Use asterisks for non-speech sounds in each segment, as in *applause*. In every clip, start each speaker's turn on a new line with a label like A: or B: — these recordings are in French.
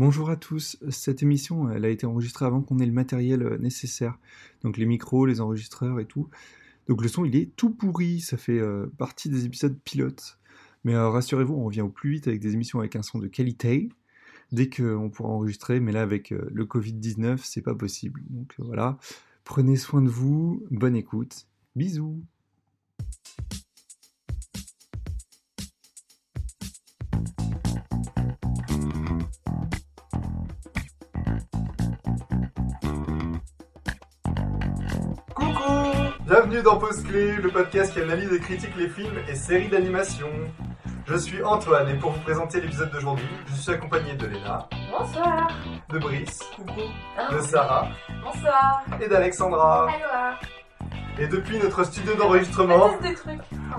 A: Bonjour à tous, cette émission elle a été enregistrée avant qu'on ait le matériel euh, nécessaire, donc les micros, les enregistreurs et tout. Donc le son il est tout pourri, ça fait euh, partie des épisodes pilotes. Mais euh, rassurez-vous, on revient au plus vite avec des émissions avec un son de qualité, dès qu'on pourra enregistrer, mais là avec le Covid-19 c'est pas possible. Donc voilà, prenez soin de vous, bonne écoute, bisous
B: Bienvenue dans Pause Clé, le podcast qui analyse et critique les films et séries d'animation. Je suis Antoine et pour vous présenter l'épisode d'aujourd'hui, je suis accompagné de Léna.
C: Bonsoir.
B: De Brice.
C: Coucou.
B: De Sarah.
C: Bonsoir.
B: Et d'Alexandra. Et depuis notre studio d'enregistrement,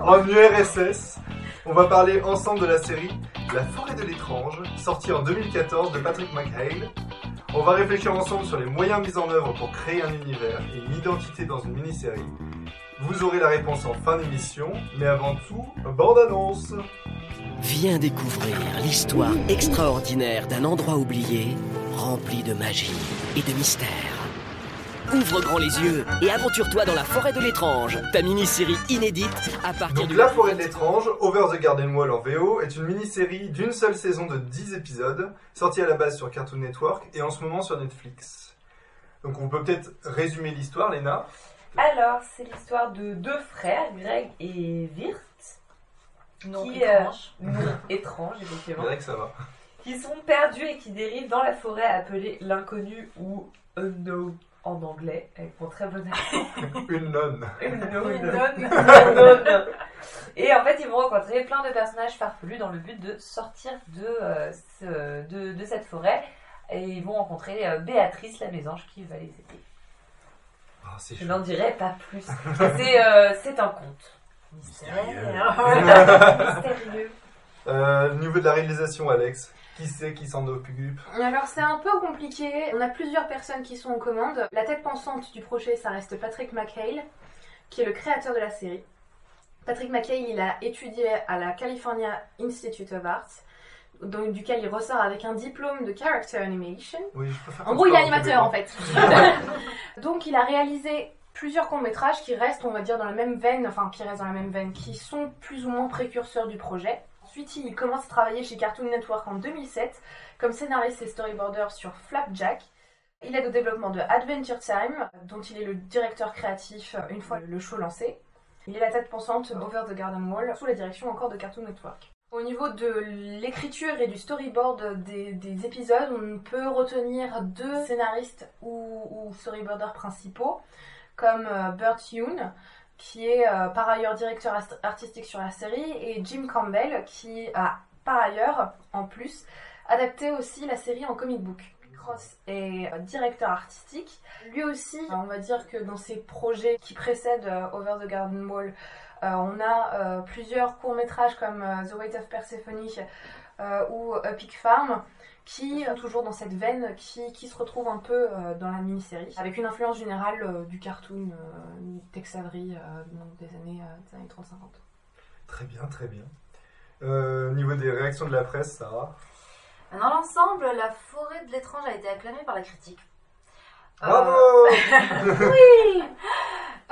B: en URSS, on va parler ensemble de la série La forêt de l'étrange, sortie en 2014 de Patrick McHale, on va réfléchir ensemble sur les moyens mis en œuvre pour créer un univers et une identité dans une mini-série. Vous aurez la réponse en fin d'émission, mais avant tout, bande-annonce
D: Viens découvrir l'histoire extraordinaire d'un endroit oublié, rempli de magie et de mystère. Ouvre grand les yeux et aventure-toi dans la forêt de l'étrange, ta mini-série inédite à partir
B: Donc, La forêt de l'étrange, Over the Garden Wall en VO, est une mini-série d'une seule saison de 10 épisodes, sortie à la base sur Cartoon Network et en ce moment sur Netflix. Donc on peut peut-être résumer l'histoire, Léna?
C: Alors, c'est l'histoire de deux frères, Greg et Wirt.
E: Non
C: qui,
E: étrange.
C: euh, non étrange, effectivement.
B: Greg, ça va.
C: Qui sont perdus et qui dérivent dans la forêt appelée l'inconnu ou unknown en anglais, avec mon très bon accent. *laughs*
B: Une nonne.
C: Unknown. *laughs* Unknown. Et en fait, ils vont rencontrer plein de personnages farfelus dans le but de sortir de, euh, ce- de, de cette forêt. Et ils vont rencontrer euh, Béatrice la mésange qui va les aider.
B: Ah,
C: Je
B: chaud.
C: n'en dirai pas plus. C'est euh, c'est un conte.
B: Mystérieux. *laughs* Euh, niveau de la réalisation, Alex, qui c'est qui s'en occupe?
E: Alors c'est un peu compliqué, on a plusieurs personnes qui sont aux commandes. La tête pensante du projet, ça reste Patrick McHale, qui est le créateur de la série. Patrick McHale, il a étudié à la California Institute of Arts, donc, duquel il ressort avec un diplôme de Character Animation.
B: Oui, je préfère
E: En gros, il est animateur en fait. *laughs* *laughs* Donc, il a réalisé plusieurs courts-métrages qui restent, on va dire, dans la même veine, enfin, qui restent dans la même veine, qui sont plus ou moins précurseurs du projet. Ensuite, il commence à travailler chez Cartoon Network en 2007 comme scénariste et storyboarder sur Flapjack. Il aide au développement de Adventure Time, dont il est le directeur créatif euh, une fois le show lancé. Il est la tête pensante d'Over the Garden Wall, sous la direction encore de Cartoon Network. Au niveau de l'écriture et du storyboard des, des épisodes, on peut retenir deux scénaristes ou, storyboarders principaux, comme euh, Bert Yoon, qui est euh, par ailleurs directeur artistique sur la série, et Jim Campbell, qui a par ailleurs, en plus, adapté aussi la série en comic book. Cross est euh, directeur artistique. Lui aussi, on va dire que dans ses projets qui précèdent Over the Garden Wall, on a euh, plusieurs courts-métrages comme euh, The Weight of Persephone euh, ou A Pig Farm qui sont toujours dans cette veine qui, qui se retrouve un peu euh, dans la mini-série avec une influence générale euh, du cartoon euh, Tex Avery euh, des années, euh, des années 30-50.
B: Très bien, très bien. Euh, niveau des réactions de la presse, Sarah?
F: Dans l'ensemble, la forêt de l'étrange a été acclamée par la critique. Euh,
B: Bravo *laughs* *laughs*
F: oui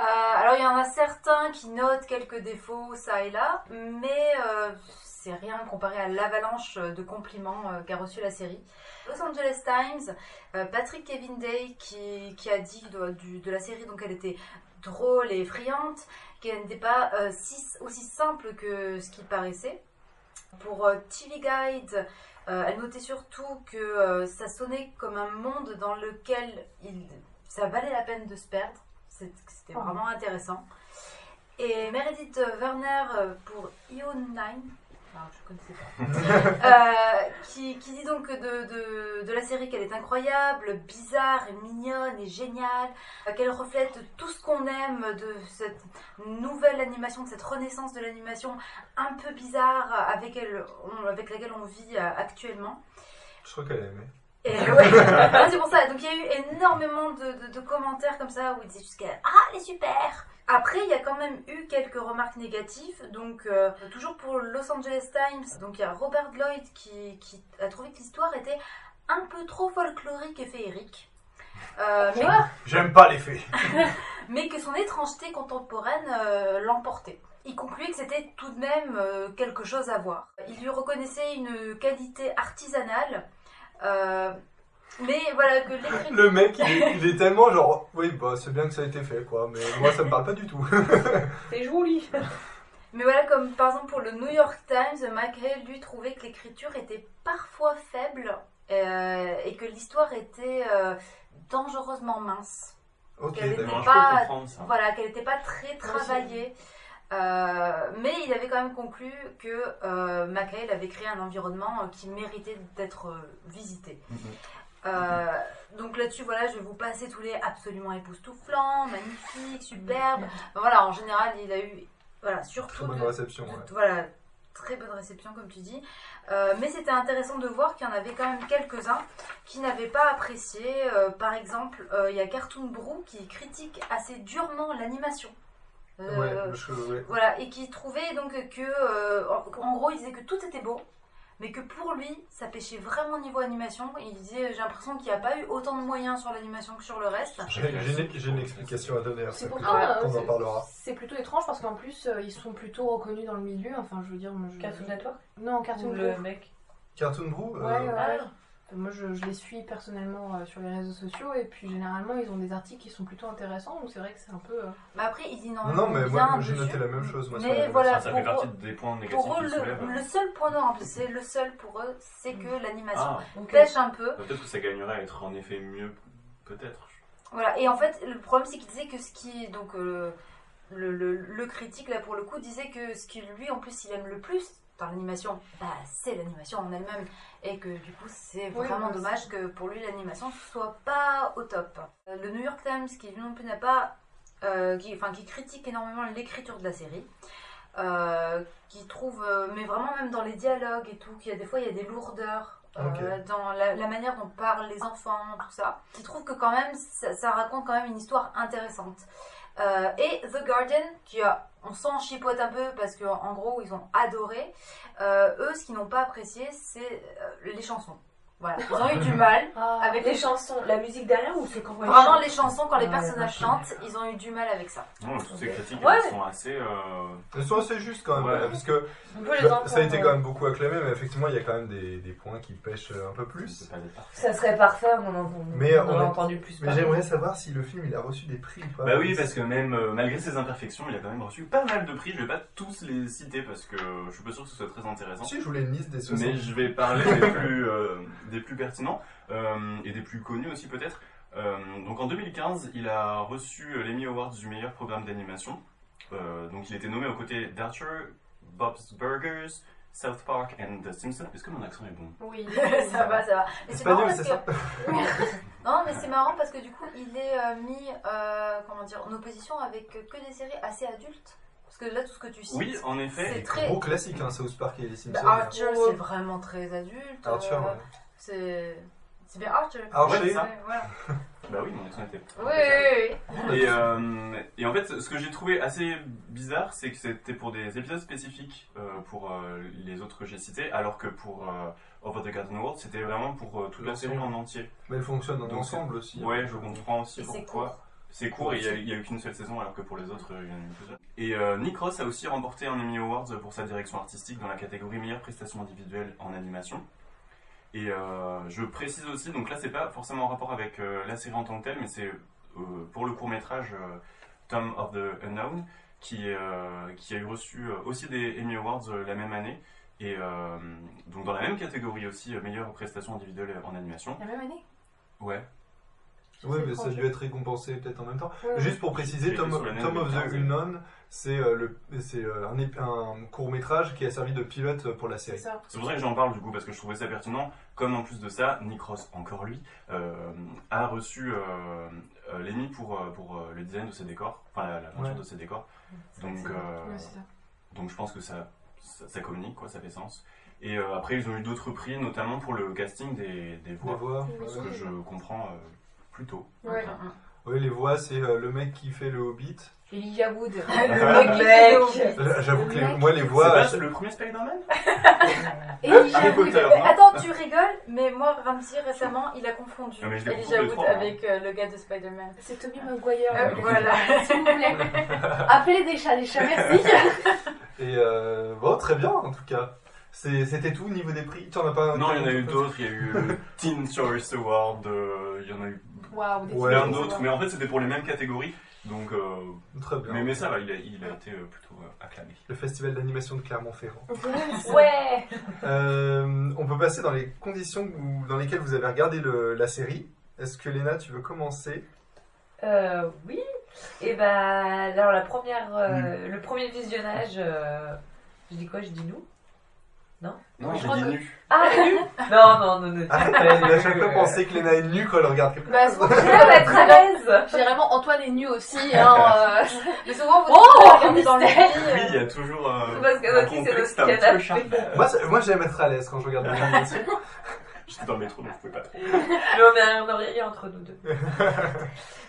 F: Euh, Alors il y en a certains qui notent quelques défauts ça et là, mais euh, c'est rien comparé à l'avalanche de compliments euh, qu'a reçu la série. Los Angeles Times, Patrick Kevin Day qui, qui a dit de, la série donc elle était drôle et effrayante, qu'elle n'était pas si- aussi simple que ce qui paraissait. Pour TV Guide, elle notait surtout que ça sonnait comme un monde dans lequel ça valait la peine de se perdre. C'était
E: Oh.
F: vraiment intéressant. Et Meredith Werner euh, pour Ion 9, alors, je connaissais pas, *laughs* euh, qui, qui dit donc de, de, de la série qu'elle est incroyable, bizarre et mignonne et géniale, euh, qu'elle reflète tout ce qu'on aime de cette nouvelle animation, de cette renaissance de l'animation un peu bizarre avec, elle, on- avec laquelle on vit actuellement.
B: Je crois qu'elle a aimé.
F: Et ouais, *laughs* c'est pour ça. Donc il y a eu énormément de, de- de commentaires comme ça où ils disaient jusqu'à Ah, elle est super Après, il y a quand même eu quelques remarques négatives. Donc, euh, toujours pour Los Angeles Times, donc il y a Robert Lloyd qui, qui a trouvé que l'histoire était un peu trop folklorique et féerique. Euh, mais,
B: J'aime pas les fées. *laughs*
F: mais que son étrangeté contemporaine euh, l'emportait. Il concluait que c'était tout de même euh, quelque chose à voir. Il lui reconnaissait une qualité artisanale, euh, mais voilà que l'écriture... *laughs*
B: Le mec, il est, il est tellement genre, oui, bah c'est bien que ça a été fait, quoi, mais moi ça me parle pas du tout. *laughs* *laughs*
C: C'est joli.
F: Mais voilà, comme par exemple pour le New York Times, McHale lui trouvait que l'écriture était parfois faible euh, et que l'histoire était euh, dangereusement mince.
B: ok,
F: Qu'elle était
B: d'accord.
G: Non, je peux
F: pas-
G: comprendre ça.
F: Voilà, qu'elle n'était pas très travaillée. Euh, mais il avait quand même conclu que euh, avait créé un environnement euh, qui méritait d'être euh, visité.
G: Mhm.
F: Euh, donc là-dessus, voilà, je vais vous passer tous les absolument époustouflants, magnifiques, superbes. Voilà, en général, il a eu, voilà,
B: Très
F: surtout
B: bonne
F: de-
B: réception, ouais.
F: voilà, très bonne réception comme tu dis. Euh, mais c'était intéressant de voir qu'il y en avait quand même quelques-uns qui n'avaient pas apprécié. Euh, par exemple, euh, il y a Cartoon Brew qui critique assez durement l'animation. Euh,
B: Ouais, je- ouais.
F: Voilà, et qui trouvait donc que, euh, en, gros, il disait que tout était beau, mais que pour lui, ça pêchait vraiment niveau animation. Et il disait, j'ai l'impression qu'il n'y a pas eu autant de moyens sur l'animation que sur le reste.
B: J'ai une, j'ai une explication à donner à
E: C'est
B: ça.
E: pourtant,
F: Ouais,
E: euh,
B: on en parlera.
E: C'est plutôt étrange parce qu'en plus, euh, ils sont plutôt reconnus dans le milieu. Enfin, je veux dire, je...
C: Cartoon Network?
E: Non, Cartoon Network.
C: le mec?
B: Cartoon Brew, euh,
E: Ouais, ouais, ouais.
C: Ah.
E: Moi, je, je les suis personnellement euh, sur les réseaux sociaux et puis généralement, ils ont des articles qui sont plutôt intéressants. Donc c'est vrai que c'est un peu. euh,
F: Mais après, il dit non,
B: mais
F: bien
B: moi j'ai
F: dessus.
B: noté la même chose. Moi, sur
F: Mais
B: la-
F: voilà,
G: Ça fait
F: pour-
G: partie des points négatifs
F: Pour eux,
G: qu'ils soulèvent.
F: le, le seul point noir, en plus, c'est le seul pour eux, c'est que l'animation
G: Ah,
C: Ok.
F: pêche un peu.
G: peut-être que ça gagnerait à être en effet mieux, peut-être.
F: Voilà, et en fait, le problème, c'est qu'il disait que ce qui. Donc, euh, le, le, le critique, là, pour le coup, disait que ce qui, lui, en plus, il aime le plus dans l'animation, bah, c'est l'animation en elle-même. Et que, du coup, c'est vraiment
E: bah,
F: dommage que pour lui, l'animation soit pas au top. Euh, Le New York Times, qui non plus n'a pas. euh, qui, enfin, qui critique énormément l'écriture de la série. euh, qui trouve, mais vraiment même dans les dialogues et tout, qu'il y a des fois il y a des lourdeurs euh, dans la, la manière dont parlent les enfants, tout ça, qui trouve que quand même ça, ça raconte quand même une histoire intéressante. Euh, et The Guardian, qui a, on s'en chipote un peu parce qu'en en gros ils ont adoré. Euh, eux, ce qu'ils n'ont pas apprécié, c'est euh, les chansons. Voilà, ils ont eu du mal avec
C: Les
F: les
C: chansons, la musique derrière ou c'est quand on
F: Vraiment, les chansons, quand les
C: Ouais,
F: personnages chantent, ils ont eu du mal avec ça.
G: Non, toutes ces critiques
C: Ouais.
G: elles sont assez. euh,
B: Elles sont assez justes quand même,
G: Ouais.
B: parce que bah, ça a été quand même beaucoup acclamé, mais effectivement il y a quand même des, des points qui pêchent un peu plus.
C: Ça serait parfait, on en,
B: Mais
C: on a entendu plus
B: Mais j'aimerais savoir si le film il a reçu des prix ou pas.
G: Bah oui, parce que même euh, malgré ses imperfections, il a quand même reçu pas mal de prix. Je vais pas tous les citer parce que je suis pas sûr que ce soit très intéressant.
B: Si, je voulais une liste des 60.
G: Mais je vais parler des plus, euh, des plus pertinents euh, et des plus connus aussi peut-être. Euh, donc en 2015, il a reçu l'Emmy Awards du meilleur programme d'animation. Euh, donc il était nommé aux côtés d'Archer, Bob's Burgers, South Park et The Simpsons. Est-ce que mon accent est bon?
E: Oui. *laughs*
F: ça va, ça va. Mais c'est marrant parce
B: c'est
F: que.
B: ça *laughs*
F: non, mais c'est marrant parce que du coup, il est euh, mis euh, comment dire, en opposition avec que des séries assez adultes. Parce que là, tout ce que tu cites.
G: Oui, en effet.
F: C'est très-
B: Gros classique, hein, South Park et les Simpsons.
F: Bah, Archer, c'est vraiment très adulte.
B: Archer,
F: euh,
B: ouais.
F: C'est. C'est bien Archer.
B: Archer.
G: Ouais, c'est ça.
F: Voilà.
G: Bah oui, mon accent était.
F: Oui, oui, oui.
G: Et, euh, et en fait, ce que j'ai trouvé assez bizarre, c'est que c'était pour des épisodes spécifiques euh, pour euh, les autres que j'ai cités, alors que pour euh, Over the Garden World, c'était vraiment pour euh, toute la série en entier.
B: Mais elle fonctionne en
G: Donc,
B: ensemble aussi. hein.
G: Ouais, je comprends aussi pourquoi. C'est court et il y a- il y a, eu qu'une seule saison, alors que pour les autres, il y en a eu plusieurs. Et euh, Nick Ross a aussi remporté un Emmy Awards pour sa direction artistique dans la catégorie meilleure prestation individuelle en animation. Et euh, je précise aussi, donc là c'est pas forcément en rapport avec euh, la série en tant que telle, mais c'est euh, pour le court métrage Tom of the Unknown, qui, euh, qui a eu reçu euh, aussi des Emmy Awards euh, la même année. Et euh, donc dans la même catégorie aussi, euh, meilleure prestation individuelle en animation.
E: La même année?
G: Ouais.
B: Oui,
E: C'est
B: mais ça a dû être récompensé peut-être en même temps.
E: Ouais.
B: Juste pour préciser, Tom, of the
G: 2015.
B: Unknown, c'est euh, le- c'est, euh, un, un court métrage qui a servi de pilote pour la série.
G: C'est pour ça que j'en parle du coup, parce que je trouvais ça pertinent. Comme en plus de ça, Nick Ross, encore lui, euh, a reçu euh, euh, l'Emmy pour, pour euh, le design de ses décors, enfin la, la peinture
B: Ouais.
G: de ses décors. Donc, euh, donc je pense que ça, ça, ça communique, quoi, ça fait sens. Et euh, après, ils ont eu d'autres prix, notamment pour le casting des, des
B: Des
G: voix,
B: voix.
E: Oui,
B: ouais.
G: que je comprends euh, plutôt.
E: Ouais.
B: Oui, les voix, c'est euh, le mec qui fait le Hobbit.
E: Elijah Wood.
C: Le mec
B: J'avoue que les- moi, les
G: C'est
B: voix.
G: pas le premier Spider-Man *laughs*
E: Elijah
G: Harry
E: Wood.
G: Potter,
F: Mais
G: non
F: attends, tu rigoles, mais moi, Ramsey, récemment, il a confondu
G: Ah, mais je les
F: Elijah Wood
G: trois, hein.
F: avec euh, le gars de Spider-Man.
E: C'est Tommy Maguire.
F: Euh, voilà. *laughs*
E: S'il vous plaît. *laughs* Appelez des chats, des chats, merci.
B: Et euh, bon, très bien en tout cas. C'est- C'était tout au niveau des prix Tu en as pas
G: Non, il y en a eu d'autres. Il y a eu euh, Teen Choice Award. euh, Il y en a eu
E: Waouh, des
B: Ouais,
G: plein d'autres. Mais en fait, c'était pour les mêmes catégories. Donc, euh,
B: Très bien.
G: mais, mais ça va, il a, il a été euh, plutôt euh, acclamé.
B: Le festival d'animation de Clermont-Ferrand.
C: Ouais
B: Euh, on peut passer dans les conditions où- dans lesquelles vous avez regardé le- la série. Est-ce que Léna, tu veux commencer?
C: Euh, oui. Et bah, alors la première, euh, le premier visionnage, euh, je dis quoi? Je dis nous?
G: Non,
E: je
G: j'ai dit
E: que-
G: nu.
C: Ah, nu *laughs* Non, non, non, non. Dis
B: Il a chaque fois pensé que Léna est nue quand elle regarde quelque
E: Bah,
B: chose.
C: veux être à l'aise *laughs*
E: Généralement, Antoine est nu aussi. Hein, *laughs* euh,
F: Mais souvent, vous
E: Oh,
F: regardez dans le lit.
G: Oui, il y a toujours euh,
C: C'est parce que
G: un contexte petit peu.
B: Moi, c'est- moi j'aime être à l'aise quand je regarde l'animation.
G: J'étais dans le métro, donc je pouvais pas trop.
C: Mais on un oreiller entre nous deux.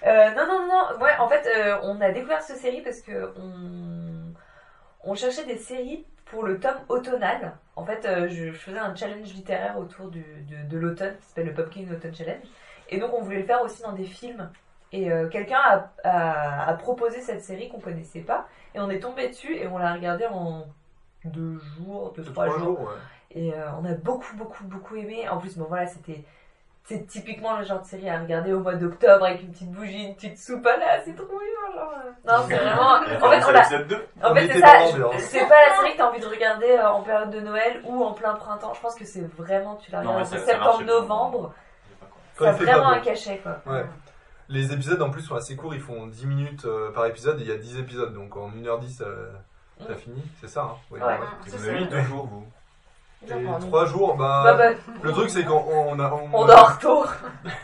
C: Euh, non, non, non. Ouais, en fait, euh, on a découvert cette série parce que on, on cherchait des séries pour le tome automnal. En fait, euh, je, faisais un challenge littéraire autour du, de, de l'automne, qui s'appelle le Pumpkin Autumn Challenge. Et donc, on voulait le faire aussi dans des films. Et euh, quelqu'un a, a, a proposé cette série qu'on connaissait pas. Et on est tombé dessus et on l'a regardée en deux jours, deux,
B: De
C: trois,
B: trois
C: jours.
B: jours, ouais.
C: Et euh, on a beaucoup, beaucoup, beaucoup aimé. En plus, bon voilà, c'était. C'est typiquement le genre de série à regarder au mois d'octobre avec une petite bougie, une petite soupe à la citrouille. Genre... euh. Non, c'est *laughs* vraiment. En fait, on
G: 2.
C: En
B: On
C: fait, c'est ça. C'est pas la série que t'as envie de regarder euh, en période de Noël ou en plein printemps. Je pense que c'est vraiment. Tu la regardes en septembre-novembre. A
B: fait
C: vraiment un cachet, quoi.
B: Ouais. Les épisodes en plus sont assez courts, ils font 10 minutes euh, par épisode et il y a 10 épisodes, donc en 1h10 euh, t'as
C: Mm.
B: fini, c'est ça hein Oui,
C: Ouais.
B: ouais.
G: Et
F: c'est
G: Vous
F: ça.
G: avez mis deux jours, vous.
B: Et 3 jours, bah,
C: Bah, bah,
B: le truc c'est qu'on on a... On,
C: on dort tôt.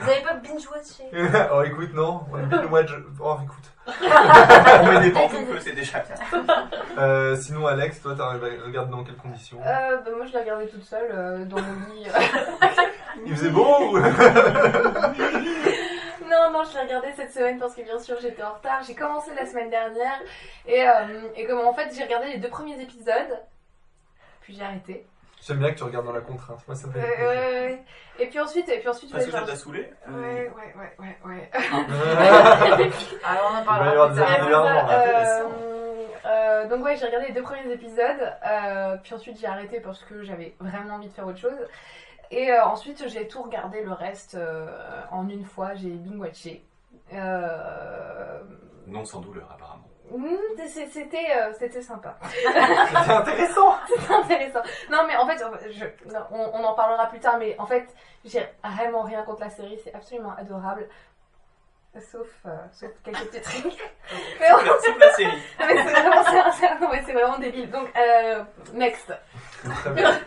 F: Vous avez pas binge-watché *laughs*
B: oh écoute, non, on binge watch... Oh écoute. *laughs*
G: On met des pantoufles, c'est déjà bien.
B: Euh, sinon Alex, toi t'as regardé dans quelles conditions
E: euh, bah, moi, je l'ai regardée toute seule euh, dans mon lit. *laughs*
B: Il faisait beau ou-
E: Non, non, je l'ai regardé cette semaine parce que bien sûr j'étais en retard. J'ai commencé la semaine dernière et, euh, et comme en fait j'ai regardé les deux premiers épisodes, puis j'ai arrêté.
B: J'aime bien que tu regardes dans la contrainte, moi ça me fait
E: ouais, ouais, ouais. Et puis ensuite, et puis ensuite,
G: Parce que ça t'a saoulé
E: ouais, ouais, ouais, ouais, ouais.
F: Alors, on en
B: Il va y avoir
F: parlera
B: des
F: plus tard.
E: Euh, euh, donc ouais, j'ai regardé les deux premiers épisodes, euh, puis ensuite j'ai arrêté parce que j'avais vraiment envie de faire autre chose. Et euh, ensuite j'ai tout regardé le reste euh, en une fois, j'ai binge watché. Euh...
G: Non sans douleur, apparemment.
E: C'est- C'était euh, c'était sympa. *laughs*
B: C'était intéressant *laughs*
E: C'est intéressant. Non, mais en fait, je, non, on, on en parlera plus tard, mais en fait, j'ai vraiment rien contre la série, c'est absolument adorable. Sauf, euh, sauf quelques petits trucs. *laughs* Mais, on-
G: la série.
E: mais c'est vraiment, c'est- vraiment débile. Donc, euh, next.
B: Très bien.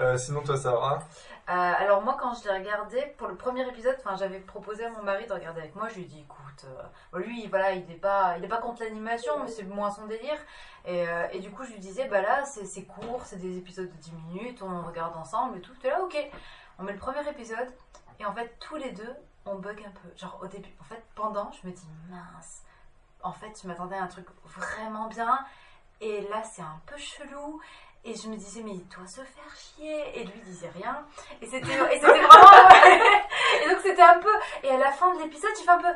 B: Euh, sinon toi Sarah?
F: Euh, alors moi quand je l'ai regardé pour le premier épisode, j'avais proposé à mon mari de regarder avec moi. Je lui ai dit écoute, euh, lui voilà il est pas pas contre l'animation mais c'est moins son délire. Et, euh, et du coup je lui disais bah là c'est court, c'est des épisodes de 10 minutes, on regarde ensemble et tout. Tu là ok, on met le premier épisode et en fait tous les deux on bug un peu. Genre au début, en fait pendant je me dis mince, en fait je m'attendais à un truc vraiment bien et là c'est un peu chelou. Et je me disais, mais il doit se faire chier. Et lui, disait rien. Et c'était, et c'était vraiment. *laughs* et donc, c'était un peu. Et à la fin de l'épisode, il fait un peu.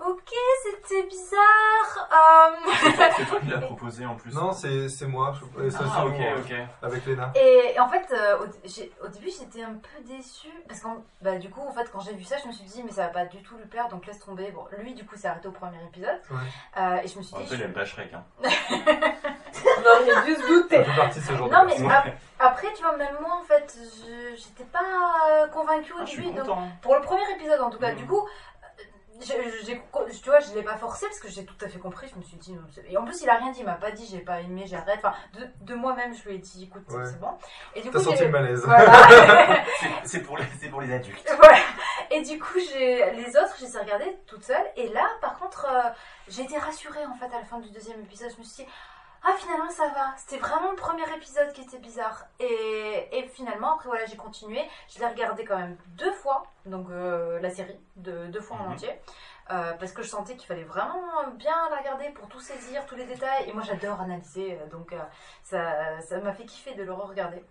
F: Ok, c'était bizarre. euh.
G: C'est toi qui l'as *laughs* proposé en plus.
B: Non, c'est c'est moi, je- c'est
G: Ah, ok, ok.
B: avec Léna.
F: Et en fait, euh, au, j'ai- au début, j'étais un peu déçue. Parce que, bah, du coup, en fait, quand j'ai vu ça, je me suis dit, mais ça va pas du tout lui plaire, donc laisse tomber. Bon, lui, du coup, s'est arrêté au premier épisode.
B: Ouais.
F: Euh, et je me suis
G: En
F: dit.
G: fait, il aime pas Shrek. Hein. *laughs*
C: On aurait dû se
B: Ça
C: douter.
B: fait partie de ce genre
F: Non,
B: de
F: mais ap- après, tu vois, même moi, en fait, je- j'étais pas euh, convaincue au
G: Ah, je suis
F: début. donc-
G: content.
F: Pour le premier épisode, en tout cas.
G: Mhm.
F: Du coup, euh, je- j'ai- tu vois, je l'ai pas forcé parce que j'ai tout à fait compris. Je me suis dit. non, c'est- Et en plus, il a rien dit. Il m'a pas dit j'ai pas aimé, j'arrête. Enfin, de, de moi-même, je lui ai dit écoute, c'est-
B: Ouais.
F: c'est bon. Et du
B: T'as
F: coup,
B: senti
F: j'ai-
B: le malaise. *laughs*
F: Voilà. *laughs*
G: C'est- C'est pour, les- c'est pour les adultes. *laughs*
F: Voilà. Et du coup, j'ai les autres, je les ai regardés toute seule. Et là, par contre, euh, j'ai été rassurée en fait à la fin du deuxième épisode. Je me suis dit, ah finalement ça va. C'était vraiment le premier épisode qui était bizarre. Et, et finalement, après voilà, j'ai continué. Je l'ai regardé quand même deux fois, donc euh, la série, de, deux fois en
G: Mhm.
F: entier. euh, parce que je sentais qu'il fallait vraiment bien la regarder pour tout saisir, tous les détails. Et moi, j'adore analyser, euh, donc euh, ça ça m'a fait kiffer de le re-regarder.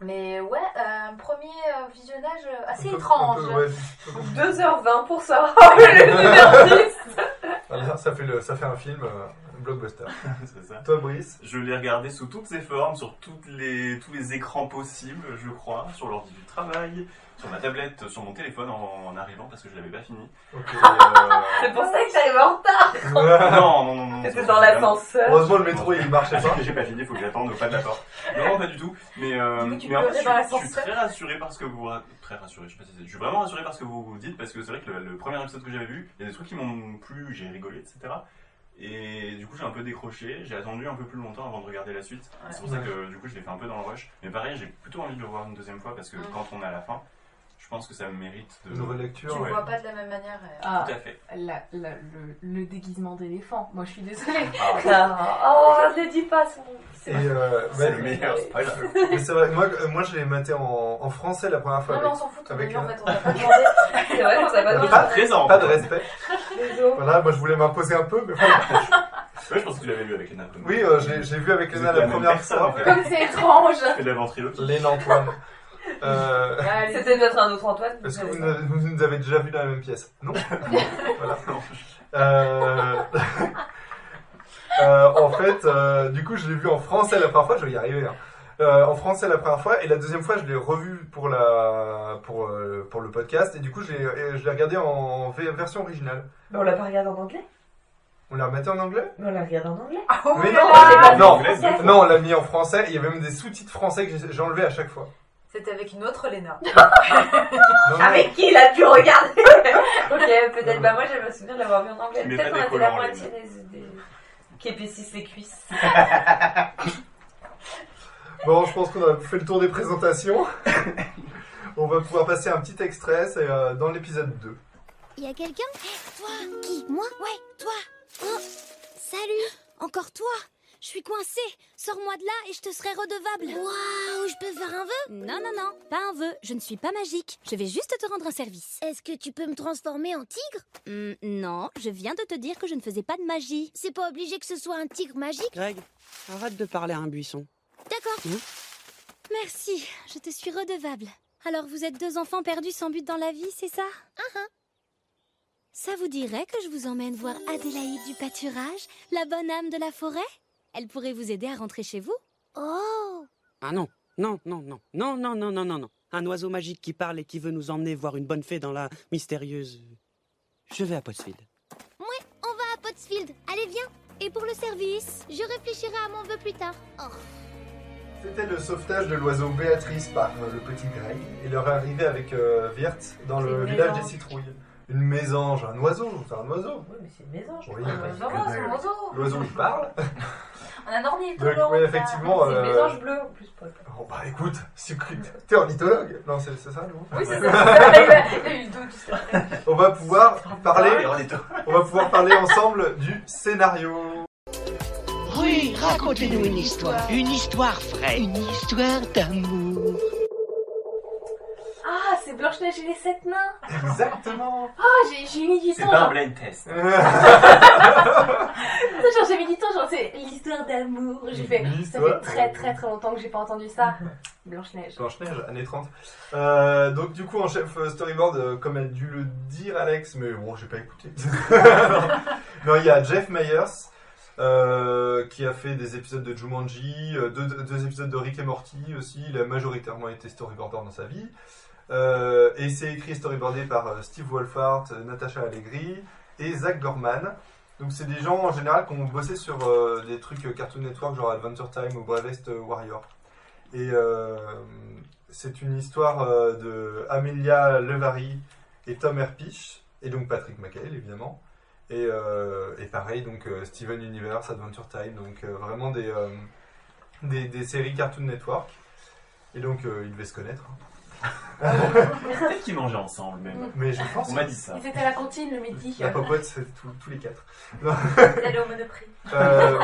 F: Mais ouais, un premier visionnage assez
B: peu-
F: étrange.
B: peu, ouais.
C: 2h20 pour savoir *laughs* *laughs* le numéro 10.
B: Voilà, ça, fait le, ça fait un film, euh, blockbuster. *laughs*
G: C'est ça.
B: Toi, Brice?
G: Je l'ai regardé sous toutes ses formes, sur toutes les, tous les écrans possibles, je crois, sur l'ordi du travail, sur ma tablette, sur mon téléphone en, en arrivant parce que je l'avais pas fini. Euh,
C: C'est pour ça que j'arrive en retard. *laughs*
G: non, non, non, non.
C: C'était
G: c'est
C: dans l'ascenseur.
B: Heureusement, le métro, il marchait pas.
G: J'ai pas fini, faut que j'attende au pas de la porte. Non, pas du tout. Mais, euh, mais en fait, je, suis- je suis
F: l'ascenseur.
G: très rassuré par ce que vous très rassuré. Je sais pas si c'est- je suis vraiment rassuré par ce que vous vous dites parce que c'est vrai que le, le premier épisode que j'avais vu, il y a des trucs qui m'ont plu, j'ai rigolé, etc. Et du coup, j'ai un peu décroché. J'ai attendu un peu plus longtemps avant de regarder la suite. C'est pour ça que du coup, je l'ai fait un peu dans le rush. Mais pareil, j'ai plutôt envie de le voir une deuxième fois parce que quand on est à la fin, je pense que ça mérite de.
B: Une
F: Tu
B: relecture.
F: le
G: ouais.
F: vois pas de la même manière. euh.
E: Ah,
G: Tout à fait.
E: la- la- le, le déguisement d'éléphant. Moi, je suis désolée.
G: Ah,
C: Oh, ne dis pas son.
B: Et euh, *laughs*
G: c'est
B: bah,
G: le meilleur. c'est pas grave.
B: mais c'est vrai, moi, euh, moi je l'ai maté en, en français la première fois.
F: Non, mais on s'en fout,
B: avec
F: en
B: un-
F: fait, on t'a pas *laughs* demandé.
C: C'est vrai qu'on t'a pas demandé.
B: Pas-
G: Présent.
B: Pas de respect. Voilà, moi je voulais m'imposer un peu, mais voilà. *laughs*
G: Ouais, je pense que tu l'avais lu avec nains.
B: Oui, euh, j'ai vu avec Léna la
G: la
B: première fois.
G: en fait.
E: Comme c'est étrange.
G: de la ventriloquie.
B: Léna Antoine. Euh,
E: Allez.
C: C'était peut-être un autre Antoine.
B: Est-ce que vous, nous- vous nous avez déjà vu dans la même pièce? Non? *laughs* Voilà. Euh, *laughs* euh, en fait, euh, du coup, je l'ai vu en français la première fois, je vais y arriver. hein. Euh, en français la première fois, et la deuxième fois, je l'ai revu pour, la, pour, euh, pour le podcast, et du coup, je l'ai je l'ai regardé en version originale.
C: Mais on l'a pas regardé en anglais?
B: On l'a remetté en anglais?
C: Mais on l'a regardé en anglais.
F: Ah, oh
B: Mais
F: là
B: non, non,
G: deux fois.
B: non, on l'a mis en français, il y avait même des sous-titres français que enlevés à chaque fois.
F: C'était avec une autre Léna. *laughs*
B: Non,
C: Avec qui il a pu regarder *laughs* Ok, peut-être. Bah, moi, je me souviens de l'avoir vu en anglais. Peut-être
G: pas
C: qu'on
G: des
C: était la
G: collants,
C: moitié des, des... qui épaississent les cuisses. *laughs*
B: Bon, je pense qu'on a fait le tour des présentations. On va pouvoir passer un petit extrait, c'est euh, dans l'épisode 2.
H: Y a quelqu'un? Toi Qui? Moi? Ouais, toi Oh, Salut Encore toi Je suis coincée Sors-moi de là et je te serai redevable Waouh Je peux faire un vœu? Non, non, non, pas un vœu. Je ne suis pas magique. Je vais juste te rendre un service. Est-ce que tu peux me transformer en tigre? Hmm, Non, je viens de te dire que je ne faisais pas de magie. C'est pas obligé que ce soit un tigre magique?
I: Greg, arrête de parler à un buisson.
H: D'accord.
I: Mhm.
H: Merci, je te suis redevable. Alors vous êtes deux enfants perdus sans but dans la vie, c'est ça? Ça vous dirait que je vous emmène voir Adélaïde du pâturage, la bonne âme de la forêt? Elle pourrait vous aider à rentrer chez vous Oh
I: Ah non, non, non, non, non, non, non, non, non, non. Un oiseau magique qui parle et qui veut nous emmener voir une bonne fée dans la mystérieuse. Je vais à Pottsfield.
H: Ouais, on va à Pottsfield. Allez, viens Et pour le service, je réfléchirai à mon vœu plus tard. Oh.
B: C'était le sauvetage de l'oiseau Béatrice par euh, le petit Greg et leur arrivée avec euh, dans le village des citrouilles. Une mésange, un oiseau, c'est un oiseau.
C: Oui, mais c'est une mésange.
B: Oui,
C: c'est
F: c'est un oiseau.
B: L'oiseau il parle. *laughs*
F: On a un ornithologue.
B: Donc, oui, effectivement.
C: une
B: euh,
C: mésange bleue en plus.
B: Bon, bah écoute, c'est t'es ornithologue? Non, c'est c'est ça, non?
F: Oui, c'est *laughs* ça. *laughs* Il a- eu le doute. c'est.
B: On va pouvoir parler,
G: on
B: va pouvoir parler ensemble du scénario.
J: Oui, racontez-nous une histoire. Une histoire vraie. Une histoire d'amour.
E: C'est Blanche-Neige et les sept nains.
B: Exactement.
E: Ah, j'ai j'ai mis du
G: C'est
E: temps.
G: pas un
E: genre-
G: blind test. *laughs*
E: genre, j'ai mis du temps, genre, c'est l'histoire d'amour. J'ai fait, ça fait très très très longtemps que j'ai pas entendu ça. *laughs* Blanche-Neige.
B: Blanche-Neige, années 30. Euh, donc du coup en chef euh, storyboard, euh, comme elle a dû le dire Alex, mais bon j'ai pas écouté. *laughs* non, il y a Jeff Myers euh, qui a fait des épisodes de Jumanji, euh, deux, deux épisodes de Rick et Morty aussi. Il a majoritairement été storyboarder dans sa vie. Euh, et c'est écrit et storyboardé par euh, Steve Wolfhard, euh, Natasha Allegri et Zach Gorman. Donc c'est des gens en général qui ont bossé sur des trucs Cartoon Network genre Adventure Time ou Bravest Warrior. Et c'est une histoire de Amelia Levary et Tom Herpich, et donc Patrick McHale évidemment. Et, pareil, donc Steven Universe, Adventure Time, donc vraiment des, des, séries Cartoon Network. Et donc ils devaient se connaître. hein.
G: Peut-être qu'ils mangeaient ensemble même.
B: Mais je pense
G: On m'a dit ça.
E: Ils étaient à la cantine le midi.
B: la popote, c'est tous- tous les quatre.
F: D'aller au Monoprix.
B: Euh,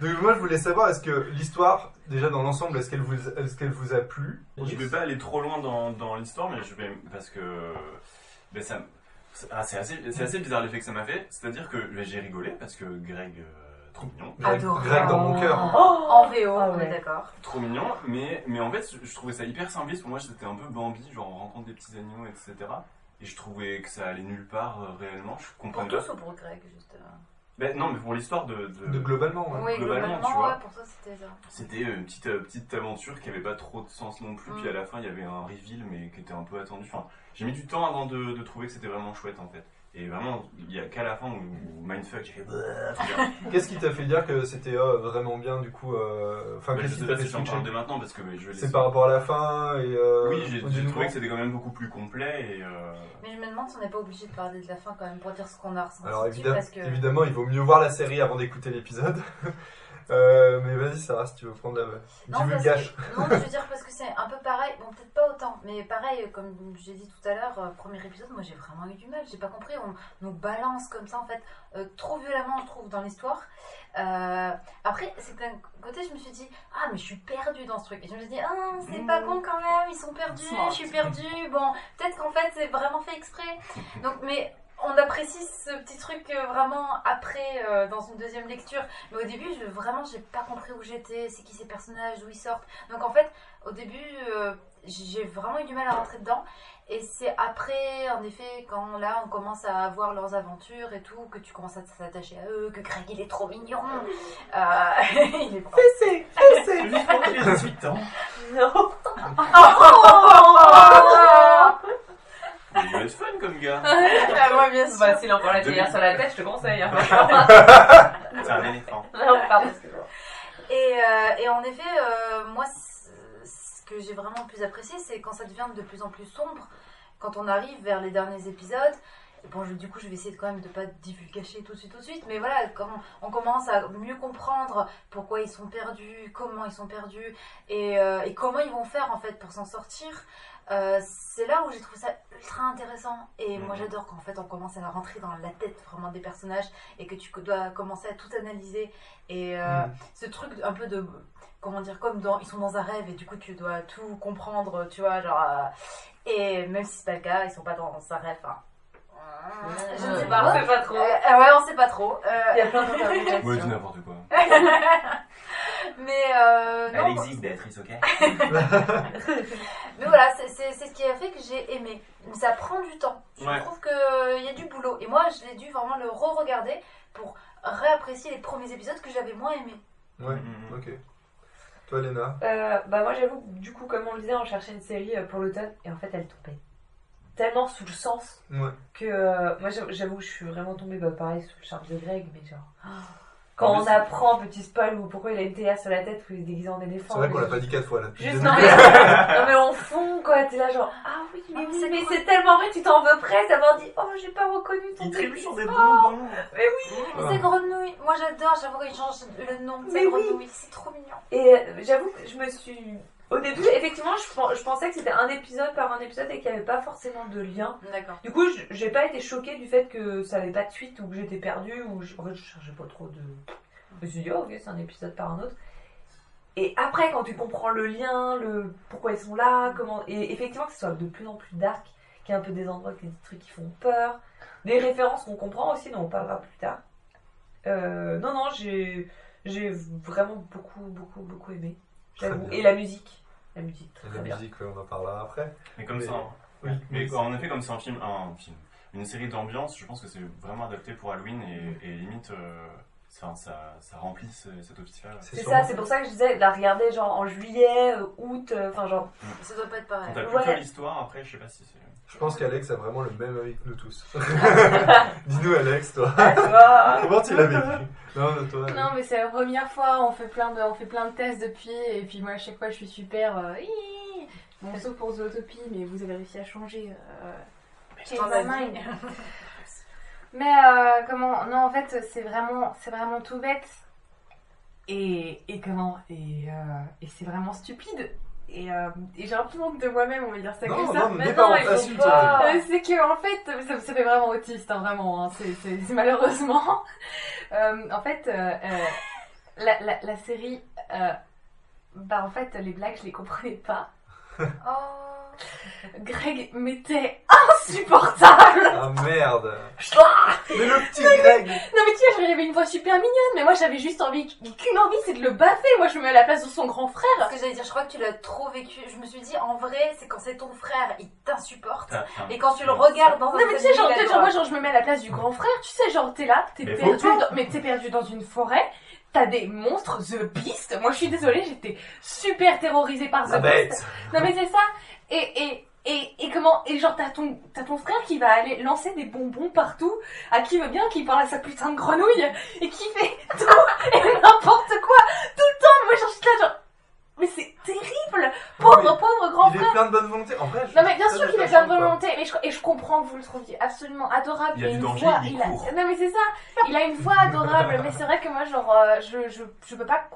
B: donc moi je voulais savoir, est-ce que l'histoire, déjà dans l'ensemble, est-ce qu'elle vous, est-ce qu'elle vous a plu?
G: Je vais pas aller trop loin dans, dans l'histoire, mais je vais parce que ben, ça, C'est ah, c'est assez, c'est assez bizarre l'effet que ça m'a fait. C'est-à-dire que mais j'ai rigolé parce que Greg, euh, trop mignon.
B: Greg,
F: Adorable.
B: Greg dans mon cœur.
F: Oh, en VO,
C: Ah
F: on est d'accord.
G: Trop mignon, mais, mais en fait, je trouvais ça hyper simpliste. Pour moi, c'était un peu Bambi, genre on rencontre des petits animaux, etc. Et je trouvais que ça allait nulle part euh, réellement. Je
F: Pour
G: comprenais
F: tous
G: pas.
F: ou pour Greg, juste. euh,
G: Ben, non, mais pour l'histoire de. de-
B: De globalement, ouais.
F: Oui,
G: globalement,
F: globalement,
G: tu vois.
F: ouais, pour toi c'était ça.
G: C'était euh, une petite, euh, petite aventure qui avait pas trop de sens non plus.
F: Mm.
G: Puis à la fin, il y avait un reveal, mais qui était un peu attendu. Enfin, j'ai mis du temps avant de, de trouver que c'était vraiment chouette en fait. Et vraiment, il y a qu'à la fin où, où Mindfuck, j'ai fait. Bah. *laughs*
B: Qu'est-ce qui t'a fait dire que c'était euh, vraiment bien du coup euh, Enfin,
G: Bah, je
B: qu'est-ce qui
G: sais
B: t'a
G: pas
B: fait
G: si j'en parle dès maintenant parce que mais je vais
B: C'est par rapport à la fin et. euh,
G: Oui, j'ai trouvé que c'était quand même beaucoup plus complet et. euh,
F: Mais je me demande si on n'est pas obligé de parler de la fin quand même pour dire ce qu'on a ressenti.
B: Alors évidemment,
F: parce que...
B: évidemment, il vaut mieux voir la série avant d'écouter l'épisode. *laughs* Euh, mais vas-y, Sarah, si tu veux prendre la.
F: Non, parce que- non, mais je veux dire parce que c'est un peu pareil, bon peut-être pas autant, mais pareil, comme j'ai dit tout à l'heure, euh, premier épisode, moi j'ai vraiment eu du mal, j'ai pas compris, on nous balance comme ça en fait, euh, trop violemment je trouve dans l'histoire. Euh, après, c'est d'un côté je me suis dit, ah mais je suis perdue dans ce truc, et je me suis dit, ah c'est pas con quand même, ils sont perdus,
C: Smart.
F: je suis perdue, bon peut-être qu'en fait c'est vraiment fait exprès. Donc, mais on apprécie ce petit truc euh, vraiment après euh, dans une deuxième lecture. Mais au début, je, vraiment, j'ai pas compris où j'étais, c'est qui ces personnages, d'où ils sortent. Donc en fait, au début, euh, j'ai vraiment eu du mal à rentrer dedans. Et c'est après, en effet, quand là, on commence à avoir leurs aventures et tout, que tu commences à s'attacher à eux, que Greg, il est trop mignon. Euh, il est pas...
B: Fessé Fessé
G: Juste pour les 18 ans.
C: Non.
G: Il être fun comme gars. *laughs*
F: Ah, moi, bien sûr.
C: Bah, s'il a encore la théière sur la tête, je te conseille. Hein. *laughs*
G: C'est un éléphant. *laughs*
C: non, pardon, excuse-moi.
F: Et, euh, et en effet, euh, moi, c- ce que j'ai vraiment le plus apprécié, c'est quand ça devient de plus en plus sombre, quand on arrive vers les derniers épisodes. Et bon, je- du coup, je vais essayer de, quand même de pas divulgacher tout de suite, tout de suite. Mais voilà, quand on commence à mieux comprendre pourquoi ils sont perdus, comment ils sont perdus, et, euh, et comment ils vont faire en fait pour s'en sortir. Euh, c'est là où j'ai trouvé ça ultra intéressant et moi
G: Mhm.
F: j'adore quand en fait on commence à rentrer dans la tête vraiment des personnages et que tu dois commencer à tout analyser et euh,
B: Mm.
F: ce truc un peu de comment dire comme dans ils sont dans un rêve et du coup tu dois tout comprendre tu vois genre euh, et même si c'est pas le cas ils sont pas dans un rêve euh, je ne sais pas
C: On sait pas trop.
F: Euh, euh, ouais on sait pas trop Euh,
C: Il y a plein d'interprétations.
G: Ouais, dis n'importe quoi. *laughs*
F: mais euh, non,
G: Elle existe, Béatrice, ok? *laughs*
F: Mais voilà c'est ce qui a fait que j'ai aimé mais ça prend du temps je
G: Ouais.
F: trouve qu'il y a du boulot et moi je l'ai dû vraiment le re-regarder pour réapprécier les premiers épisodes que j'avais moins aimés
B: Ouais,
G: Mhm.
B: ok. Toi, Léna?
C: Euh, bah moi j'avoue, que, du coup comme on le disait, on cherchait une série pour l'automne et en fait elle tombait tellement sous le sens
B: Ouais.
C: que euh, moi j'avoue- je suis vraiment tombée bah, pareil sous le charme de Greg mais genre quand
G: En
C: on
G: plus-
C: apprend petit spoil ou pourquoi il a une théière sur la tête ou il est déguisé en éléphant
B: C'est vrai qu'on l'a pas dit quatre fois là.
C: Juste non mais, non mais on fond quoi, t'es là genre ah oui mais,
F: Ah,
C: oui, mais c'est tellement vrai, tu t'en veux presque d'avoir dit oh j'ai pas reconnu ton
G: Il trébuche sur des bonbons.
C: Mais oui
B: Ah.
F: c'est Grenouille moi j'adore j'avoue qu'il change le nom
C: Mais
F: c'est
C: oui.
F: Grenouille c'est trop mignon
C: Et euh, j'avoue que je me suis. Au début, effectivement, je, pen- je pensais que c'était un épisode par un épisode et qu'il n'y avait pas forcément de lien.
F: d'accord
C: Du coup, je- j'ai pas été choquée du fait que ça avait pas de suite ou que j'étais perdue ou je, en fait, je cherchais pas trop de. Je me suis dit, oh, ok, c'est un épisode par un autre. Et après, quand tu comprends le lien, le pourquoi ils sont là, comment. Et effectivement, que ce soit de plus en plus dark, qu'il y a un peu des endroits, des trucs qui font peur, des références qu'on comprend aussi, dont on parlera plus tard. Euh, non, non, j'ai j'ai vraiment beaucoup, beaucoup, beaucoup aimé. Et la musique. La musique, très,
B: La
C: bien.
B: musique, ouais, on en parlera après.
G: Mais comme
B: Mais-
G: ça. hein.
B: Oui.
G: Mais en effet, comme c'est un film, un film, une série d'ambiance, je pense que c'est vraiment adapté pour Halloween et, et limite, euh, ça, ça, ça remplit ce- cet office-là.
B: C'est
C: ça, c'est pour ça que je disais, la regarder genre en juillet, euh, août, euh, enfin genre.
F: ça doit pas être pareil
G: t'as
C: Ouais.
G: plutôt l'histoire, après, je sais pas si c'est.
B: Je pense qu'Alex a vraiment le même avis que nous tous. *laughs* Dis-nous, Alex, toi.
C: Ah,
B: Comment tu l'as vécu? Non, mais toi.
E: Non, mais c'est la première fois, on fait plein de, on fait plein de tests depuis, et puis moi à chaque fois je suis super. euh, Hi bon, sauf pour Zootopie, mais vous avez réussi à changer. Euh, mind.
F: dit. *laughs*
E: Mais euh, comment Non, en fait, c'est vraiment, c'est vraiment tout bête. Et, et comment Et, euh, et c'est vraiment stupide. Et, euh, et j'ai un peu honte de moi-même, on va dire ça
B: Non,
E: comme ça.
B: non,
C: Mais
B: pas
C: pas.
E: Euh, c'est que en fait, ça, ça fait vraiment autiste, hein, vraiment. hein, c'est, malheureusement. *laughs* Euh, en fait, euh, euh, la, la, la série, euh, bah en fait, les blagues, je les comprenais pas. *laughs*
F: oh
E: Greg mettait un insupportable
B: Ah merde.
E: Ah
B: Mais le petit Greg.
E: Non mais tu vois, j'avais une voix super mignonne, mais moi j'avais juste envie, qu'une envie, c'est de le baffer. Moi je me mets à la place de son grand
F: Ce
E: frère.
F: que j'allais dire, je crois que tu l'as trop vécu. Je me suis dit, en vrai, c'est quand c'est ton frère, il t'insupporte.
G: T'as- t'as-
F: Et quand tu le regardes dans un
E: Non mais tu sais, genre, peut-être, genre, moi genre je me mets à la place du grand frère, tu sais, genre t'es là, t'es perdu, dans... mais t'es perdu dans une forêt, t'as des monstres, The Beast. Moi je suis désolée, j'étais super terrorisée par The
B: La
E: Beast.
B: bête.
E: Non mais c'est ça. Et, et, et, et comment Et genre t'as ton, t'as ton frère qui va aller lancer des bonbons partout, à qui veut bien, qui parle à sa putain de grenouille, et qui fait *laughs* tout et n'importe quoi, tout le temps. Moi genre je suis là genre... Mais c'est terrible Pauvre,
B: mais
E: pauvre grand
B: Il
E: frère
B: est plein de bonne volonté. En vrai, je
E: non mais bien sûr qu'il est plein de
B: quoi.
E: volonté et je, et je comprends que vous le trouviez absolument adorable.
G: Il y a
E: a une
G: danger,
E: voix,
G: il
E: a... Non mais c'est ça, il a une voix adorable, mais c'est vrai que moi genre euh, je, je, je peux pas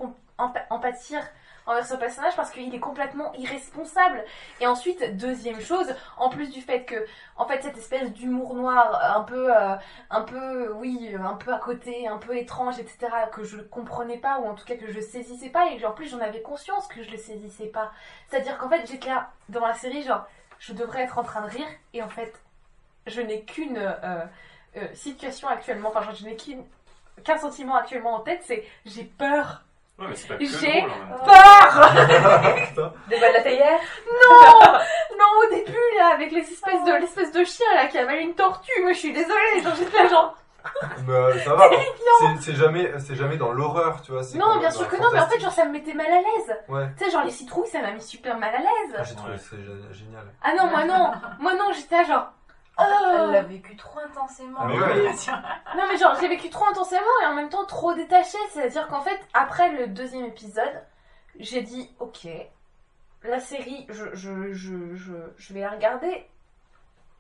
E: empathir envers ce personnage parce qu'il est complètement irresponsable. Et ensuite, deuxième chose, en plus du fait que, en fait, cette espèce d'humour noir, un peu, euh, un peu, oui, un peu à côté, un peu étrange, etc., que je comprenais pas, ou en tout cas que je saisissais pas, et en plus j'en avais conscience que je le saisissais pas. C'est-à-dire qu'en fait, j'étais là, dans la série, genre, je devrais être en train de rire, et en fait, je n'ai qu'une euh, euh, situation actuellement, enfin, genre, je n'ai qu'un sentiment actuellement en tête, c'est j'ai peur.
G: Ouais, mais c'est pas que
E: J'ai peur *laughs*
C: Des balles de la théière
E: Non *laughs* Non, au début, là, avec les espèces de, l'espèce de chien, là, qui a mal une tortue, moi, je suis désolée, genre, j'étais *laughs* là, genre...
B: Mais euh, ça va. C'est- C'est jamais, c'est jamais dans l'horreur, tu vois. c'est quand
E: Non,
B: même
E: bien
B: dans
E: sûr
B: le
E: que non, mais en fait,
B: fantastique.
E: genre, ça me mettait mal à l'aise.
B: Ouais.
E: Tu sais, genre, les citrouilles, ça m'a mis super mal à
B: Ah,
E: l'aise.
B: J'ai trouvé ça gé- génial.
E: Ah non, moi non Moi non, j'étais là, genre...
F: Elle
E: Oh
F: l'a vécu trop intensément.
B: Ah, mais
G: ouais.
B: ouais.
E: Non mais genre j'ai vécu trop intensément et en même temps trop détaché, c'est-à-dire qu'en fait après le deuxième épisode, j'ai dit ok, la série je, je, je, je, je vais la regarder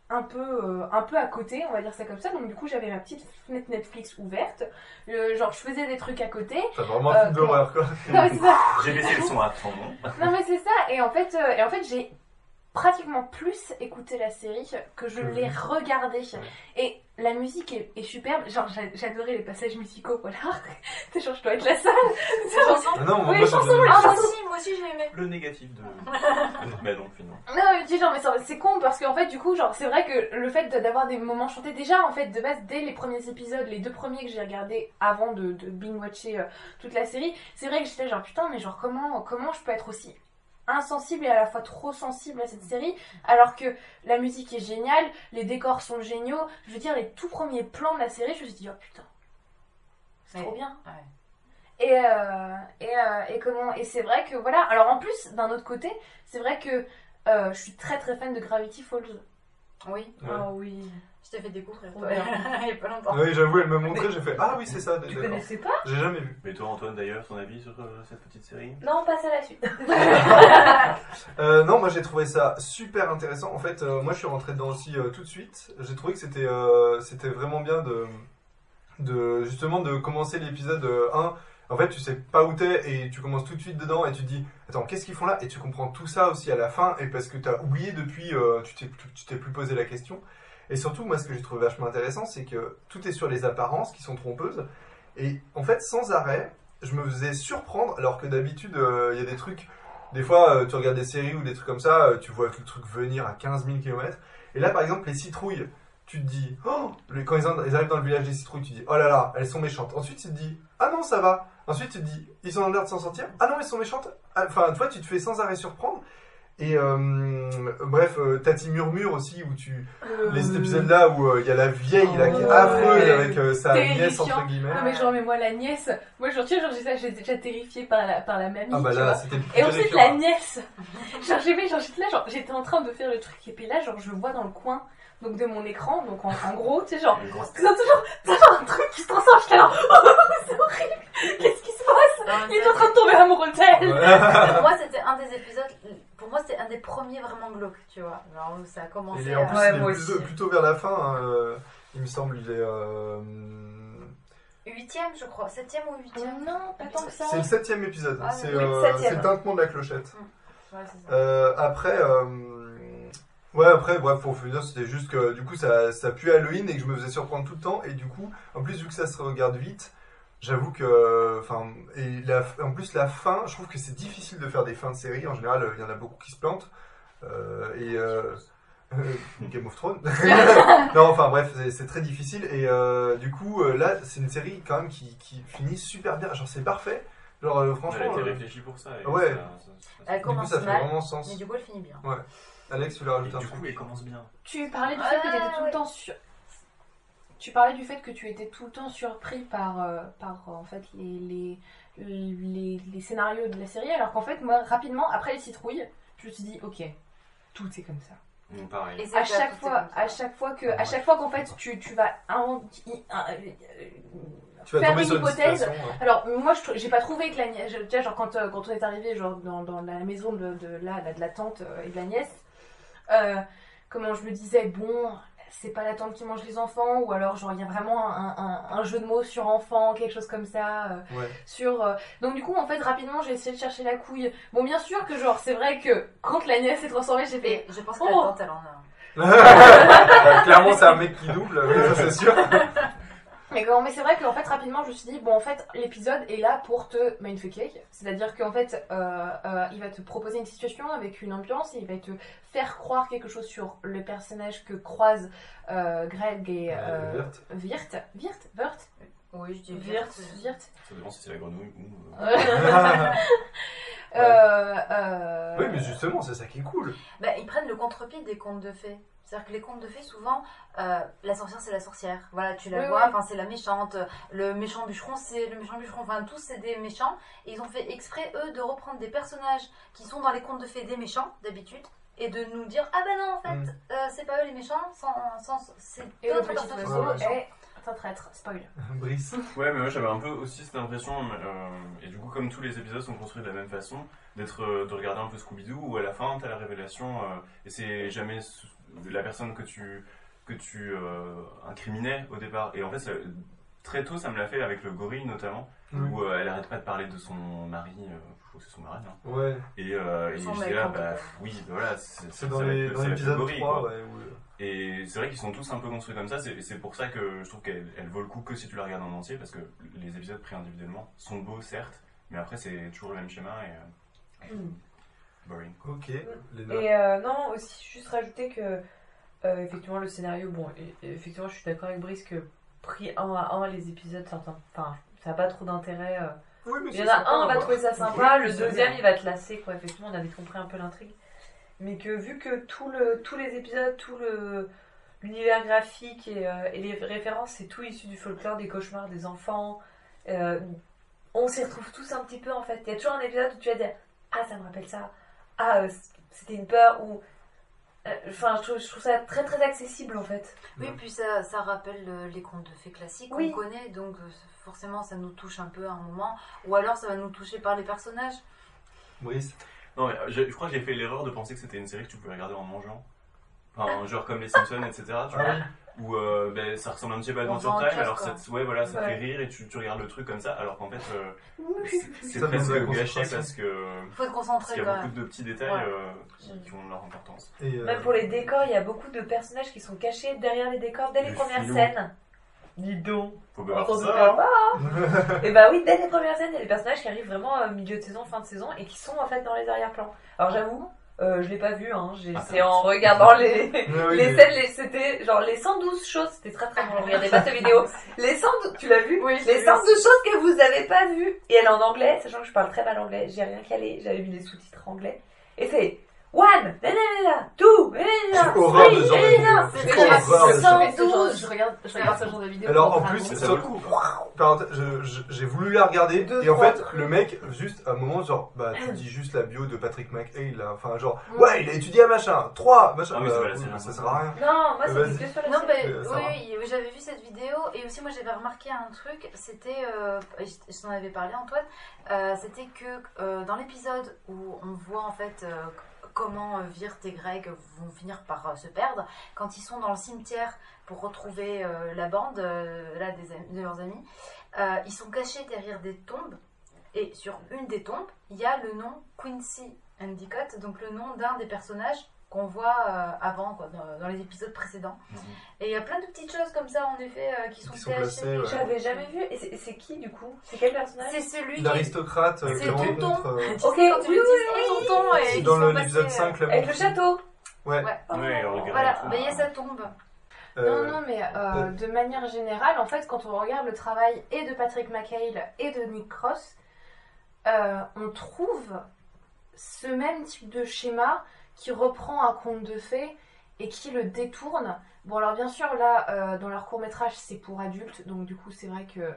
E: un peu, euh, un peu à côté, on va dire ça comme ça, donc du coup j'avais ma petite fenêtre Netflix ouverte, Euh, genre je faisais des trucs à côté,
B: T'as vraiment
E: Euh,
B: un film d'horreur, quoi. *laughs*
E: non mais c'est ça,
G: J'ai baissé le son à fond.
E: non mais c'est ça, et en fait, euh, et en fait j'ai pratiquement plus écouté la série que je l'ai regardée. Et la musique est, est superbe, genre j'a- j'adorais les passages musicaux, voilà. *laughs* C'est genre je dois être la seule. *laughs*
B: Ah non, moi,
E: Oui, chanson, chanson.
F: aussi, moi aussi j'ai aimé.
G: Le négatif de. *laughs* mais donc, finalement.
E: Non, mais tu sais, genre, mais c'est- con parce qu'en fait, du coup, genre, c'est vrai que le fait d'avoir des moments chantés, déjà, en fait, de base, dès les premiers épisodes, les deux premiers que j'ai regardés avant de, de binge-watcher euh, toute la série, c'est vrai que j'étais genre, putain, mais genre, comment, comment je peux être aussi insensible et à la fois trop sensible à cette série alors que la musique est géniale, les décors sont géniaux, je veux dire les tout premiers plans de la série, je me suis dit oh putain, c'est
F: Ouais.
E: trop bien.
F: Ouais.
E: Et, euh, et, euh, et comment et c'est vrai que voilà, alors en plus d'un autre côté, c'est vrai que euh, je suis très très fan de Gravity Falls.
F: Oui,
B: Ouais.
E: Ah oui.
F: Je t'ai fait découvrir. Toi. *laughs* Il y a pas longtemps.
B: Oui, j'avoue, elle m'a montré, j'ai fait Ah oui, c'est ça.
C: Tu connaissais pas?
B: J'ai jamais vu.
G: Mais toi, Antoine, d'ailleurs, ton avis sur euh, cette petite série?
C: Non, passe à la suite. *laughs* *laughs*
B: Euh, non, moi j'ai trouvé ça super intéressant. En fait, euh, moi je suis rentré dedans aussi euh, tout de suite. J'ai trouvé que c'était euh, c'était vraiment bien de, de justement de commencer l'épisode euh, 1. En fait, tu sais pas où t'es et tu commences tout de suite dedans et tu te dis attends qu'est-ce qu'ils font là? Et tu comprends tout ça aussi à la fin et parce que t'as oublié depuis, euh, tu t'es tu t'es plus posé la question. Et surtout, moi ce que j'ai trouvé vachement intéressant, c'est que tout est sur les apparences qui sont trompeuses et en fait sans arrêt, je me faisais surprendre alors que d'habitude euh, il y a des trucs des fois, euh, tu regardes des séries ou des trucs comme ça, euh, tu vois le truc venir à 15 000 km. Et là, par exemple, les citrouilles, tu te dis, oh, quand ils arrivent dans le village des citrouilles, tu te dis, oh là là, elles sont méchantes. Ensuite, tu te dis, ah non, ça va. Ensuite, tu te dis, ils ont l'air de s'en sortir. Ah non, elles sont méchantes. Ah, Enfin, toi, tu te fais sans arrêt surprendre. Et euh, bref, euh, Tati Murmure aussi, où tu. Les épisodes là où euh, il y a la vieille là qui est
E: Oh,
B: affreuse
E: ouais.
B: avec euh, sa
E: Terrifiant.
B: nièce entre guillemets.
E: Non mais genre mais moi la nièce, moi genre tu sais genre j'étais j'étais déjà terrifiée par la par la mamie.
B: Ah bah
E: tu
B: là, c'était
E: Et ensuite
B: récurrent.
E: la nièce. Genre j'aimais, genre j'étais là, genre j'étais en train de faire le truc et puis là genre je vois dans le coin donc de mon écran donc en, en gros tu sais genre c'est toujours, toujours un truc qui se transforme. J'étais là, oh, *laughs* c'est horrible. Qu'est-ce qui se passe? Il est en train de tomber amoureux d'elle.
B: Ouais.
F: moi, c'était un des épisodes. Pour moi, c'était un des premiers vraiment glauques, tu vois. Genre, ça a commencé.
B: Et en
F: à-
B: plus,
C: Ouais,
B: il est
C: moi
B: plutôt,
C: aussi.
B: plutôt vers la fin, euh, il me semble, il est. euh,
F: Huitième, je crois. Septième ou huitième
E: Non, pas tant que ça.
B: C'est le septième épisode.
F: Ah,
B: c'est
E: oui,
B: euh, c'est tintement de la clochette.
F: Ouais, c'est ça.
B: Euh, après, euh, ouais, après, bref, pour finir, c'était juste que du coup, ça, ça pue Halloween et que je me faisais surprendre tout le temps. Et du coup, en plus, vu que ça se regarde vite, j'avoue que, enfin, et la, en plus, la fin, je trouve que c'est difficile de faire des fins de série. En général, il y en a beaucoup qui se plantent. Euh, et euh, Euh, Game of Thrones. *laughs* non, enfin bref, c'est- très difficile. Et euh, du coup, euh, là, c'est une série quand même qui, qui finit super bien. Genre, c'est parfait. Genre, euh,
G: Elle a
B: franchement.
G: été
B: euh,
G: réfléchie pour ça. et
B: ouais.
G: ça- ça- ça-
F: Elle
B: du coup,
F: commence
B: ça fait vraiment sens.
F: mais du coup, elle finit bien.
B: Ouais. Alex, tu l'as
G: Et
B: rajouté un
G: du
B: truc
G: coup, elle commence bien.
E: Tu parlais du
F: Ah,
E: fait que tu étais tout le temps sur. Tu parlais du fait que tu étais tout le temps surpris par, euh, par euh, en fait, les, les, les, les scénarios de la série, alors qu'en fait, moi, rapidement, après les citrouilles, je me suis dit, ok, tout est comme ça.
G: Mm, Pareil.
F: Et
E: À
F: que
E: chaque fois, à chaque fois que, à chaque fois qu'en fait, tu, tu vas
B: Tu vas
E: faire
B: tomber
E: une hypothèse. Alors moi je j'ai pas trouvé que la nièce, tu vois, genre quand, euh, quand on est arrivé genre dans, dans la maison de, la- de la tante euh, et de la nièce, euh, comment je me disais bon c'est pas la tante qui mange les enfants ou alors genre il y a vraiment un, un- un jeu de mots sur enfant quelque chose comme ça euh,
B: Ouais.
E: sur euh, donc du coup en fait rapidement j'ai essayé de chercher la couille bon bien sûr que genre c'est vrai que quand la nièce s'est transformée j'ai fait
F: je pense que
E: Oh.
F: la tante, elle en a. *laughs*
B: Euh, Clairement, c'est un mec qui double, oui, ça c'est sûr. *laughs*
E: Mais, mais c'est vrai qu'en fait, rapidement, je me suis dit, bon, en fait, l'épisode est là pour te mindfucker. C'est-à-dire qu'en fait, euh, euh, il va te proposer une situation avec une ambiance et il va te faire croire quelque chose sur le personnage que croisent euh, Greg et
B: Euh,
E: euh,
B: Vert.
E: Virt. Virt? Virt?
F: Oui, je dis
E: Virt Virt
G: Ça dépend si c'est la grenouille ou. euh, *laughs*
E: Euh, euh, euh,
B: Oui, mais justement, c'est ça qui est cool.
F: Bah, ils prennent le contre-pied des contes de fées. C'est-à-dire que les contes de fées, souvent, euh, la sorcière, c'est la sorcière. Voilà, tu la
E: Oui,
F: vois,
E: oui.
F: c'est la méchante. Le méchant bûcheron, c'est le méchant bûcheron. Enfin, tous, c'est des méchants. Et ils ont fait exprès, eux, de reprendre des personnages qui sont dans les contes de fées des méchants, d'habitude. Et de nous dire, ah ben non, en fait,
B: Mm.
F: euh, c'est pas eux les méchants, sans, sans, c'est
E: Et le
F: d'autres
E: petit
F: personnages qui sont méchants.
E: est un traître. Spoil. *laughs*
B: Brice.
G: Ouais, mais moi j'avais un peu aussi cette impression, euh, et du coup, comme tous les épisodes sont construits de la même façon, d'être, euh, de regarder un peu Scooby-Doo, où à la fin t'as la révélation, euh, et c'est jamais la personne que tu, que tu euh, incriminais au départ. Et en fait, ça- très tôt, ça me l'a fait avec le gorille notamment,
B: Mm.
G: où euh, elle arrête pas de parler de son mari, euh, je crois que c'est son mari, hein.
B: Ouais,
G: Et, euh, et j'étais
F: mec,
G: là,
F: tout
G: bah oui, voilà, c'est
B: dans l'épisode
G: gorille,
B: 3,
G: quoi.
B: ouais, où, euh,
G: Et c'est vrai qu'ils sont tous un peu construits comme ça, c'est c'est pour ça que je trouve qu'elle elle vaut le coup que si tu la regardes en entier, parce que les épisodes pris individuellement sont beaux, certes, mais après c'est toujours le même schéma et. euh,
C: Mm.
G: Boring.
B: Ok, Léna.
C: Et euh, non, aussi juste rajouter que euh, effectivement le scénario, bon, et- et effectivement je suis d'accord avec Brice que pris un à un les épisodes, certains, enfin ça n'a pas trop d'intérêt. euh.
B: Oui, mais
C: Il y en
B: c'est
C: a
B: sympa,
C: un, on va
B: quoi.
C: trouver ça sympa,
B: Oui,
C: le
B: c'est
C: deuxième
B: bien.
C: il va te lasser quoi. Effectivement, on a vite compris un peu l'intrigue, mais que vu que tout le, tous les épisodes, tout le l'univers graphique et, euh, et les références, c'est tout issu du folklore, des cauchemars des enfants. euh, on s'y retrouve tous un petit peu en fait. Il y a toujours un épisode où tu vas dire Ah, ça me rappelle ça. Ah, euh, c'était une peur. Ou. euh, Enfin, je, trouve, je trouve ça très très accessible en fait.
F: Oui, puis ça, ça rappelle euh, les contes de fées classiques
C: Oui.
F: qu'on connaît, donc forcément ça nous touche un peu à un moment, ou alors ça va nous toucher par les personnages.
B: Brice.
G: Non, mais je, je crois que j'ai fait l'erreur de penser que c'était une série que tu pouvais regarder en mangeant. Enfin, genre comme les Simpsons, etc. Tu vois,
B: oui.
G: Où euh, ben, ça ressemble un petit peu à
F: En
G: Adventure Time, alors ça, te- ouais, voilà, ça te
C: Ouais.
G: fait rire et tu, tu regardes le truc comme ça, alors qu'en fait, euh, c'est- presque gâché parce que.
F: Faut être
G: Parce
F: concentré
G: qu'il y a beaucoup
F: même.
G: de petits détails
C: Ouais.
G: euh, qui, qui ont leur importance.
B: Et, euh,
C: Même pour les décors, il y a beaucoup de personnages qui sont cachés derrière les décors dès les
G: Le
C: premières scènes. Dis donc.
G: Faut
C: On
G: bien voir
C: s'en
G: ça.
C: pas. *laughs* Et bah oui, dès les premières scènes, il y a des personnages qui arrivent vraiment milieu de saison, fin de saison, et qui sont en fait dans les arrière-plans. Alors j'avoue, euh, je l'ai pas vu, hein. j'ai-
G: Ah,
C: c'est en regardant les, *laughs*
B: oui,
C: les scènes, les- c'était genre les 112 choses, c'était très très bon, regardez pas cette vidéo. *laughs* Les 112, tu l'as vu?
E: Oui,
C: Les
E: vu
C: 112 choses que vous avez pas vues. Et elle est en anglais, sachant que je parle très mal anglais, j'ai rien calé, j'avais mis les sous-titres anglais. Et c'est One, nanana, two, nanana,
B: J'ai horreur de
C: three,
B: ce genre de
C: nanana.
B: vidéo.
E: C'est
B: J'ai horreur de
E: je,
B: ce genre
E: je,
B: de
E: fais ce genre- je regarde, je regarde ce genre de vidéo.
B: Alors en plus,
E: vraiment-
G: ça vaut le coup, quoi.
B: parenthèse, je- je- j'ai voulu la regarder
C: Deux,
B: et en
C: trois
B: fait
C: trucs.
B: le mec juste à un moment genre bah tu dis juste la bio de Patrick McHale là, enfin genre
E: Mm.
B: ouais il a étudié à machin 3 machin
G: Ah oui,
B: bah,
G: c'est
B: oui,
G: ça.
B: sert à rien
C: Non, moi
B: Vas-y.
C: c'était que sur la
F: Non,
C: série.
F: mais
B: Euh, ça
F: oui,
B: va.
F: oui, oui, j'avais vu cette vidéo et aussi moi j'avais remarqué un truc, c'était, euh, je je t'en avais parlé Antoine, euh, c'était que euh, dans l'épisode où on voit en fait euh, comment euh, Virt et Greg vont finir par euh, se perdre, quand ils sont dans le cimetière pour retrouver euh, la bande là, des de leurs amis, ils sont cachés derrière des tombes. Et sur une des tombes, il y a le nom Quincy Endicott, donc le nom d'un des personnages qu'on voit euh, avant, quoi, dans, dans les épisodes précédents.
G: Mhm.
F: Et il y a plein de petites choses comme ça, en effet, euh, qui sont
B: Qui sont
F: cachées.
B: placées, ouais.
C: J'avais jamais vu. Et c'est- qui du coup? C'est quel personnage?
F: C'est celui qui.
B: l'aristocrate euh,
F: C'est
B: qui
F: tonton.
B: euh,
F: sais,
C: Ok, oui, oui,
F: oh, tonton, et
B: dans l'épisode
F: euh,
B: 5 là
C: Avec le château
B: Ouais.
F: Ouais.
G: Ouais, le regret.
F: Voilà, il y a sa tombe.
E: Non,
B: Euh,
E: non, mais euh,
B: euh,
E: de manière générale, en fait, quand on regarde le travail et de Patrick McHale et de Nick Cross, euh, on trouve ce même type de schéma qui reprend un conte de fées et qui le détourne. Bon, alors bien sûr, là, euh, dans leur court métrage, c'est pour adultes, donc du coup, c'est vrai que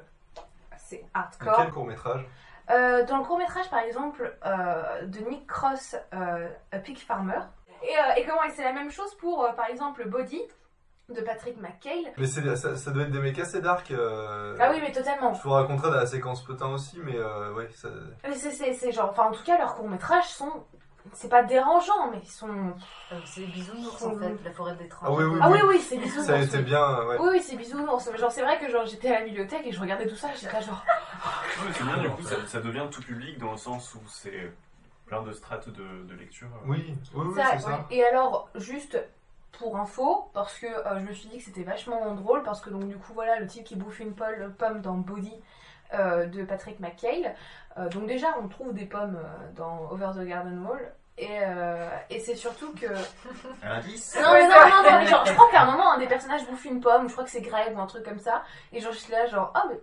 E: c'est hardcore.
B: Quel court métrage
E: Euh, dans le court métrage, par exemple, euh, de Nick Cross, A Pig Farmer. Et, et comment Et c'est la même chose pour, par exemple, Body de Patrick McHale.
B: Mais c'est- ça, ça doit être des mecs assez dark. euh,
E: Ah oui, mais totalement.
B: Je vous raconterai dans la séquence potin aussi, mais euh, ouais, ça...
E: Mais C'est, c'est, c'est genre, enfin, en tout cas, leurs courts métrages sont, c'est pas dérangeant, mais ils sont.
F: Euh, C'est les bisounours en fait, la forêt des.
B: Ah oui, oui,
E: Ah oui,
B: oui.
E: oui, c'est bisounours.
B: Ça a été
E: oui.
B: bien, euh, ouais.
E: Oui, oui, c'est bisounours. Genre, c'est vrai que genre j'étais à la bibliothèque et je regardais tout ça, j'étais là genre.
G: Ouais, c'est bien, du coup, ça, ça devient tout public dans le sens où c'est plein de strates de, de lecture.
B: Oui, oui, oui,
E: Ça,
B: c'est ça.
E: Et alors, juste pour info, parce que euh, je me suis dit que c'était vachement drôle, parce que donc du coup voilà le type qui bouffe une pomme, pomme dans Body euh, de Patrick McHale. Euh, donc déjà on trouve des pommes euh, dans Over the Garden Wall. Et, euh, et c'est surtout que. *laughs*
G: Indice
E: Non, mais non, non, non, mais genre, je *laughs* crois qu'à un moment, un des personnages bouffe une pomme, je crois que c'est Greg ou un truc comme ça, et genre, je suis là, genre, ah, mais.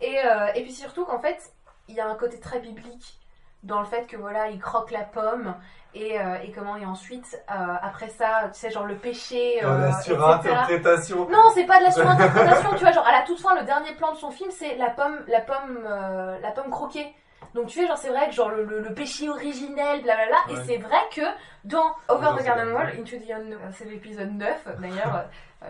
E: Et, et puis surtout qu'en fait, il y a un côté très biblique dans le fait que voilà, il croque la pomme, et, euh, et comment, et ensuite, euh, après ça, tu sais, genre le péché.
B: La
E: euh, etc.
B: surinterprétation.
E: Non, c'est pas de la surinterprétation, tu vois, genre à la toute fin, le dernier plan de son film, c'est la pomme, la pomme, euh, la pomme croquée. Donc tu sais, genre c'est vrai que genre le, le- le péché originel, blablabla,
B: Ouais.
E: et c'est vrai que dans Over the Garden Wall. Into the Unknown, c'est l'épisode 9 d'ailleurs,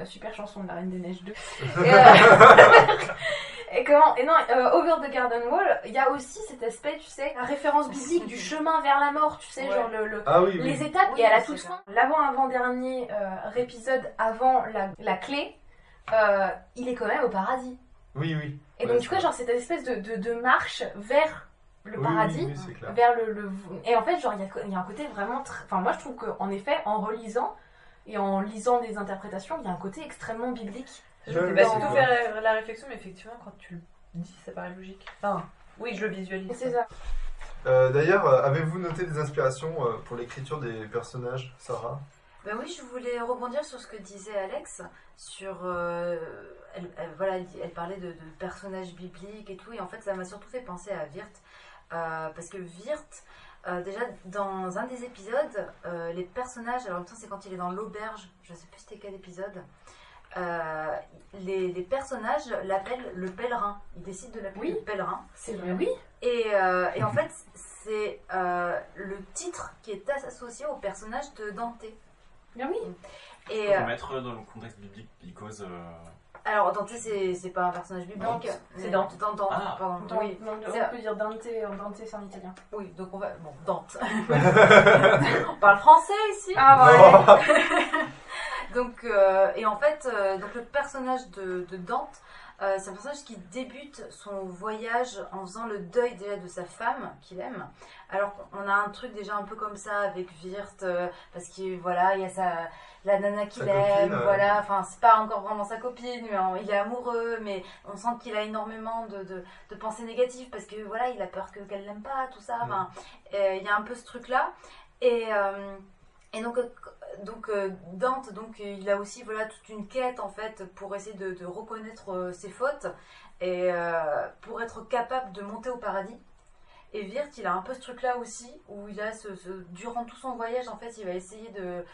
E: super chanson de la Reine des Neiges 2. *laughs* Et, euh, *laughs* et comment, et non, euh, Over the Garden Wall, il y a aussi cet aspect, tu sais, la référence biblique du chemin vers la mort, tu sais,
F: Ouais.
E: genre le, le-
B: Ah oui, oui.
E: les étapes,
F: Oui,
E: et à la toute fin, l'avant-avant-dernier euh, épisode avant la, la clé, euh, il est quand même au paradis.
B: Oui, oui.
E: Et
B: Ouais,
E: donc, du coup, genre, cette espèce de, de, de marche vers le paradis,
B: oui, oui,
E: vers le, le- Et en fait, genre, il y a, il y a un côté vraiment. tr- Enfin, moi, je trouve qu'en effet, en relisant et en lisant des interprétations, il y a un côté extrêmement biblique.
C: Je vais
B: ouais,
C: pas du
B: c'est
C: tout
B: vrai.
C: faire la, la réflexion, mais effectivement, quand tu le dis, ça paraît logique. Enfin, oui, je le visualise.
E: C'est ça.
B: Euh, D'ailleurs, euh, avez-vous noté des inspirations euh, pour l'écriture des personnages, Sarah?
F: Ben oui, je voulais rebondir sur ce que disait Alex, sur... euh, elle, elle- voilà, elle, parlait de, de personnages bibliques et tout, et en fait ça m'a surtout fait penser à Wirth, euh, parce que Wirth, euh, déjà dans un des épisodes, euh, les personnages, alors en même temps c'est quand il est dans l'auberge, je sais plus c'était quel épisode, euh, les, les personnages l'appellent le pèlerin, ils décident de l'appeler
E: Oui.
F: le pèlerin.
E: C'est vrai, oui.
F: Et, euh, et en fait, c'est euh, le titre qui est associé au personnage de Dante.
E: Bien oui.
F: Et
G: Pour
F: euh,
G: mettre dans le contexte biblique, because. euh,
F: alors, Dante, c'est pas un personnage biblique.
C: Dante, c'est Dante.
F: Dante, Dante,
G: Ah.
F: pardon.
E: Donc,
F: oui,
E: on peut dire Dante, Dante c'est en italien.
F: oui, donc on va. Bon, Dante. *laughs* on parle français ici.
E: Ah ouais. *laughs* *laughs*
F: Donc, euh, et en fait, euh, donc le personnage de, de Dante, euh, c'est un personnage qui débute son voyage en faisant le deuil déjà de sa femme qu'il aime. Alors qu'on a un truc déjà un peu comme ça avec Wirth, euh, parce que voilà, il y a sa, la nana qu'il aime,
B: copine,
F: voilà, enfin c'est pas encore vraiment sa copine, mais euh, il est amoureux, mais on sent qu'il a énormément de, de, de pensées négatives parce que voilà, il a peur que qu'elle l'aime pas, tout ça. Euh, il y a un peu ce truc là. Et, et donc, donc euh, Dante, donc, il a aussi voilà, toute une quête en fait pour essayer de, reconnaître euh, ses fautes et euh, pour être capable de monter au paradis. Et Wirth, il a un peu ce truc là aussi où il a ce, durant tout son voyage en fait, il va essayer de,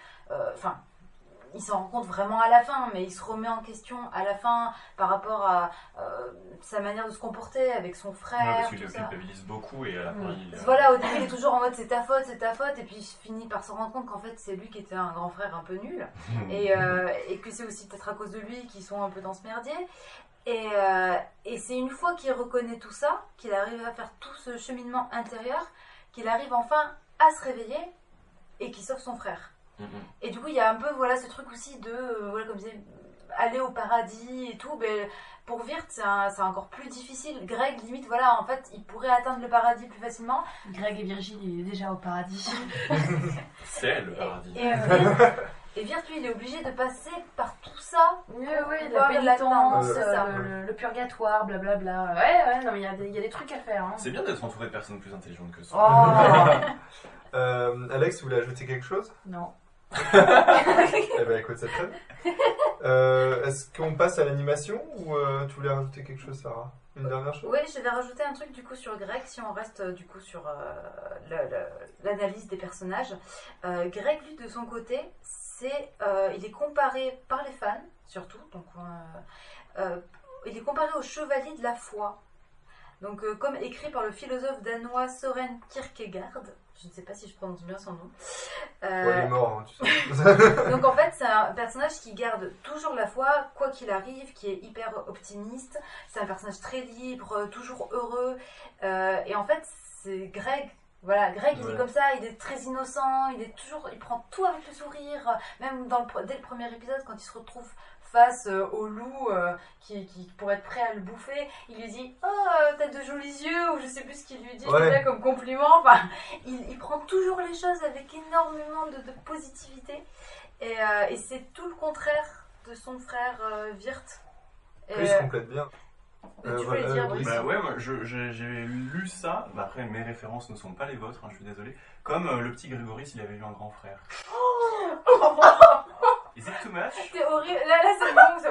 F: il s'en rend compte vraiment à la fin, mais il se remet en question à la fin par rapport à euh, sa manière de se comporter avec son
G: ouais,
F: frère,
G: parce qu'il culpabilise beaucoup et à la fin il. euh,
F: Voilà, au début il est toujours en mode c'est ta faute, c'est ta faute, et puis il finit par se rendre compte qu'en fait c'est lui qui était un grand frère un peu nul, *laughs* et, euh, et que c'est aussi peut-être à cause de lui qu'ils sont un peu dans ce merdier. Et, et c'est une fois qu'il reconnaît tout ça, qu'il arrive à faire tout ce cheminement intérieur, qu'il arrive enfin à se réveiller et qu'il sauve son frère. Et du coup, il y a un peu voilà, ce truc aussi de, euh, voilà, comme je disais, aller au paradis et tout. Ben, pour Wirth, c'est encore plus difficile. Greg, limite, voilà, en fait, il pourrait atteindre le paradis plus facilement.
E: Greg et Virgile, il est déjà au paradis. *laughs*
G: C'est le paradis.
F: Et, euh, et Wirth, lui, il est obligé de passer par tout ça.
E: Oui,
F: pour
E: oui, la pénitence,
F: ça.
E: euh, le, le purgatoire, blablabla. Ouais, ouais, non, mais il y, a des- il y a des trucs à faire. Hein.
G: C'est bien d'être entouré de personnes plus intelligentes que ça.
E: Oh *laughs*
B: Euh, Alex, vous voulez ajouter quelque chose?
E: Non.
B: Eh ben écoute, c'est très bien. Euh, Est-ce qu'on passe à l'animation ou euh, tu voulais rajouter quelque chose, Sarah? Une dernière chose?
F: Oui, je vais rajouter un truc du coup sur Greg, si on reste euh, du coup sur euh, l'analyse des personnages. Greg, lui, de son côté, c'est, il est comparé par les fans, surtout, donc il est comparé au chevalier de la foi. Donc, comme écrit par le philosophe danois Soren Kierkegaard, je ne sais pas si je prononce bien son nom. Euh,
B: Ouais, il est mort, hein, tu *laughs* sais.
F: donc en fait, c'est un personnage qui garde toujours la foi, quoi qu'il arrive, qui est hyper optimiste. C'est un personnage très libre, toujours heureux. Euh, et en fait, c'est Greg. Voilà, Greg, il est comme ça, il est très innocent, il est toujours, il prend tout avec le sourire. Même dans le, dès le premier épisode, quand il se retrouve face euh, au loup euh, qui, qui pourrait être prêt à le bouffer, il lui dit Oh, euh, t'as de jolis yeux, ou je sais plus ce qu'il lui dit
B: Ouais.
F: déjà comme compliment. Enfin, il, il prend toujours les choses avec énormément de, de positivité. Et, euh, et c'est tout le contraire de son frère euh, Wirth.
B: Il se complète bien.
F: tu
B: Euh,
F: voulais dire, Brice
G: Bah ouais, moi, j'ai lu ça. Bah après, mes références ne sont pas les vôtres, hein, je suis désolé. Comme euh, le petit Grégory s'il avait eu un grand frère. *laughs* Is it too much?
F: C'est horrible. Là, là c'est bon. c'est-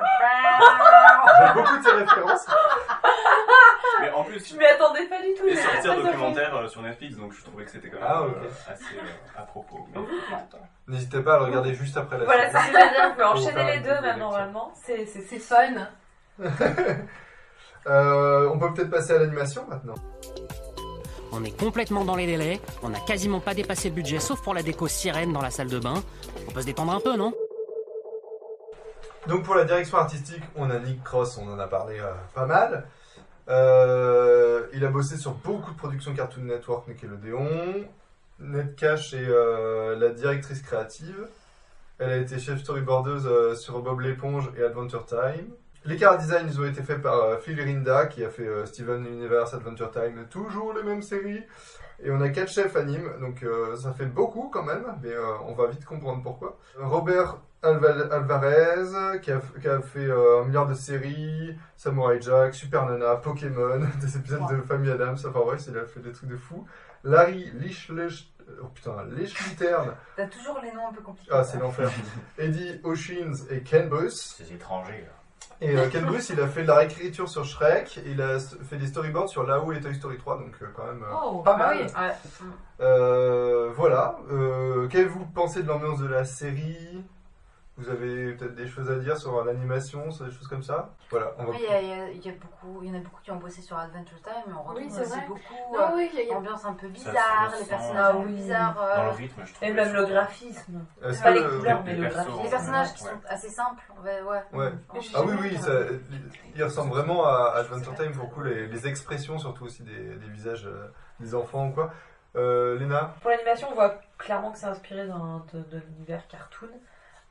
B: J'aime beaucoup de ces références. *laughs*
G: Mais en plus,
C: Je m'y attendais pas du tout.
G: il est
C: j'ai
G: sorti un documentaire euh, sur Netflix, donc je trouvais que c'était quand même
B: Ah,
G: euh, assez euh, à propos. Mais-
B: N'hésitez pas à le regarder juste après la
C: Voilà,
B: série.
C: c'est ce que j'allais dire. On peut enchaîner les deux
B: lecture.
C: normalement. C'est c'est- c'est
E: C'est fun. *laughs*
B: Euh, on peut peut-être passer à l'animation maintenant.
K: On est complètement dans les délais, on n'a quasiment pas dépassé le budget sauf pour la déco sirène dans la salle de bain. On peut se détendre un peu, non?
B: Donc pour la direction artistique, on a Nick Cross, on en a parlé euh, pas mal. Euh, il a bossé sur beaucoup de productions Cartoon Network, Nickelodeon. Ned Cash est euh, la directrice créative. Elle a été chef storyboardeuse sur Bob l'éponge et Adventure Time. Les car designs ils ont été faits par Phil Rinda qui a fait Steven Universe, Adventure Time, toujours les mêmes séries. Et on a quatre chefs animes, donc ça fait beaucoup quand même, mais on va vite comprendre pourquoi. Robert Alvarez, qui a, qui a fait euh, un milliard de séries, Samurai Jack, Super Nana, Pokémon, *laughs* des épisodes de Famille Adams, enfin ouais, il a fait des trucs de fou. Larry Lichlich, oh putain, Lichlittern,
F: T'as toujours les noms un peu compliqués.
B: ah c'est l'enfer, Eddie Oshins et Ken Bruce.
L: Ces étrangers, là.
B: Et euh, Ken Bruce, il a fait de la réécriture sur Shrek, et il a fait des storyboards sur Lao et Toy Story 3, donc euh, quand même euh,
E: Oh,
B: pas
E: bah
B: mal.
E: oui.
B: Euh, voilà. Euh, Qu'avez-vous pensé de l'ambiance de la série? Vous avez peut-être des choses à dire sur l'animation, sur des choses comme ça? Voilà, on va.
F: Il y, a- il y a- il y a beaucoup, il y en a beaucoup qui ont bossé sur Adventure Time, mais on retrouve
E: Oui, c'est
F: aussi
E: vrai.
F: beaucoup
E: Non,
F: euh,
E: oui, il y a-
F: ambiance un peu bizarre, les personnages un peu
C: oui.
F: bizarres. euh,
L: Dans le rythme, je trouve.
C: Et même le graphisme. Pas
B: que-
C: les couleurs,
G: les
C: mais le graphisme.
F: Les personnages qui
L: Ouais.
F: sont assez simples. Ouais, ouais.
B: Ouais.
F: Franchement,
B: Ah oui, oui, ça, il ressemble vraiment à Adventure Time pour le coup, les, les expressions, surtout aussi des, des visages euh, des enfants ou quoi. Euh, Léna?
C: Pour l'animation, on voit clairement que c'est inspiré d'un- de, de l'univers cartoon.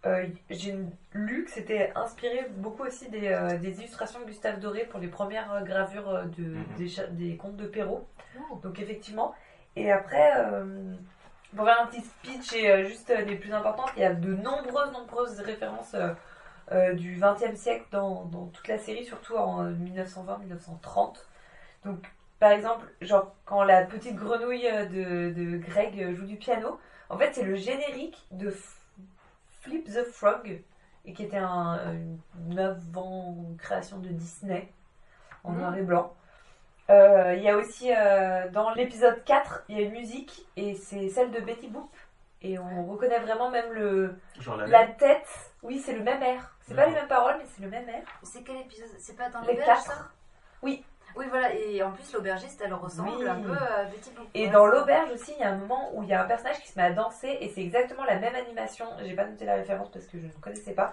C: Euh, J'ai lu que c'était inspiré beaucoup aussi des, euh, des illustrations de Gustave Doré pour les premières euh, gravures de,
G: Mhm.
C: des, contes de Perrault.
E: Oh.
C: Donc effectivement. Et après, euh, pour faire un petit speech et euh, juste euh, les plus importantes, il y a de nombreuses, nombreuses références euh, euh, du XXe siècle dans, dans toute la série, surtout en 1920-1930. Donc par exemple, genre quand la petite grenouille de, de Greg joue du piano, en fait c'est le générique de Flip the Frog, et qui était un, une avant-création de Disney en
E: Mhm.
C: noir et blanc. Euh, Il y a aussi euh, dans l'épisode 4, il y a une musique et c'est celle de Betty Boop. Et on reconnaît vraiment même le,
G: Genre la,
C: la tête. Oui, c'est le même air. C'est pas les mêmes paroles, mais c'est le même air.
F: C'est quel épisode? C'est pas dans
C: Les
F: ça?
C: Oui.
F: Oui, voilà. Et en plus, l'aubergiste, elle ressemble
C: Oui.
F: un peu à Betty Boop.
C: Et dans l'auberge aussi, il y a un moment où il y a un personnage qui se met à danser et c'est exactement la même animation. J'ai pas noté la référence parce que je ne connaissais pas.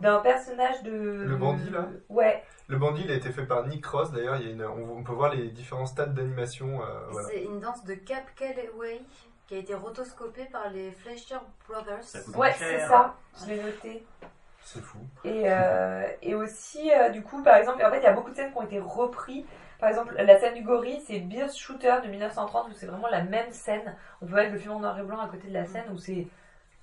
C: D'un personnage de.
B: Le bandit, là
C: Ouais.
B: Le bandit, il a été fait par Nick Cross, d'ailleurs, il y a une- on, peut voir les différents stades d'animation. euh, voilà.
F: C'est une danse de Cap Calloway qui a été rotoscopée par les Fleischer Brothers.
C: Ouais, c'est ça. Je l'ai noté.
B: C'est fou.
C: Et, euh, et aussi, euh, du coup, par exemple, en fait, il y a beaucoup de scènes qui ont été reprises. Par exemple, la scène du gorille, c'est Beer Shooter de 1930, où c'est vraiment la même scène. On peut mettre le film en noir et blanc à côté de la scène, où c'est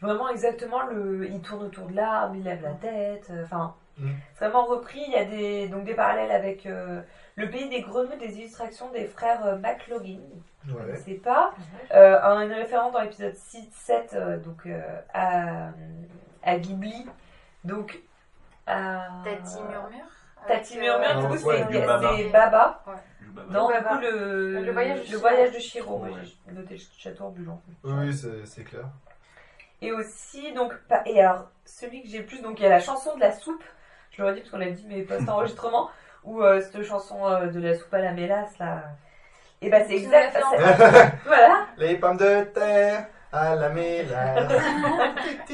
C: vraiment exactement le. Il tourne autour de l'arbre, il lève la tête, euh, enfin.
B: Mm.
C: C'est vraiment repris. Il y a des, donc des parallèles avec euh, le pays des grenouilles, des illustrations des frères euh, McLaughlin. je ne connaissais pas. Euh, un- une référence dans l'épisode 6, 7, euh, donc euh, à, à Ghibli. Donc, à...
F: Tati Murmure?
C: Tati
F: Avec, euh,
C: Murmure, du coup, c'est Baba. Dans, coup, le,
E: Le voyage de Chihiro.
C: voyage de Chihiro.
G: Ouais.
C: J'ai noté le château ambulant.
B: Oui, c'est clair.
C: Et aussi, donc, et alors, celui que j'ai le plus, donc il y a la chanson de la soupe, je le redis parce qu'on a dit mes post-enregistrements, *laughs* ou euh, cette chanson euh, de la soupe à la mélasse, là. Et bah, c'est exact. *laughs* Voilà.
B: Les pommes de terre à la mélasse. *laughs*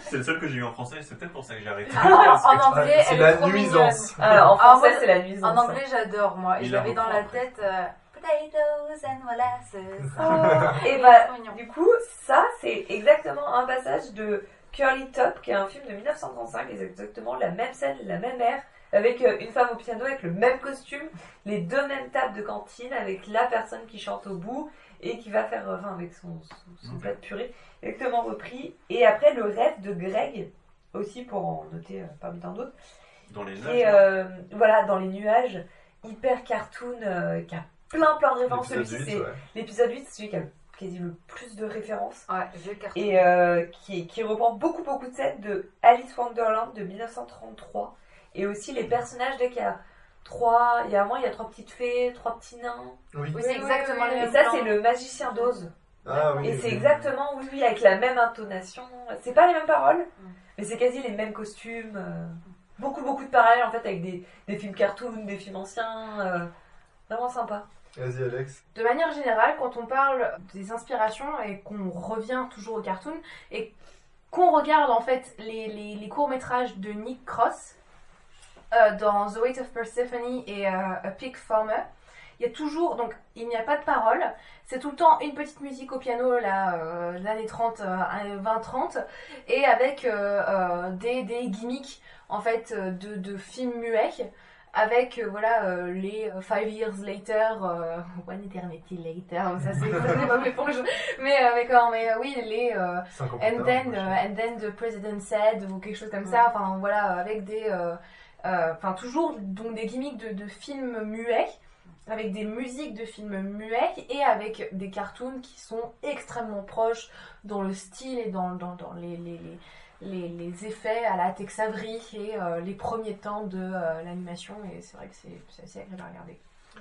G: C'est le seul que j'ai eu en français, c'est peut-être pour ça que j'ai arrêté.
F: Ah, en anglais,
B: c'est
F: elle
B: la
F: est trop
B: nuisance.
F: mignonne.
C: Ah, en
F: Ah,
C: français,
F: moi,
C: c'est la nuisance.
F: En anglais, j'adore moi. Et
G: Il
F: je
G: la
F: l'avais dans
G: reprend
F: la
G: après.
F: tête. euh, Potatoes and molasses. *laughs*
C: Et
F: Il est
C: bah,
F: trop mignon.
C: du coup, ça, c'est exactement un passage de Curly Top, qui est un film de 1935, et c'est exactement la même scène, la même ère, avec euh, une femme au piano, avec le même costume, les deux mêmes tables de cantine, avec la personne qui chante au bout, et qui va faire, euh, enfin, avec son, son, son
G: Ok.
C: plat de purée, exactement repris. Et après, le rêve de Greg, aussi pour en noter euh, parmi tant d'autres,
G: Dans les nuages.
C: est, euh, voilà, dans les nuages, hyper cartoon, euh, qui a plein plein de références.
B: L'épisode
C: Celui-ci,
B: 8,
C: c'est
B: ouais.
C: l'épisode 8, c'est celui qui a le- quasi le plus de références
F: Ouais,
C: et euh, qui, qui reprend beaucoup beaucoup de scènes de Alice Wonderland de 1933 et aussi les personnages dès qu'il y a trois il y a moment il y a trois petites fées trois petits nains
B: Oui.
F: Oui, c'est exactement les
C: et
F: mêmes
C: ça c'est le magicien d'Oz
B: Ah oui.
C: et c'est
B: oui.
C: exactement oui oui avec la même intonation c'est pas les mêmes paroles
F: Mm.
C: mais c'est quasi les mêmes costumes euh, beaucoup beaucoup de parallèles en fait avec des, des films cartoon des films anciens euh, vraiment sympa
B: Vas-y, Alex.
E: De manière générale, quand on parle des inspirations et qu'on revient toujours au cartoon et qu'on regarde en fait les, les- les courts-métrages de Nick Cross euh, dans The Weight of Persephone et euh, A Pig Farmer, il y a toujours, donc il n'y a pas de parole, c'est tout le temps une petite musique au piano là, euh, l'année 30, euh, 20-30, et avec euh, euh, des, des gimmicks en fait de, de films muets avec euh, voilà euh, les Five Years Later, euh, *laughs* One Eternity Later, ça c'est pas *laughs* éponge, mais euh, mais quand mais euh, oui les euh, And then and then the president said ou quelque chose comme ça, enfin voilà avec des euh, euh, enfin toujours donc des gimmicks de, de films muets avec des musiques de films muets et avec des cartoons qui sont extrêmement proches dans le style et dans, dans, dans les, les, les, les, les effets à la Tex Avery et euh, les premiers temps de euh, l'animation et c'est vrai que c'est c'est assez agréable à regarder.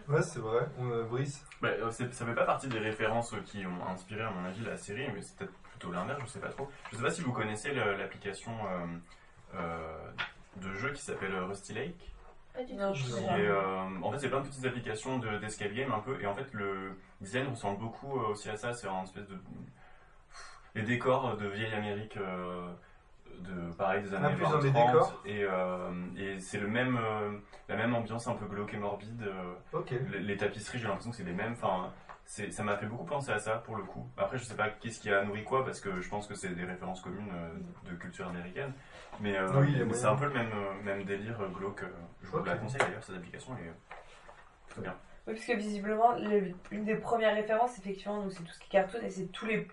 B: Ouais, c'est vrai. On, euh, Brice.
G: Bah, euh, ça fait pas partie des références euh, qui ont inspiré, à mon avis, la série, mais c'est peut-être plutôt l'inverse, je sais pas trop. Je sais pas si vous connaissez l'application euh, euh, de jeu qui s'appelle Rusty Lake.
C: Pas du tout.
G: Qui est, euh, en fait, c'est plein de petites applications de- d'escape game un peu, et en fait, le design ressemble beaucoup euh, aussi à ça. C'est un espèce de. Les décors de vieille Amérique, euh, de pareil, des années
B: Ah, plus dans
G: 20,
B: les
G: 30,
B: décors
G: Et, euh, et c'est le même, euh, la même ambiance un peu glauque et morbide. euh, les, les tapisseries, j'ai l'impression que c'est les mêmes. Enfin, ça m'a fait beaucoup penser à ça pour le coup. Après, je sais pas qu'est-ce qui a nourri quoi, parce que je pense que c'est des références communes euh, de culture américaine. Mais, euh,
B: Oui,
G: mais c'est un peu le même, euh, même délire euh, glauque. Je vous
B: Ok.
G: la conseille d'ailleurs, cette application elle est plutôt bien.
C: Oui, parce que visiblement, le- une des premières références, effectivement, donc c'est tout ce qui est cartoon et c'est tous les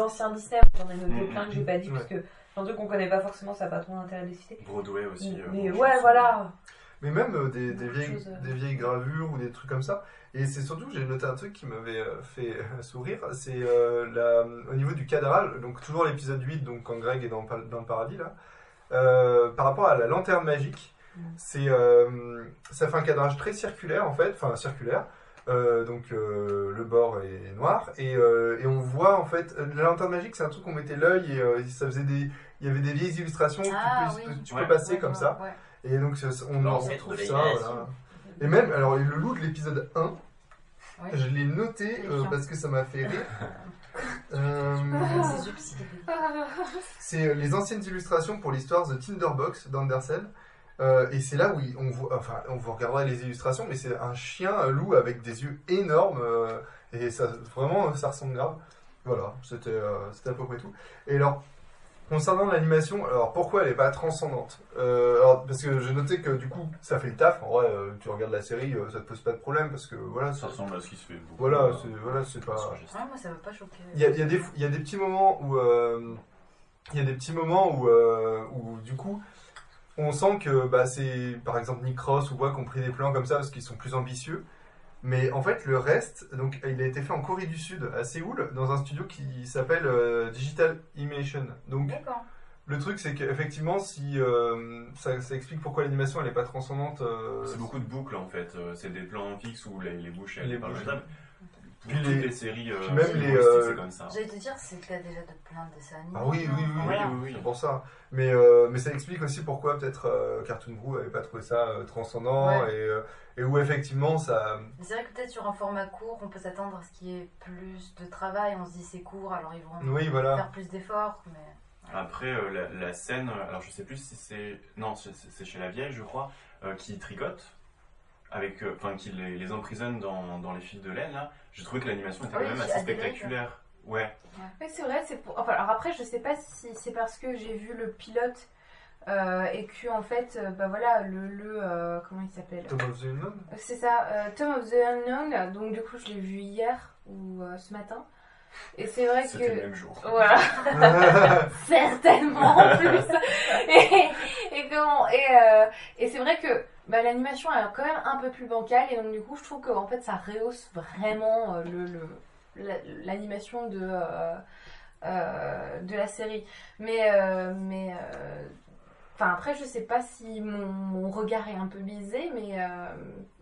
C: anciens Disney. J'en ai noté
G: Mhm.
C: plein que j'ai pas dit,
B: Ouais.
C: parce que dans trucs qu'on connaît pas forcément, ça n'a pas trop d'intérêt de les citer.
G: Broadway aussi. euh,
C: Mais ouais, voilà.
B: Mais même euh, des, des, vieilles,
C: choses, euh.
B: des vieilles gravures ou des trucs comme ça. Et c'est surtout, j'ai noté un truc qui m'avait fait sourire, c'est euh, la- au niveau du cadrage, donc toujours l'épisode 8, donc quand Greg est dans, dans le paradis là, euh, par rapport à la lanterne magique, c'est euh, ça fait un cadrage très circulaire en fait, enfin circulaire, euh, donc euh, le bord est noir, et, euh, et on voit en fait, la lanterne magique c'est un truc qu'on mettait l'œil et euh, ça faisait des... Il y avait des vieilles illustrations que
F: Ah,
B: tu peux,
F: oui.
B: tu
G: Ouais.
B: peux passer
F: Ouais,
B: comme ça. Et donc on en retrouve ça. Voilà. Et même, alors le loup de l'épisode 1,
F: Ouais.
B: je l'ai noté euh, parce que ça m'a fait rire. *laughs* Euh, c'est les anciennes illustrations pour l'histoire The Tinderbox d'Andersen. Euh, et c'est là où on voit, enfin, on vous regardera les illustrations, mais c'est un chien un loup avec des yeux énormes euh, et ça, vraiment, ça ressemble grave. Voilà, c'était à peu près tout. Et alors, concernant l'animation, alors pourquoi elle est pas transcendante? Euh, alors, Parce que j'ai noté que du coup, ça fait le taf. En vrai, euh, tu regardes la série, euh, ça te pose pas de problème parce que voilà,
G: Ça ressemble à ce qui se fait beaucoup.
B: voilà,
G: euh,
B: c'est, voilà, c'est pas.
F: Ouais, moi, ça m'a pas choqué.
B: Il y a, il y a des, il y a des petits moments où euh, il y a des petits moments où, euh, où du coup on sent que bah, c'est par exemple Nick Ross ou quoi qui ont pris des plans comme ça parce qu'ils sont plus ambitieux Mais en fait, le reste, donc, il a été fait en Corée du Sud, à Séoul, dans un studio qui s'appelle euh, Digital Imation. Donc,
F: D'accord.
B: le truc, c'est qu'effectivement, si euh, ça, ça explique pourquoi l'animation elle est pas transcendante. euh,
G: C'est beaucoup de boucles en fait. Euh, C'est des plans fixes où les, les bouches elles
B: Les bouches. Puis
G: toutes
B: les-
G: les, séries, euh,
B: puis même les, euh,
G: c'est comme ça.
F: J'allais te dire, c'est le cas déjà de plein de dessins animés.
B: Ah oui, oui, oui, oui,
F: voilà.
G: oui, oui.
B: c'est pour ça. Mais, euh, mais ça explique aussi pourquoi peut-être euh, Cartoon Brew avait pas trouvé ça euh, transcendant
F: Ouais.
B: et, euh, et où effectivement ça.
F: Mais C'est vrai que peut-être sur un format court, on peut s'attendre à ce qu'il y ait plus de travail. On se dit c'est court, alors ils vont
B: Oui, voilà.
F: faire plus d'efforts. Mais...
G: Après, euh, la, la scène, alors je sais plus si c'est. Non, c'est c'est chez la vieille, je crois, euh, qui tricote, avec, euh, enfin, qui les, les emprisonne dans, dans les fils de laine, là. J'ai trouvé que l'animation était
E: Ah
G: quand
E: oui,
G: même assez spectaculaire. Ouais.
E: Oui, c'est vrai, c'est pour... enfin, alors après, je sais pas si c'est parce que j'ai vu le pilote euh, et que, en fait, euh, bah voilà, le. le euh, comment il s'appelle?
B: Tom of the Unknown
E: C'est ça, euh, Tom of the Unknown, donc du coup, je l'ai vu hier ou euh, ce matin. Et c'est vrai que.
G: C'était le même jour.
E: Voilà. *laughs* Certainement en plus. Et, et, comment- et, euh, et c'est vrai que bah, l'animation est quand même un peu plus bancale et donc du coup je trouve que en fait ça rehausse vraiment euh, le, le- la- l'animation de, euh, euh, de la série. Mais, mais enfin après je sais pas si mon, mon regard est un peu biaisé mais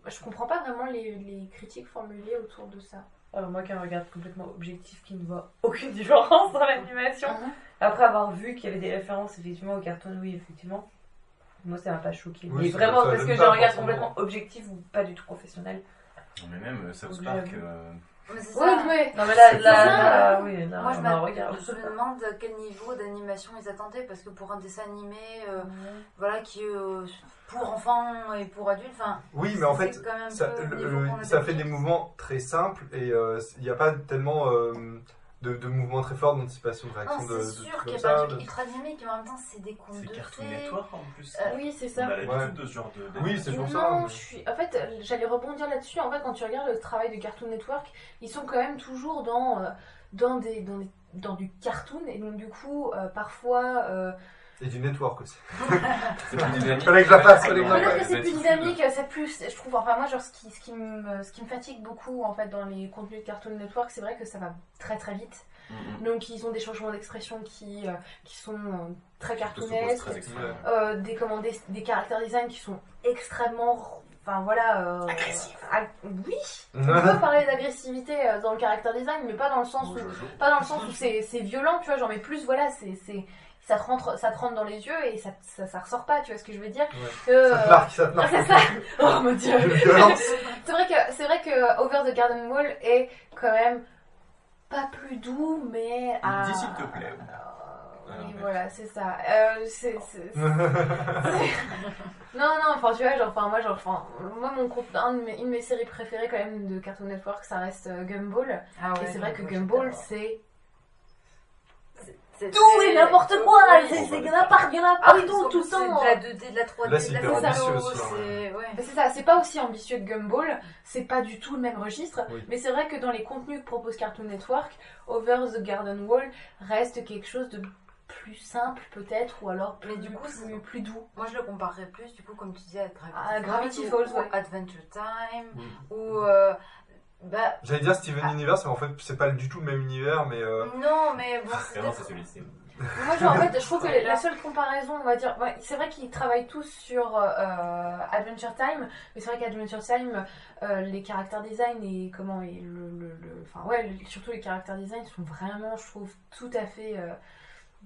E: je comprends pas vraiment les, les critiques formulées autour de ça.
C: Alors moi qui ai un regard complètement objectif qui ne voit aucune *laughs* différence dans l'animation, après avoir vu qu'il y avait des références effectivement au cartoon, oui effectivement, moi ça m'a pas choqué.
B: Oui,
C: Mais
B: ça-
C: vraiment
B: ça
C: parce que j'ai
B: pas,
C: un regard
B: forcément.
C: complètement objectif ou pas du tout professionnel.
G: Non, mais même euh, South Park. euh,
F: Mais c'est
E: Ouais,
F: ça.
E: ouais.
C: Non mais là,
F: C'est
C: là,
F: ça.
C: oui, là,
F: Moi, je,
C: on a
F: m'a-
C: un regard.
F: je me demande à quel niveau d'animation ils attendaient, parce que pour un dessin animé, euh, voilà, qui est euh, pour enfants et pour adultes, enfin.
B: Oui, mais en
F: c'est
B: fait,
F: quand même
B: ça,
F: peu au
B: le-
F: niveau
B: le-
F: qu'on a
B: ça fait des mouvements très simples et euh, il n'y a pas tellement euh, de, de mouvements très forts d'anticipation, de
F: Non,
B: réaction de,
F: c'est
B: de
F: sûr qu'il n'y a pas
B: ça.
F: un truc
B: de-
F: ultra dynamique, mais en même temps, c'est des contes
G: C'est
F: de
G: Cartoon
F: fées.
G: Network en plus.
F: Euh,
E: oui, c'est
G: On
E: ça.
G: a l'habitude
B: Ouais.
G: de ce genre de.
B: Oui, c'est pour ça.
E: Non,
B: mais-
E: je suis. En fait, j'allais rebondir là-dessus. En fait, quand tu regardes le travail de Cartoon Network, ils sont quand même toujours dans, euh, dans, des, dans, des- dans du cartoon. Et donc, du coup, euh, parfois. euh,
B: Et du network aussi. *laughs*
G: C'est plus dynamique.
B: Fallait que je la fasse, fallait que je la
E: Peut-être
B: fasse.
E: que c'est plus dynamique, c'est plus, je trouve, enfin moi genre ce qui, ce qui me, ce qui me fatigue beaucoup en fait dans les contenus de Cartoon Network, c'est vrai que ça va très très vite.
G: Mhm.
E: Donc ils ont des changements d'expression qui, euh, qui sont euh, très cartoonesques, euh, des, comment, des, des caractères design qui sont extrêmement, enfin voilà... Euh, ag- oui, *laughs* on peut parler d'agressivité dans le caractère design, mais pas dans le sens où, pas dans le sens où c'est c'est violent, tu vois, genre mais plus voilà, c'est c'est ça te rentre ça te rentre dans les yeux et ça ça, ça ressort pas, tu vois ce que je veux dire
B: Ouais.
E: Que,
B: Ça te
E: euh,
B: marque, ça te marque. *laughs*
E: c'est ça. Oh mon dieu. *laughs* C'est vrai que c'est vrai que Over the Garden Wall est quand même pas plus doux, mais à...
G: Dis s'il te plaît.
E: Oui,
G: Alors,
E: voilà, c'est ça. Euh, c'est, c'est- c'est- *laughs* non, non, enfin, tu vois, genre, enfin, moi, genre, enfin, moi, mon compte, un de mes, une de mes séries préférées, quand même, de Cartoon Network, ça reste euh, Gumball.
F: Ah ouais,
E: et c'est vrai que
F: Gumball,
E: C'est tout et n'importe quoi!
F: Oui,
E: c'est, il y en a pas, il y en a
F: Ah oui,
E: partout, tout le temps!
F: c'est de la 2D, de la 3D,
B: Là, c'est
F: de la
B: hyper
F: photo,
B: ambitieux aussi,
F: c'est... Ouais.
E: Mais c'est ça, c'est pas aussi ambitieux que Gumball, c'est pas du tout le même registre,
B: Oui.
E: mais c'est vrai que dans les contenus que propose Cartoon Network, Over the Garden Wall reste quelque chose de plus simple peut-être, ou alors plus,
F: Mais du coup,
E: plus,
F: c'est-
E: plus doux.
F: Moi, je le comparerais plus, du coup, comme tu disais, à Gravity,
E: Ah, Gravity Falls,
F: ou
E: ouais.
F: Adventure Time, ou... euh, bah,
B: J'allais dire Steven Universe, mais en fait, c'est pas du tout le même univers, mais. euh,
F: non, mais bon, c'est...
G: Ah c'est celui-ci. *laughs*
E: Moi, genre, en fait, je trouve que la seule comparaison, on va dire, ouais, c'est vrai qu'ils travaillent tous sur euh, Adventure Time, mais c'est vrai qu'Adventure Time, euh, les caractères design et comment et le, le, le- enfin ouais, le- surtout les caractères design sont vraiment, je trouve, tout à fait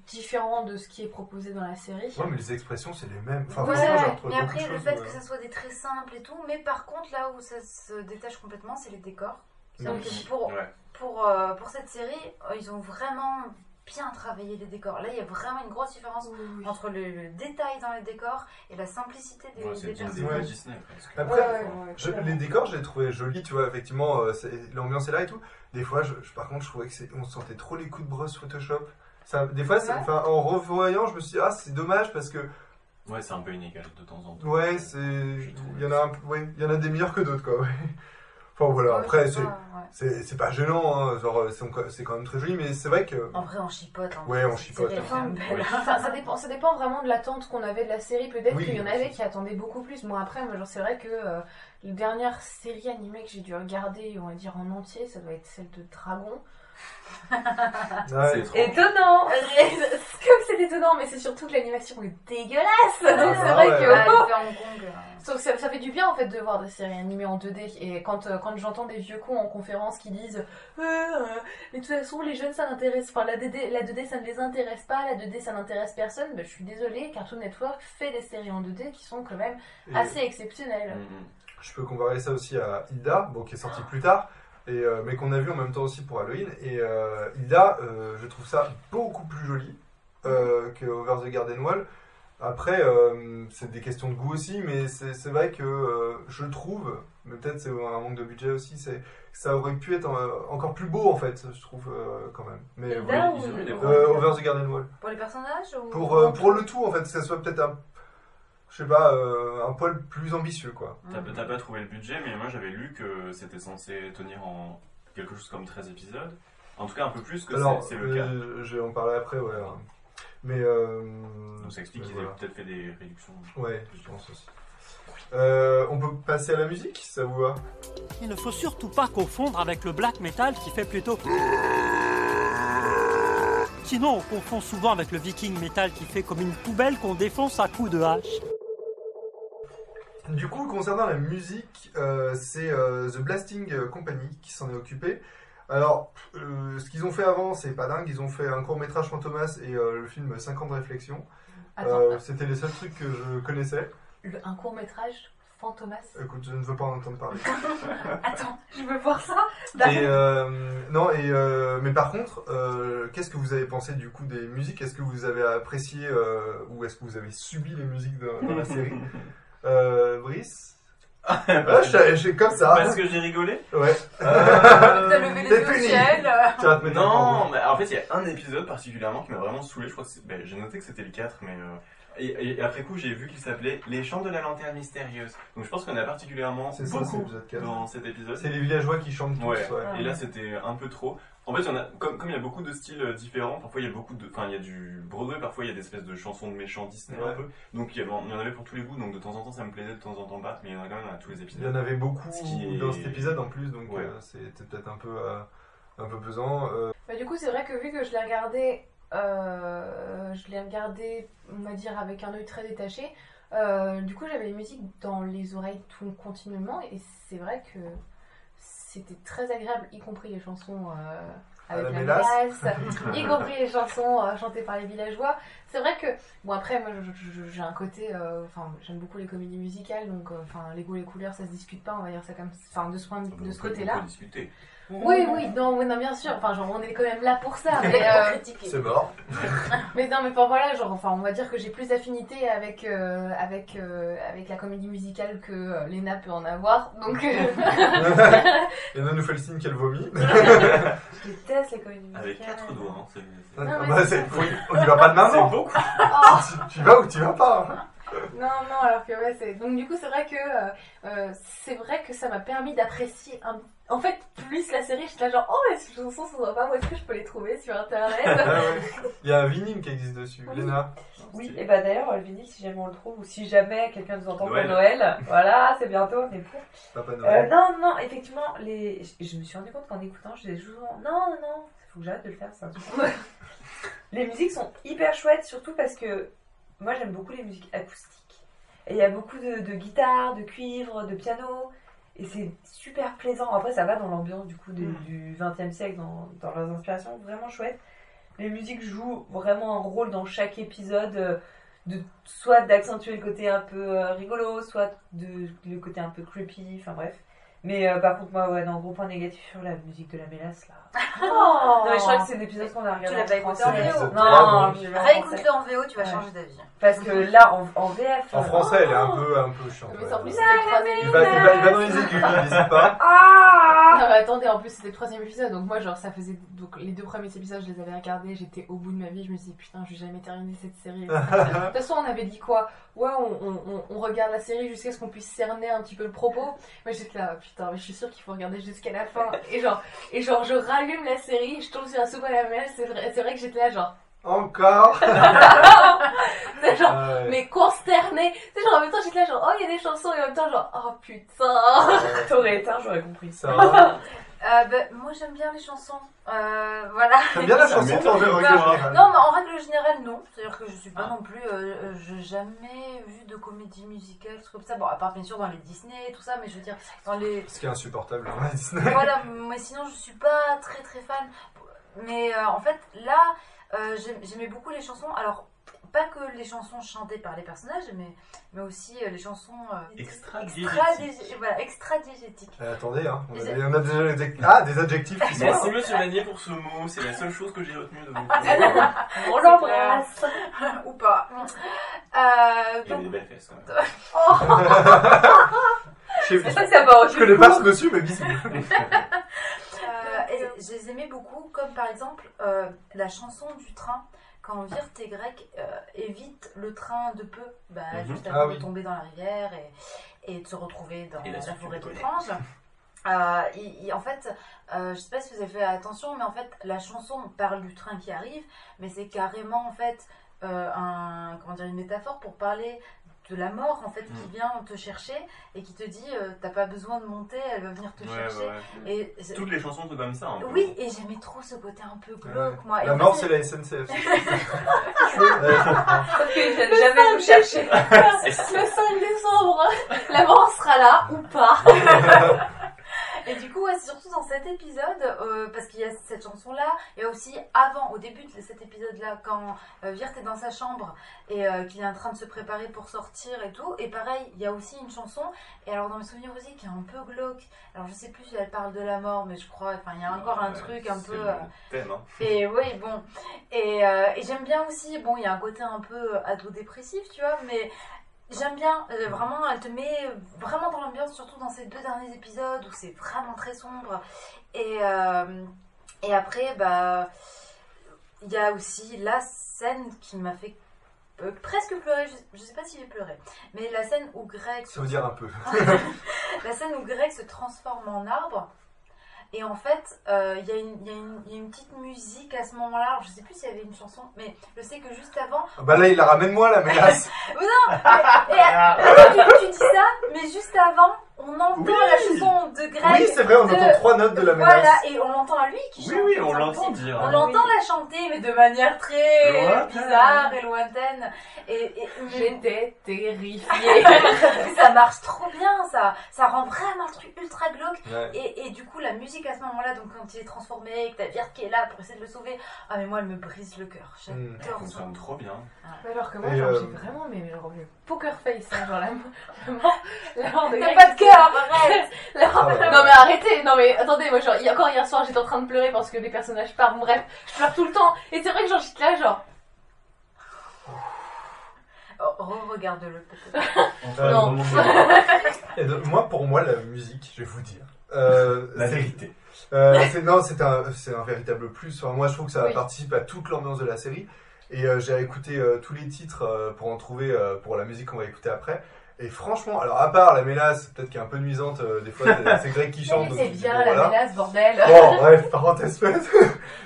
E: différents de ce qui est proposé dans la série.
B: Ouais, mais les expressions, c'est les mêmes. Enfin, retrouvé
F: mais après, le
B: choses,
F: fait
B: ouais.
F: que ça soit des traits simples et tout, mais par contre, là où ça se détache complètement, c'est les décors. Que pour,
G: Ouais.
F: pour, euh, pour cette série, euh, ils ont vraiment bien travaillé les décors. Là, il y a vraiment une grosse différence entre le, le détail dans les décors et la simplicité des,
G: Ouais,
F: des personnages.
G: Disney.
B: Après,
E: Ouais, ouais, ouais,
B: je-
E: clairement.
B: les décors, je les trouvais jolis, tu vois, effectivement, euh, l'ambiance est là et tout. Des fois, je, je- par contre, je trouvais que on sentait trop les coups de brosse Photoshop. Ça, des fois, c'est- enfin, en revoyant, je me suis dit, ah, c'est dommage parce que,
G: Ouais, c'est un peu inégal de temps en temps.
B: ouais, c'est, il y en a un, peu- ouais, il y en a des meilleurs que d'autres, quoi, ouais. *laughs* Enfin voilà,
F: Ouais,
B: après
F: c'est
B: c'est c'est c'est pas gênant, hein, genre c'est encore- c'est quand même très joli, mais c'est vrai que
F: En vrai, on chipote. hein.
B: Ouais, on chipote.
F: série, elle est
E: Enfin,
F: belle.
E: enfin, ça, dépend, ça dépend vraiment de l'attente qu'on avait de la série. Peut-être
B: Oui,
E: qu'il y en avait qui attendaient beaucoup plus. Moi, après, moi, genre, c'est vrai que euh, la dernière série animée que j'ai dû regarder, on va dire en entier, ça doit être celle de Dragon. *laughs*
B: ouais,
C: Étonnant *laughs*
E: Comme c'est étonnant, mais c'est surtout que l'animation est dégueulasse. Donc c'est
B: Ah
E: vrai
B: ouais.
E: que. *laughs*
F: Ah, elle fait Hong Kong.
E: Sauf que ça, ça fait du bien en fait de voir des séries animées en 2D. Et quand, euh, quand j'entends des vieux cons en conférence qui disent Euh, euh, Mais de toute façon, les jeunes ça n'intéresse. Enfin, la 2D, la 2D ça ne les intéresse pas, la 2D ça n'intéresse personne. Ben, je suis désolée, Cartoon Network fait des séries en 2D qui sont quand même
B: Et-
E: assez exceptionnelles.
G: Mhm.
B: Je peux comparer ça aussi à Hilda, bon, qui est sorti plus tard, et, euh, mais qu'on a vu en même temps aussi pour Halloween. Et euh, Hilda, euh, je trouve ça beaucoup plus joli euh, que Over the Garden Wall. Après, euh, c'est des questions de goût aussi, mais c'est c'est vrai que euh, je trouve, mais peut-être c'est un manque de budget aussi, c'est ça aurait pu être encore plus beau en fait, je trouve euh, quand même. Mais oui,
C: ou-
G: ils ont eu des
B: euh, Over the Garden Wall.
F: Pour les personnages ou...
B: Pour, euh, pour le tout en fait, que ça soit peut-être un, je sais pas, euh, un poil plus ambitieux quoi.
F: Mm.
G: T'as t'as pas trouvé le budget, mais moi j'avais lu que c'était censé tenir en quelque chose comme 13 épisodes. En tout cas, un peu plus que
B: Alors,
G: c'est le cas.
B: euh, je vais en parler après, ouais. hein. Mais. Euh,
G: Donc ça explique
B: mais
G: qu'ils
B: voilà.
G: avaient peut-être fait des réductions.
B: Ouais, je pense aussi. Euh, on peut passer à la musique, ça vous va?
L: Il ne faut surtout pas confondre avec le black metal qui fait plutôt. Sinon, on confond souvent avec le viking metal qui fait comme une poubelle qu'on défonce à coups de hache.
B: Du coup, concernant la musique, euh, c'est euh, The Blasting Company qui s'en est occupé. Alors, euh, ce qu'ils ont fait avant, c'est pas dingue. Ils ont fait un court métrage Fantomas et euh, le film 5 ans de réflexion. Euh, C'était les seuls trucs que je connaissais.
E: le- un court métrage Fantomas.
B: Écoute, je ne veux pas en entendre parler. *laughs*
E: Attends, je veux voir ça.
B: Et euh, non, et euh, mais par contre, euh, qu'est-ce que vous avez pensé du coup des musiques? Est-ce que vous avez apprécié euh, ou est-ce que vous avez subi les musiques dans, dans la série? *laughs* euh, Brice *laughs* Ah, je suis- je comme ça.
G: Parce que j'ai rigolé
B: Ouais. *laughs*
F: T'as levé les
B: T'es
F: yeux au
B: puni.
F: ciel.
B: Tu vas te mettre
G: Non, mais en fait, il y a un épisode particulièrement qui m'a vraiment saoulé. Je crois que c'est- ben, j'ai noté que c'était le 4, mais. euh, et, et après coup, j'ai vu qu'il s'appelait Les Chants de la Lanterne Mystérieuse. Donc je pense qu'on a particulièrement
B: C'est ça, c'est
G: beaucoup
B: l'épisode 4.
G: dans cet épisode.
B: C'est les villageois qui chantent tous.
G: Ouais.
B: ouais.
G: Et là, c'était un peu trop. En fait, il y en a, comme, comme il y a beaucoup de styles euh, différents, parfois il y a beaucoup de, enfin, il y a du Broadway, parfois il y a des espèces de chansons de méchants Disney
B: Ouais.
G: un peu. Donc il y, il en avait pour tous les goûts. Donc de temps en temps, ça me plaisait, de temps en temps pas. Mais il y en a quand même à tous les
B: Il
G: épisodes.
B: y en avait beaucoup
G: Ce qui est-
B: dans cet épisode en plus, donc
G: Ouais.
B: euh, c'était peut-être un peu euh, un peu pesant. Euh,
E: Bah, du coup, c'est vrai que vu que je l'ai regardé, euh, je l'ai regardé, on va dire, avec un œil très détaché, euh, du coup, j'avais les musiques dans les oreilles tout continuellement, et c'est vrai que c'était très agréable, y compris les chansons euh, avec
B: la
E: la,
B: mélasse. *laughs*
E: y compris les chansons euh, chantées par les villageois. C'est vrai que, bon, après, moi, j'ai un côté, euh, enfin, j'aime beaucoup les comédies musicales, donc, enfin, les goûts, les couleurs, ça se discute pas, on va dire ça comme, enfin, de ce point de, de ce côté-là. Oui, oui, non, oui, non, bien sûr. Enfin, genre, on est quand même là pour ça. Mais, euh, *laughs*
B: c'est mort. *laughs*
E: mais non, mais enfin, voilà, genre, enfin, on va dire que j'ai plus d'affinité avec, euh, avec, euh, avec la comédie musicale que euh, Léna peut en avoir. Donc, *laughs*
B: Léna nous fait le signe qu'elle vomit.
C: Je déteste les comédies musicales.
G: Avec quatre doigts. Hein, c'est-
E: Non, mais
B: Bah, c'est- oui, on y va pas de main,
G: C'est
B: non
G: beaucoup.
E: oh,
B: tu, tu vas ou tu vas pas hein.
E: non, non, alors que ouais, c'est. Donc, du coup, c'est vrai que euh, c'est vrai que ça m'a permis d'apprécier un... En fait, plus la série, j'étais là genre, oh, mais ces chansons sont sympas, où est-ce que je peux les trouver sur internet
B: Ah ouais. Il y a un vinyle qui existe dessus.
E: Oui.
B: Léna
C: Oui, et bah d'ailleurs, le vinyle, si jamais on le trouve, ou si jamais quelqu'un nous entend
G: Noël.
C: pour Noël, voilà, c'est bientôt, mais pour.
B: Papa
C: Euh,
B: Noël.
C: non, non, effectivement, les... je, je me suis rendu compte qu'en écoutant, je disais toujours non, non, non, faut que j'arrête de le faire, ça. les musiques sont hyper chouettes, surtout parce que moi j'aime beaucoup les musiques acoustiques. Et il y a beaucoup de, de guitare, de cuivre, de piano, et c'est super plaisant. Après, ça va dans l'ambiance du coup de- du 20 siècle, dans, dans leurs inspirations, vraiment chouette. Les musiques jouent vraiment un rôle dans chaque épisode. euh, de soit d'accentuer le côté un peu euh, rigolo, soit de, le côté un peu creepy, enfin bref. Mais euh, par contre, moi, ouais, non, gros point négatif sur la musique de la mélasse là.
E: Oh *laughs*
C: Non, mais je crois que c'est un épisode qu'on a regardé.
F: Tu l'as
C: en
F: pas écouté
C: français.
F: en VO
C: Non, l'ai en
F: Réécoute-le en VO, tu vas
C: Ouais.
F: changer d'avis.
C: Parce que là, en, en VF.
B: En
C: euh,
B: français, elle est un peu, un peu chiante.
E: Mais en plus, c'était le troisième
B: Il va, il, va, il va dans les aigus, il n'hésite pas.
C: Ah
E: Non mais attendez, en plus c'était le troisième épisode, donc moi genre ça faisait... Donc les deux premiers épisodes je les avais regardés, j'étais au bout de ma vie, je me disais putain je vais jamais terminer cette série. *laughs* de toute façon on avait dit quoi? Ouais on, on, on- on regarde la série jusqu'à ce qu'on puisse cerner un petit peu le propos. Moi j'étais là, putain, mais je suis sûre qu'il faut regarder jusqu'à la fin. Et genre, et genre, je rallume la série, je tombe sur la soupe à la c'est vrai, c'est vrai que j'étais là, genre.
B: Encore *laughs* *laughs*
E: C'est genre,
B: ouais.
E: mais consterné. Tu sais, genre, en même temps, j'étais là, genre, oh, il y a des chansons, et en même temps, genre, oh putain. *laughs*
C: T'aurais éteint, j'aurais compris.
B: Ça
F: Euh, bah, moi j'aime bien les chansons. Euh, voilà.
B: T'aimes bien la chanson, en règle générale
F: Non, mais en règle générale, non. C'est-à-dire que je suis
B: Ah.
F: pas non plus. Euh, euh, j'ai jamais vu de comédie musicale, trucs comme ça. Bon, à part bien sûr dans les Disney et tout ça, mais je veux dire, dans les.
B: Ce qui est insupportable dans la Disney.
F: voilà, mais sinon je suis pas très très fan. Mais en fait, là, j'aim- j'aimais beaucoup les chansons. Alors, pas que les chansons chantées par les personnages, mais, mais aussi euh, les chansons euh,
G: Extra-diégétiques.
F: extra-diégé- voilà, extra-diégétiques.
B: Euh, attendez, hein, on a, on a déjà les adjectifs. Ah, des adjectifs qui *laughs* sont
G: Merci Monsieur Lanier pour ce mot, c'est la seule chose que j'ai retenue de vous. *laughs*
C: On l'embrasse. *laughs*
F: Ou pas. Euh,
G: Il a
F: donc,
G: des belles fesses quand même.
B: Je sais-
C: C'est ça que ça va
B: Je connais pas ce monsieur, mais bisous.
F: Euh, je les aimais beaucoup, comme par exemple euh, la chanson du train. Quand Virte et Grec euh, évitent le train de peu, bah,
B: Mhm.
F: juste
B: Ah
F: avant
B: oui.
F: de tomber dans la rivière et, et de se retrouver dans
G: Et la
F: forêt d'étrange. Euh, il- il- en fait, euh, je sais pas si vous avez fait attention, mais en fait, la chanson parle du train qui arrive, mais c'est carrément en fait euh, un, comment dire, une métaphore pour parler de la mort en fait qui
G: Mm.
F: vient te chercher et qui te dit euh, t'as pas besoin de monter, elle va venir te
G: Ouais,
F: chercher.
G: ouais.
F: Et
G: Toutes les chansons sont comme ça. un peu.
F: oui, et j'aimais trop ce côté un peu glauque, moi. Et
B: La mort, c'est la SNCF. *laughs*
C: Jamais vous chercher. *laughs*
E: Le 5 décembre, la mort sera là ou pas. *laughs*
F: Et du coup, ouais, c'est surtout dans cet épisode, euh, parce qu'il y a cette chanson-là, et aussi avant, au début de cet épisode-là, quand euh, Virte est dans sa chambre et euh, qu'il est en train de se préparer pour sortir et tout. Et pareil, il y a aussi une chanson, et alors dans mes souvenirs aussi, qui est un peu glauque. Alors je sais plus si elle parle de la mort, mais je crois, enfin, il y a encore un
G: Ouais,
F: truc un peu. euh,
G: thème, hein.
F: Et oui, bon. Et, et j'aime bien aussi, bon, il y a un côté un peu ado-dépressif, tu vois, mais j'aime bien. euh, vraiment, elle te met vraiment dans l'ambiance, surtout dans ces deux derniers épisodes où c'est vraiment très sombre. Et, euh, et après, bah, il y a aussi la scène qui m'a fait euh, presque pleurer. Je, je sais pas si j'ai pleuré, mais la scène où Greg.
B: Ça veut dire un peu. *laughs*
F: la scène où Greg se transforme en arbre. Et en fait, euh, il y, a une- y y a petite musique à ce moment-là. Je sais plus s'il y avait une chanson, mais je sais que juste avant.
B: Ah Bah là, il la ramène moi, la *laughs* mélasse.
F: Non *laughs* mais- et, *laughs* tu, tu dis ça, mais juste avant, on entend
B: Oui.
F: la chanson de Greg.
B: Oui, c'est vrai, on
F: de-
B: entend trois notes de la
F: Voilà,
B: mélasse.
F: et on l'entend à lui qui
G: Oui,
F: chante.
G: oui,
F: comme
G: on l'entend dire.
F: On
G: hein.
F: l'entend la chanter, mais de manière très
G: Lointaine.
F: bizarre et lointaine. Et, et,
E: J'étais terrifiée.
F: mais ça marche trop bien, ça, ça rend vraiment le truc ultra glauque.
B: Ouais.
F: Et, et du coup, la musique à ce moment-là, donc quand il est transformé et que t'as Virte qui est là pour essayer de le sauver, ah mais moi elle me brise le cœur.
B: Mm.
G: Elle
F: J'adore
G: fonctionne
F: ça.
G: trop bien.
E: Alors que moi,
B: Et,
E: genre,
B: euh,
E: j'ai vraiment mais genre le poker face, hein, genre la, la mort, de Greg,
F: pas de cœur, arrête
E: La mort-
B: Ah ouais.
E: Non mais arrêtez, non mais attendez, moi genre, encore hier soir j'étais en train de pleurer parce que les personnages partent, bref, je pleure tout le temps. Et c'est vrai que genre j'étais là genre,
F: Oh, Re-regarde-le peut-être.
E: Non. *laughs*
B: Et moi, pour moi, la musique, je vais vous dire. euh,
G: La vérité.
B: Euh, non, c'est un, c'est un véritable plus. Enfin, moi, je trouve que ça
E: Oui.
B: participe à toute l'ambiance de la série. Et euh, j'ai écouté euh, tous les titres euh, pour en trouver pour la musique qu'on va écouter après. Et franchement, alors à part la mélasse, peut-être qui est un peu nuisante, euh, des fois c'est- Greg qui *laughs* chante.
E: c'est bien
B: bon,
E: la
B: voilà.
E: menace, bordel.
B: Bon, bref, parenthèse faite.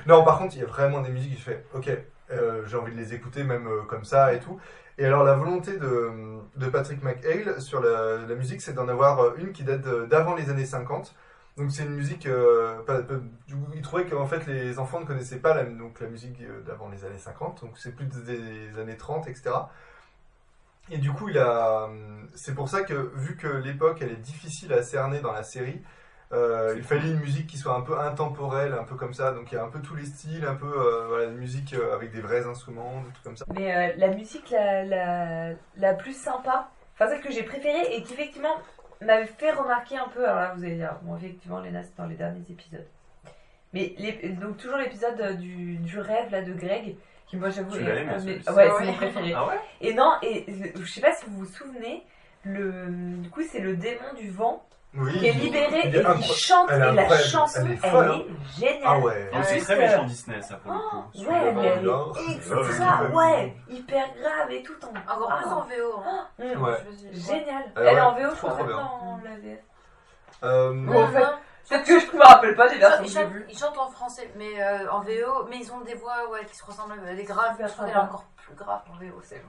B: non, par contre, il y a vraiment des musiques qui je fais, ok, euh, j'ai envie de les écouter même euh, comme ça et tout. Et alors, la volonté de, de Patrick McHale sur la, la musique, c'est d'en avoir une qui date d'avant les années 50. Donc, c'est une musique. euh, pas- pas- du coup, il trouvait qu'en fait, les enfants ne connaissaient pas la, donc, la musique euh, d'avant les années 50. Donc, c'est plus des années 30, etc. Et du coup, il a. C'est pour ça que, vu que l'époque, elle est difficile à cerner dans la série, euh, il fallait une musique qui soit un peu intemporelle, un peu comme ça. Donc il y a un peu tous les styles, un peu euh, voilà, une musique euh, avec des vrais instruments, des trucs comme ça.
C: Mais euh, la musique la, la, la plus sympa, enfin celle que j'ai préférée et qui effectivement m'avait fait remarquer un peu, alors là vous allez dire, bon effectivement Léna c'est dans les derniers épisodes. Mais les- donc toujours l'épisode euh, du, du rêve là de Greg, qui moi j'avoue...
G: Tu l'as
C: Ouais, c'est
F: ouais.
C: mon préféré.
G: Ah ouais?
C: Et non, et je sais pas si vous vous souvenez, le, du coup c'est le démon du vent
B: Oui,
C: qui est libéré
B: il
C: et qui chante, et la chanson
B: Elle
C: elle
B: est hein.
C: géniale.
B: Ah ouais.
G: Donc c'est très
C: euh,
G: méchant Disney ça pour le coup.
C: Ouais, mais elle
B: alors,
C: est extra,
B: vrai.
C: ouais, hyper grave et tout en...
F: Encore plus en VO. hein.
C: Mm.
B: Ouais.
F: Je me dis,
C: Génial.
B: Ah
C: Elle est
B: ouais,
C: en VO, je crois pas en la VF.
B: Euh,
C: Bon, en fait, peut-être que je me rappelle pas des versions
F: Ils
C: que j'ai
F: chantent,
C: vues.
F: ils chantent en français, mais euh, en VO, mais ils ont des voix ouais, qui se ressemblent, euh, des graves. Je trouve qu'elle est encore plus grave en VO. C'est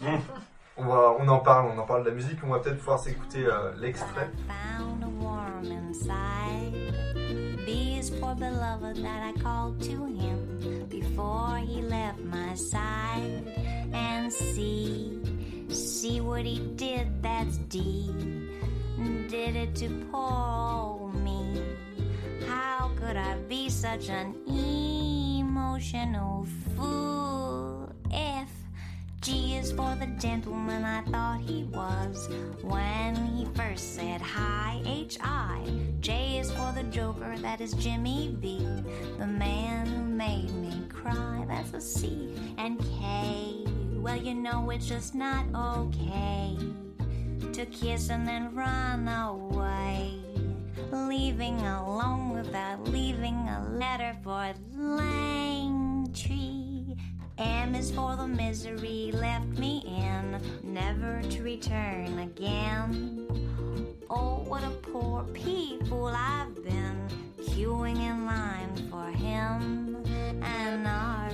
F: *laughs*
B: on, va, on en parle, on en parle de la musique. On va peut-être pouvoir s'écouter euh,
M: for beloved that I called to him before he left my side. And C, see what he did, that's D. Did it to poor me. How could I be such an emotional fool? F G is for the gentleman I thought he was when he first said hi. H I. J is for the joker, that is Jimmy B. The man who made me cry, that's a C. And K, well, you know it's just not okay to kiss and then run away. Leaving alone without leaving a letter for Langtree. Is for the misery left me in, never to return again. Oh, what a poor fool I've been, queuing in line for him. And are,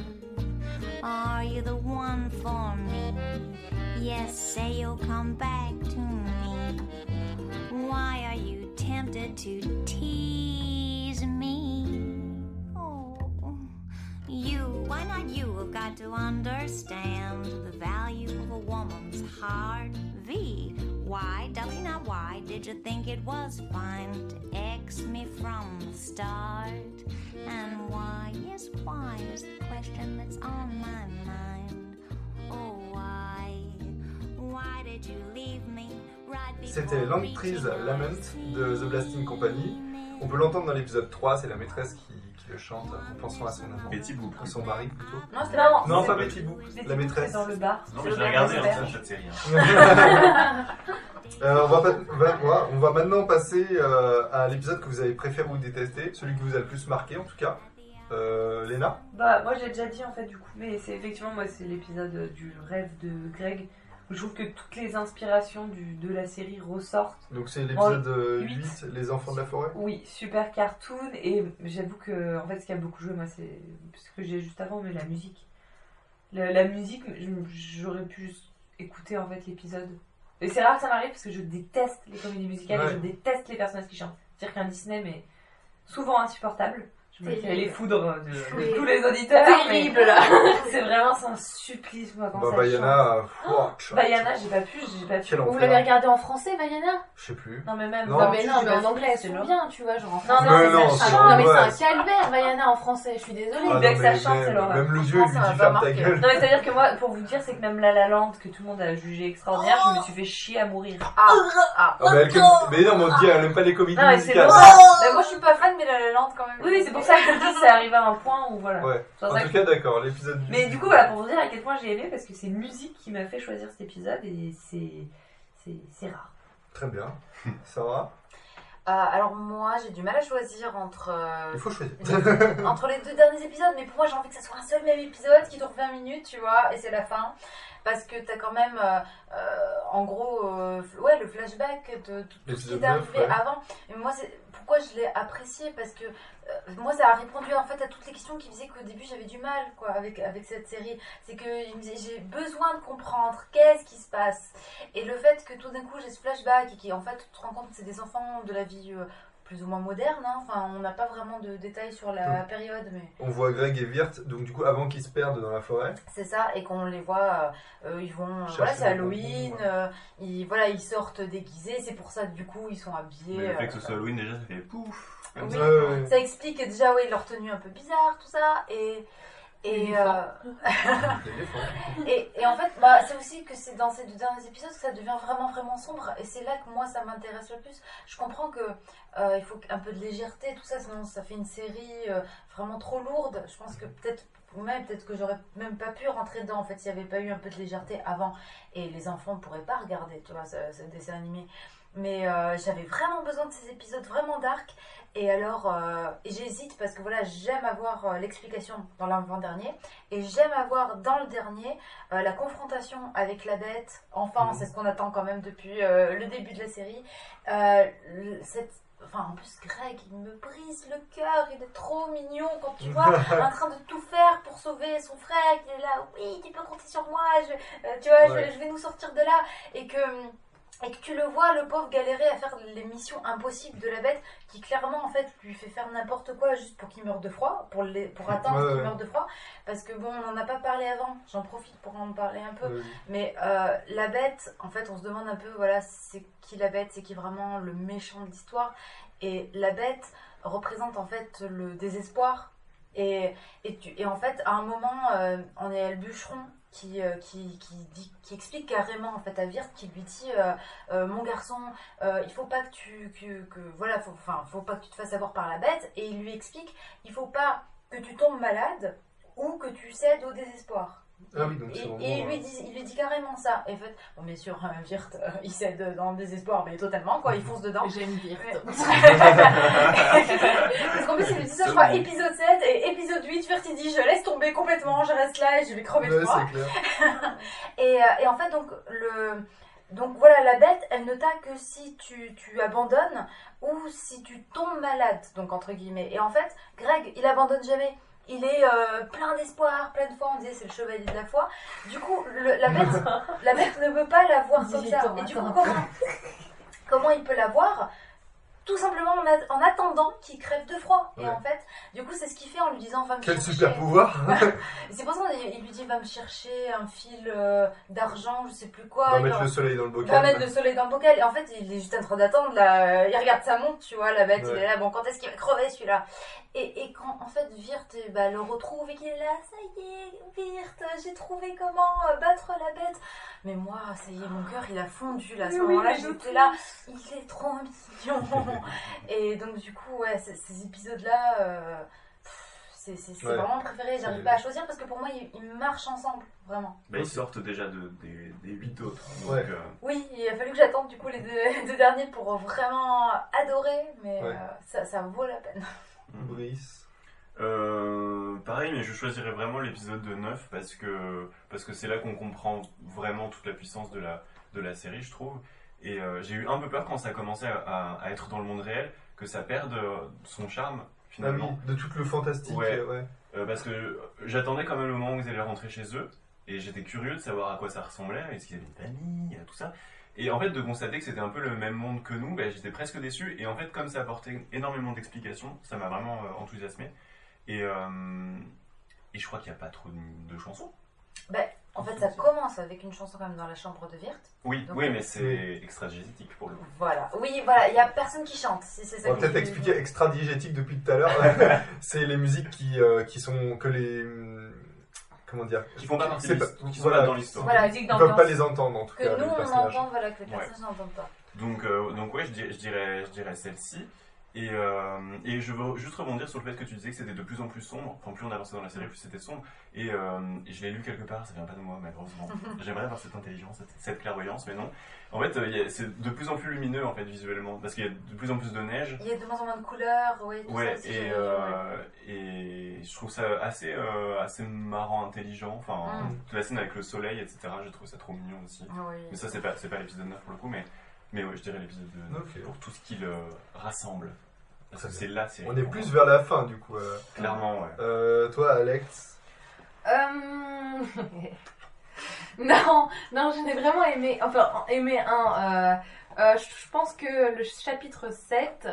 M: are you the one for me? Yes, say you'll come back to me. Why are you tempted to tease you, why not you? Have got to understand the value of a woman's heart? V, why, W, not why, did you think it was fine to X me from the start? And why, yes, why is the question that's on my mind? Oh, why, why did you leave me right before
B: C'était Langtree's Lament de The Blasting Company. On peut l'entendre dans l'épisode 3, c'est la maîtresse qui, chante en pensant à son amant.
G: Betty Boop.
B: À son mari plutôt.
C: Non, c'était vraiment-
B: Non,
C: c'est-
B: pas Betty Boop, la maîtresse.
C: c'est dans le bar.
G: Non,
C: C'est
G: mais je
C: le
G: l'ai regardé
C: bar
G: hein,
C: d'hiver.
G: cette série. hein. *laughs*
B: Euh, on, va on va- on maintenant passer euh, à l'épisode que vous avez préféré ou détesté, celui qui vous a le plus marqué en tout cas. Euh, Léna?
C: Bah, moi j'ai déjà dit en fait, du coup, mais c'est effectivement, moi c'est l'épisode du rêve de Greg je trouve que toutes les inspirations du, de la série ressortent.
B: Donc c'est l'épisode euh,
C: huit.
B: 8, Les enfants de la forêt?
C: Oui, super cartoon et j'avoue que en fait ce qui a beaucoup joué moi c'est ce que j'ai juste avant mais la musique. La, la musique, j'aurais pu juste écouter en fait l'épisode. Et c'est rare que ça m'arrive parce que je déteste les comédies musicales et je déteste les personnages qui chantent. C'est-à-dire qu'un Disney mais souvent insupportable. Je me fais
E: Terrible.
C: les foudres de, de
E: Oui.
C: tous les auditeurs.
E: Terrible,
C: mais
E: là. *laughs*
C: C'est vraiment c'est un supplice moi quand
B: Bah,
C: ça
B: euh, pouah, tchou-
C: Vaiana, j'ai pas pu, j'ai pas pu.
B: Quel
E: Vous l'avez regardé en français, Vaiana
B: Je sais plus.
C: Non mais même.
B: Non.
E: Non, mais non, mais en anglais,
C: c'est
E: bien, tu vois, genre en
C: Non,
E: français.
C: non,
B: Mais
C: c'est
B: non,
C: ça
B: c'est
C: chante.
E: Non, mais c'est un calvaire, Vaiana en français, je suis désolée.
C: Oui, dès que ça
B: mais
C: chante, c'est
B: même,
C: l'horreur.
B: même le vieux, il lui
F: ça
B: dit
F: pas
B: ferme ta gueule.
C: Non mais c'est à dire que moi, pour vous dire, c'est que même La La Land, que tout le monde a jugé extraordinaire, je me suis fait chier à mourir.
F: Ah, ah.
B: Ah, mais, elle- mais non, mais on dit, elle aime pas les comédies
C: Non, mais c'est
B: musicales.
F: moi je suis pas fan, mais la La Land quand même.
C: Oui, oui, c'est pour ça que je te dis, c'est arrivé à un point où voilà.
B: Ouais. En tout
C: que-
B: cas, d'accord, l'épisode du-
C: Mais du coup, voilà, pour vous dire à quel point j'ai aimé, parce que c'est musique qui m'a fait choisir cet épisode et c'est c'est c'est rare.
B: Très bien. *laughs* Sarah
F: Euh, alors moi j'ai du mal à choisir entre euh,
B: Il faut choisir. *laughs*
F: entre les deux derniers épisodes mais pour moi j'ai envie que ça soit un seul même épisode qui dure 20 minutes tu vois et c'est la fin parce que t'as quand même euh, euh, en gros euh, ouais le flashback de tout, tout ce qui
B: L'épisode
F: est
B: 9,
F: arrivé
B: ouais.
F: avant et moi c'est pourquoi je l'ai apprécié parce que euh, moi ça a répondu en fait à toutes les questions qui faisaient qu'au début j'avais du mal quoi avec avec cette série. C'est que j'ai besoin de comprendre qu'est-ce qui se passe. Et le fait que tout d'un coup j'ai ce flashback et qui en fait tu te rends compte c'est des enfants de la vie euh, plus ou moins moderne hein. enfin on n'a pas vraiment de détails sur la période mais
B: On voit Greg et Wirt, donc du coup, avant qu'ils se perdent dans la forêt.
F: c'est ça, et qu'on les voit, euh, euh, ils vont,
B: Chercher
F: voilà, c'est Halloween, euh, ils, voilà, ils sortent déguisés, c'est pour ça du coup ils sont habillés.
G: Mais le fait que ce soit Halloween, déjà, ça fait pouf. comme
F: oui,
G: ça.
B: Ouais, ouais.
F: ça explique déjà oui, leur tenue un peu bizarre, tout ça, et. Et, euh, *laughs* et, et en fait, bah, c'est aussi que c'est dans ces deux derniers épisodes que ça devient vraiment vraiment sombre. Et c'est là que moi ça m'intéresse le plus. Je comprends que euh, il faut un peu de légèreté, tout ça, sinon ça fait une série euh, vraiment trop lourde. Je pense que peut-être ou même peut-être que j'aurais même pas pu rentrer dedans en fait s'il n'y avait pas eu un peu de légèreté avant. Et les enfants ne pourraient pas regarder, tu vois, ce, ce dessin animé. Mais euh, j'avais vraiment besoin de ces épisodes vraiment dark. Et alors, euh, j'hésite parce que voilà, j'aime avoir euh, l'explication dans l'avant-dernier. Et j'aime avoir dans le dernier la confrontation avec la bête. Enfin,
B: Mhm.
F: c'est ce qu'on attend quand même depuis le début de la série. Cette, enfin, en plus, Greg, il me brise le cœur. Il est trop mignon quand tu vois, *laughs* en train de tout faire pour sauver son frère. Il est là, oui, tu peux compter sur moi. Je, tu vois,
B: Ouais.
F: je vais nous sortir de là. Et que et que tu le vois, le pauvre galérer à faire les missions impossibles de la bête, qui clairement en fait lui fait faire n'importe quoi juste pour qu'il meure de froid, pour, les, pour attendre
B: Ouais,
F: qu'il
B: ouais.
F: meure de froid. Parce que bon, on n'en a pas parlé avant, j'en profite pour en parler un peu.
B: Ouais.
F: Mais euh, la bête, en fait, on se demande un peu, voilà, c'est qui la bête, c'est qui vraiment le méchant de l'histoire. Et la bête représente en fait le désespoir. Et, et, tu, et en fait, à un moment, euh, on est le bûcheron qui, euh, qui, explique carrément en fait à Wirth, qui lui dit euh, euh, Mon garçon, il faut pas que tu. Que, que- voilà, faut, faut pas que tu te fasses avoir par la bête. Et il lui explique Il faut pas que tu tombes malade ou que tu cèdes au désespoir.
B: Ah oui, donc
F: Et,
B: c'est vraiment,
F: et il, lui
B: euh,
F: dit, il lui dit carrément ça. Et en fait, bon, bien sûr, hein, Wirth, euh, il cède dans le désespoir, mais totalement, quoi, il fonce dedans.
E: J'aime Wirth. *laughs*
F: Parce qu'en plus, il lui dit ça, je crois, épisode 7 et épisode 8, Wirth, il dit Je laisse tomber complètement, je reste là et je vais crever de
B: Ouais,
F: froid. *laughs* et, euh, et en fait, donc, le. Donc voilà, la bête, elle ne t'a que si tu, tu abandonnes ou si tu tombes malade, donc entre guillemets. Et en fait, Greg, il abandonne jamais. Il est euh, plein d'espoir, plein de foi. On disait c'est le chevalier de la foi. Du coup, le- la, bête, *laughs* la bête ne veut pas l'avoir comme
E: 18
F: ça. Et du coup, comment, comment il peut l'avoir Tout simplement en, a- en attendant qu'il crève de froid. Et en fait, du coup, c'est ce qu'il fait en lui disant va me
B: Quel
F: chercher.
B: super pouvoir *laughs*
F: c'est pour ça qu'il lui dit va me chercher un fil euh, d'argent, je sais plus quoi.
B: Va
F: Il
B: mettre
F: va-
B: le soleil dans le
F: Va
B: bocal.
F: mettre le soleil dans le bocal. Et en fait, il est juste en train d'attendre. Là, il regarde sa montre, tu vois, la bête. Il est là. Bon, quand est-ce qu'il va crever celui-là? Et, et quand en fait Wirth eh ben, le retrouve et qu'il est là, ça y est, Wirth, j'ai trouvé comment euh, battre la bête. Mais moi, ça y est, mon cœur il a fondu là. À ce
E: Mais oui,
F: moment-là,
E: mais
F: j'étais là. Il est trop mignon. *laughs* et donc, du coup, ouais, ces, ces épisodes-là. euh, c'est
G: Ouais.
F: vraiment préféré, j'arrive pas à choisir parce que pour moi ils, ils marchent ensemble, vraiment.
G: Bah, ils sortent déjà de, des, des 8 autres. Donc,
B: Ouais.
G: euh,
F: Oui, il a fallu que j'attende du coup les deux, *laughs* les deux derniers pour vraiment adorer, mais
B: Ouais.
F: euh, ça, ça vaut la peine.
B: Brice.
G: Euh, pareil, mais je choisirais vraiment l'épisode de 9 parce que parce que c'est là qu'on comprend vraiment toute la puissance de la, de la série, je trouve. Et euh, j'ai eu un peu peur quand ça a commencé à, à- à être dans le monde réel que ça perde euh, son charme
B: Ah oui,
G: finalement.
B: de tout le fantastique.
G: Ouais.
B: ouais.
G: Euh, parce que j'attendais quand même le moment où ils allaient rentrer chez eux et j'étais curieux de savoir à quoi ça ressemblait, est-ce qu'ils avaient une famille, tout ça. Et en fait, de constater que c'était un peu le même monde que nous, ben, j'étais presque déçu. Et en fait, comme ça apportait énormément d'explications, ça m'a vraiment euh, enthousiasmé. Et, euh, et je crois qu'il n'y a pas trop de, de chansons.
F: Ben, en fait, ça commence avec une chanson quand même dans la chambre de Wirth.
G: Oui,
F: Donc,
G: oui, mais c'est extra-diégétique pour le coup.
F: Voilà, oui, voilà, il y a personne qui chante. Si c'est ça
B: On va peut-être expliquer extra-diégétique depuis tout à l'heure. *laughs* c'est les musiques qui, euh, qui sont que les. Comment dire
G: Qui font pas partie de l'histoire, qui sont
B: voilà,
G: pas dans l'histoire.
F: Voilà,
B: Ils
F: musique
B: ne peuvent pas les entendre en tout
F: Que
B: cas.
F: nous
B: les
F: on entend, voilà, que les
G: Ouais.
F: personnes n'entendent pas.
G: Donc, euh, donc ouais, je dirais, je dirais, je dirais celle-ci. Et, euh, et je veux juste rebondir sur le fait que tu disais que c'était de plus en plus sombre. Enfin, plus on avançait dans la série, plus c'était sombre. Et, euh, je l'ai lu quelque part, ça vient pas de moi, malheureusement. *laughs* J'aimerais avoir cette intelligence, cette, cette clairvoyance, mais non. En fait, euh, c'est de plus en plus lumineux, en fait, visuellement. Parce qu'il y a de plus en plus de neige.
F: Il y a de moins en moins de couleurs, oui, tout
G: Ouais,
F: ça
G: et, euh, et je trouve ça assez, euh, assez marrant, intelligent. Enfin,
F: Mm.
G: toute la scène avec le soleil, etc., je trouve ça trop mignon aussi.
F: Oui.
G: Mais ça, c'est pas, c'est pas l'épisode 9 pour le coup, mais, mais ouais, je dirais l'épisode 9
B: Ok.
G: pour tout ce qu'il euh, rassemble. C'est là, c'est.
B: On est plus vers la fin du coup. euh.
G: Clairement, ouais.
B: Euh, toi, Alex?
E: Euh... *laughs* non, non, j'en ai vraiment aimé, enfin, aimé un. euh, euh, je je pense que le chapitre 7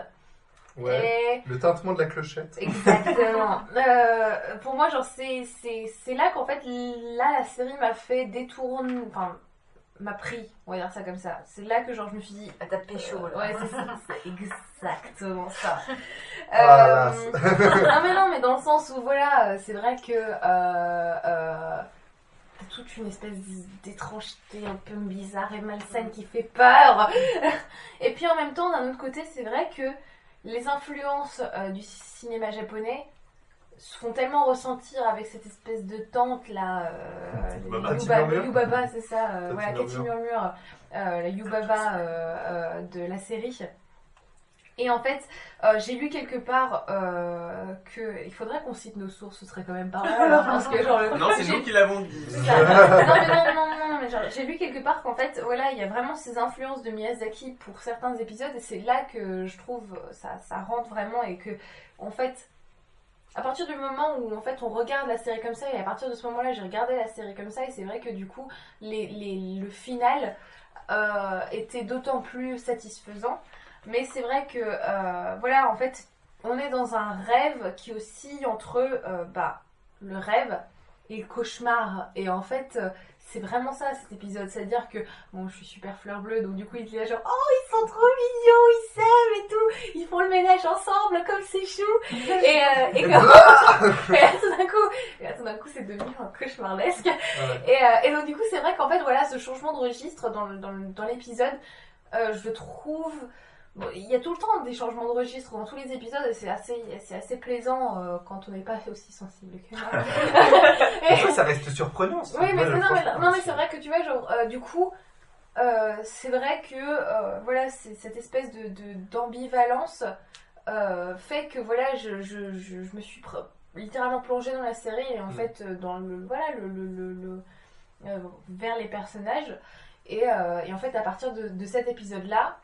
B: Ouais.
E: est...
B: Le tintement de la clochette.
E: Exactement. *laughs* Euh, pour moi, genre, c'est, c'est, c'est là qu'en fait, là, la série m'a fait détourner, enfin, m'a pris, on va dire ça comme ça. C'est là que, genre, je me suis dit...
F: Elle t'a pécho, là.
E: Ouais, c'est ça, *laughs* c'est exactement ça.
B: Ah,
E: Euh,
B: là, *laughs*
E: non, mais non, mais dans le sens où, voilà, c'est vrai que... Euh, euh, t'as toute une espèce d'étrangeté un peu bizarre et malsaine qui fait peur. *laughs* et puis en même temps, d'un autre côté, c'est vrai que les influences euh, du cinéma japonais se font tellement ressentir avec cette espèce de tante là, euh, Yubaba, c'est ça, euh, voilà, Cathy
B: Murmure.
E: Euh, la Yubaba euh, de la série. Et en fait, euh, j'ai lu quelque part euh, que il faudrait qu'on cite nos sources, ce serait quand même pas mal. hein, parce que genre le-
G: Non, c'est nous qui l'avons dit.
E: ça. non, mais non, non, non, non, mais genre, j'ai lu quelque part qu'en fait, voilà, il y a vraiment ces influences de Miyazaki pour certains épisodes, et c'est là que je trouve ça, ça rentre vraiment, et que, en fait, à partir du moment où en fait on regarde la série comme ça, et à partir de ce moment-là, j'ai regardé la série comme ça, et c'est vrai que du coup, les, les- le final euh, était d'autant plus satisfaisant. Mais c'est vrai que, euh, voilà, en fait, on est dans un rêve qui oscille entre euh, bah, le rêve et le cauchemar. Et en fait, c'est vraiment ça cet épisode. C'est-à-dire que, bon, je suis super fleur bleue, donc du coup, il dit là genre, oh, ils sont trop mignons, ils s'aiment et tout, ils font le ménage ensemble comme c'est chou. Et, euh, et, quand- *laughs* et là, tout d'un coup, et là, tout d'un coup, c'est devenu un cauchemardesque. Et, euh, et donc, du coup, c'est vrai qu'en fait, voilà, ce changement de registre dans, dans, l'épisode, euh, je le trouve. Bon, il y a tout le temps des changements de registre dans tous les épisodes et c'est assez, c'est assez plaisant euh, quand on n'est pas aussi sensible que moi. *laughs*
B: Fait, ça reste surprenant. ça.
E: Oui, mais, non, mais, non, mais c'est vrai que tu vois, genre, euh, du coup, euh, c'est vrai que voilà, c'est cette espèce de d'ambivalence fait que voilà, je, je, je, je me suis littéralement plongée dans la série et en
B: Mm.
E: fait dans le voilà le, le, le- le- vers les personnages et, et en fait à partir de, de cet épisode là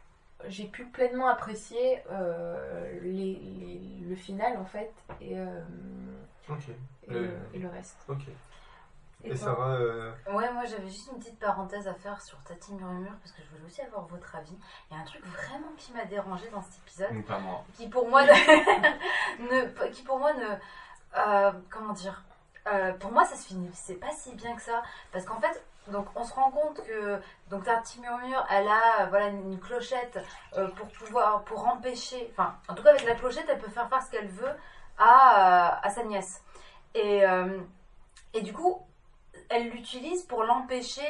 E: j'ai pu pleinement apprécier euh, les, les- le final en fait et, euh, et,
B: Le-
E: et le reste.
B: Ok.
E: Et
B: Et, Sarah, euh,
F: Ouais, moi j'avais juste une petite parenthèse à faire sur Tati Murmure parce que je voulais aussi avoir votre avis. Il y a un truc vraiment qui m'a dérangé dans cet épisode.
G: Pas moi.
F: Qui pour moi ne. *laughs* ne- qui pour moi ne. euh, comment dire Euh, Pour moi ça se finit. C'est pas si bien que ça. Parce qu'en fait. Donc on se rend compte que donc Tati Murmure elle a euh, voilà une clochette euh, pour pouvoir pour empêcher enfin en tout cas avec la clochette elle peut faire faire ce qu'elle veut à, euh, à sa nièce. Et, et du coup elle l'utilise pour l'empêcher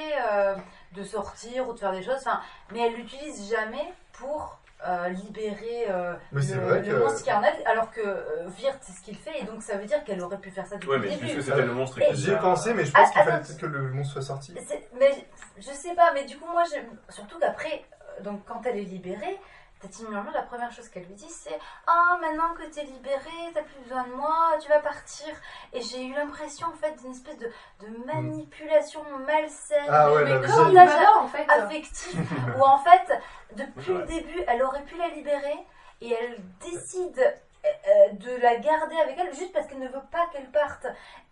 F: de sortir ou de faire des choses, mais elle l'utilise jamais pour euh, libérer euh, le, le monstre qui est en elle, alors que euh, Virt c'est ce qu'il fait, et donc ça veut dire qu'elle aurait pu faire ça depuis
G: Ouais,
F: le
G: mais
F: début.
G: puisque c'était le monstre
F: Et-
G: qui
B: J'y ai
G: l'a-
B: pensé, mais je pense
F: Ah,
B: qu'il fallait
F: attends.
B: peut-être que le monstre soit sorti.
F: C'est- Mais je sais pas, mais du coup, moi, j'aime- surtout qu'après, euh, donc quand elle est libérée, Tati Murmure, la première chose qu'elle lui dit, c'est Ah, maintenant que t'es libérée, t'as plus besoin de moi, tu vas partir. Et j'ai eu l'impression, en fait, d'une espèce de, de manipulation malsaine,
B: Ah ouais,
F: mais
B: la
F: comme
E: Baba, en fait.
F: affectif, *laughs* où en fait, depuis le début, elle aurait pu la libérer et elle décide euh, de la garder avec elle juste parce qu'elle ne veut pas qu'elle parte.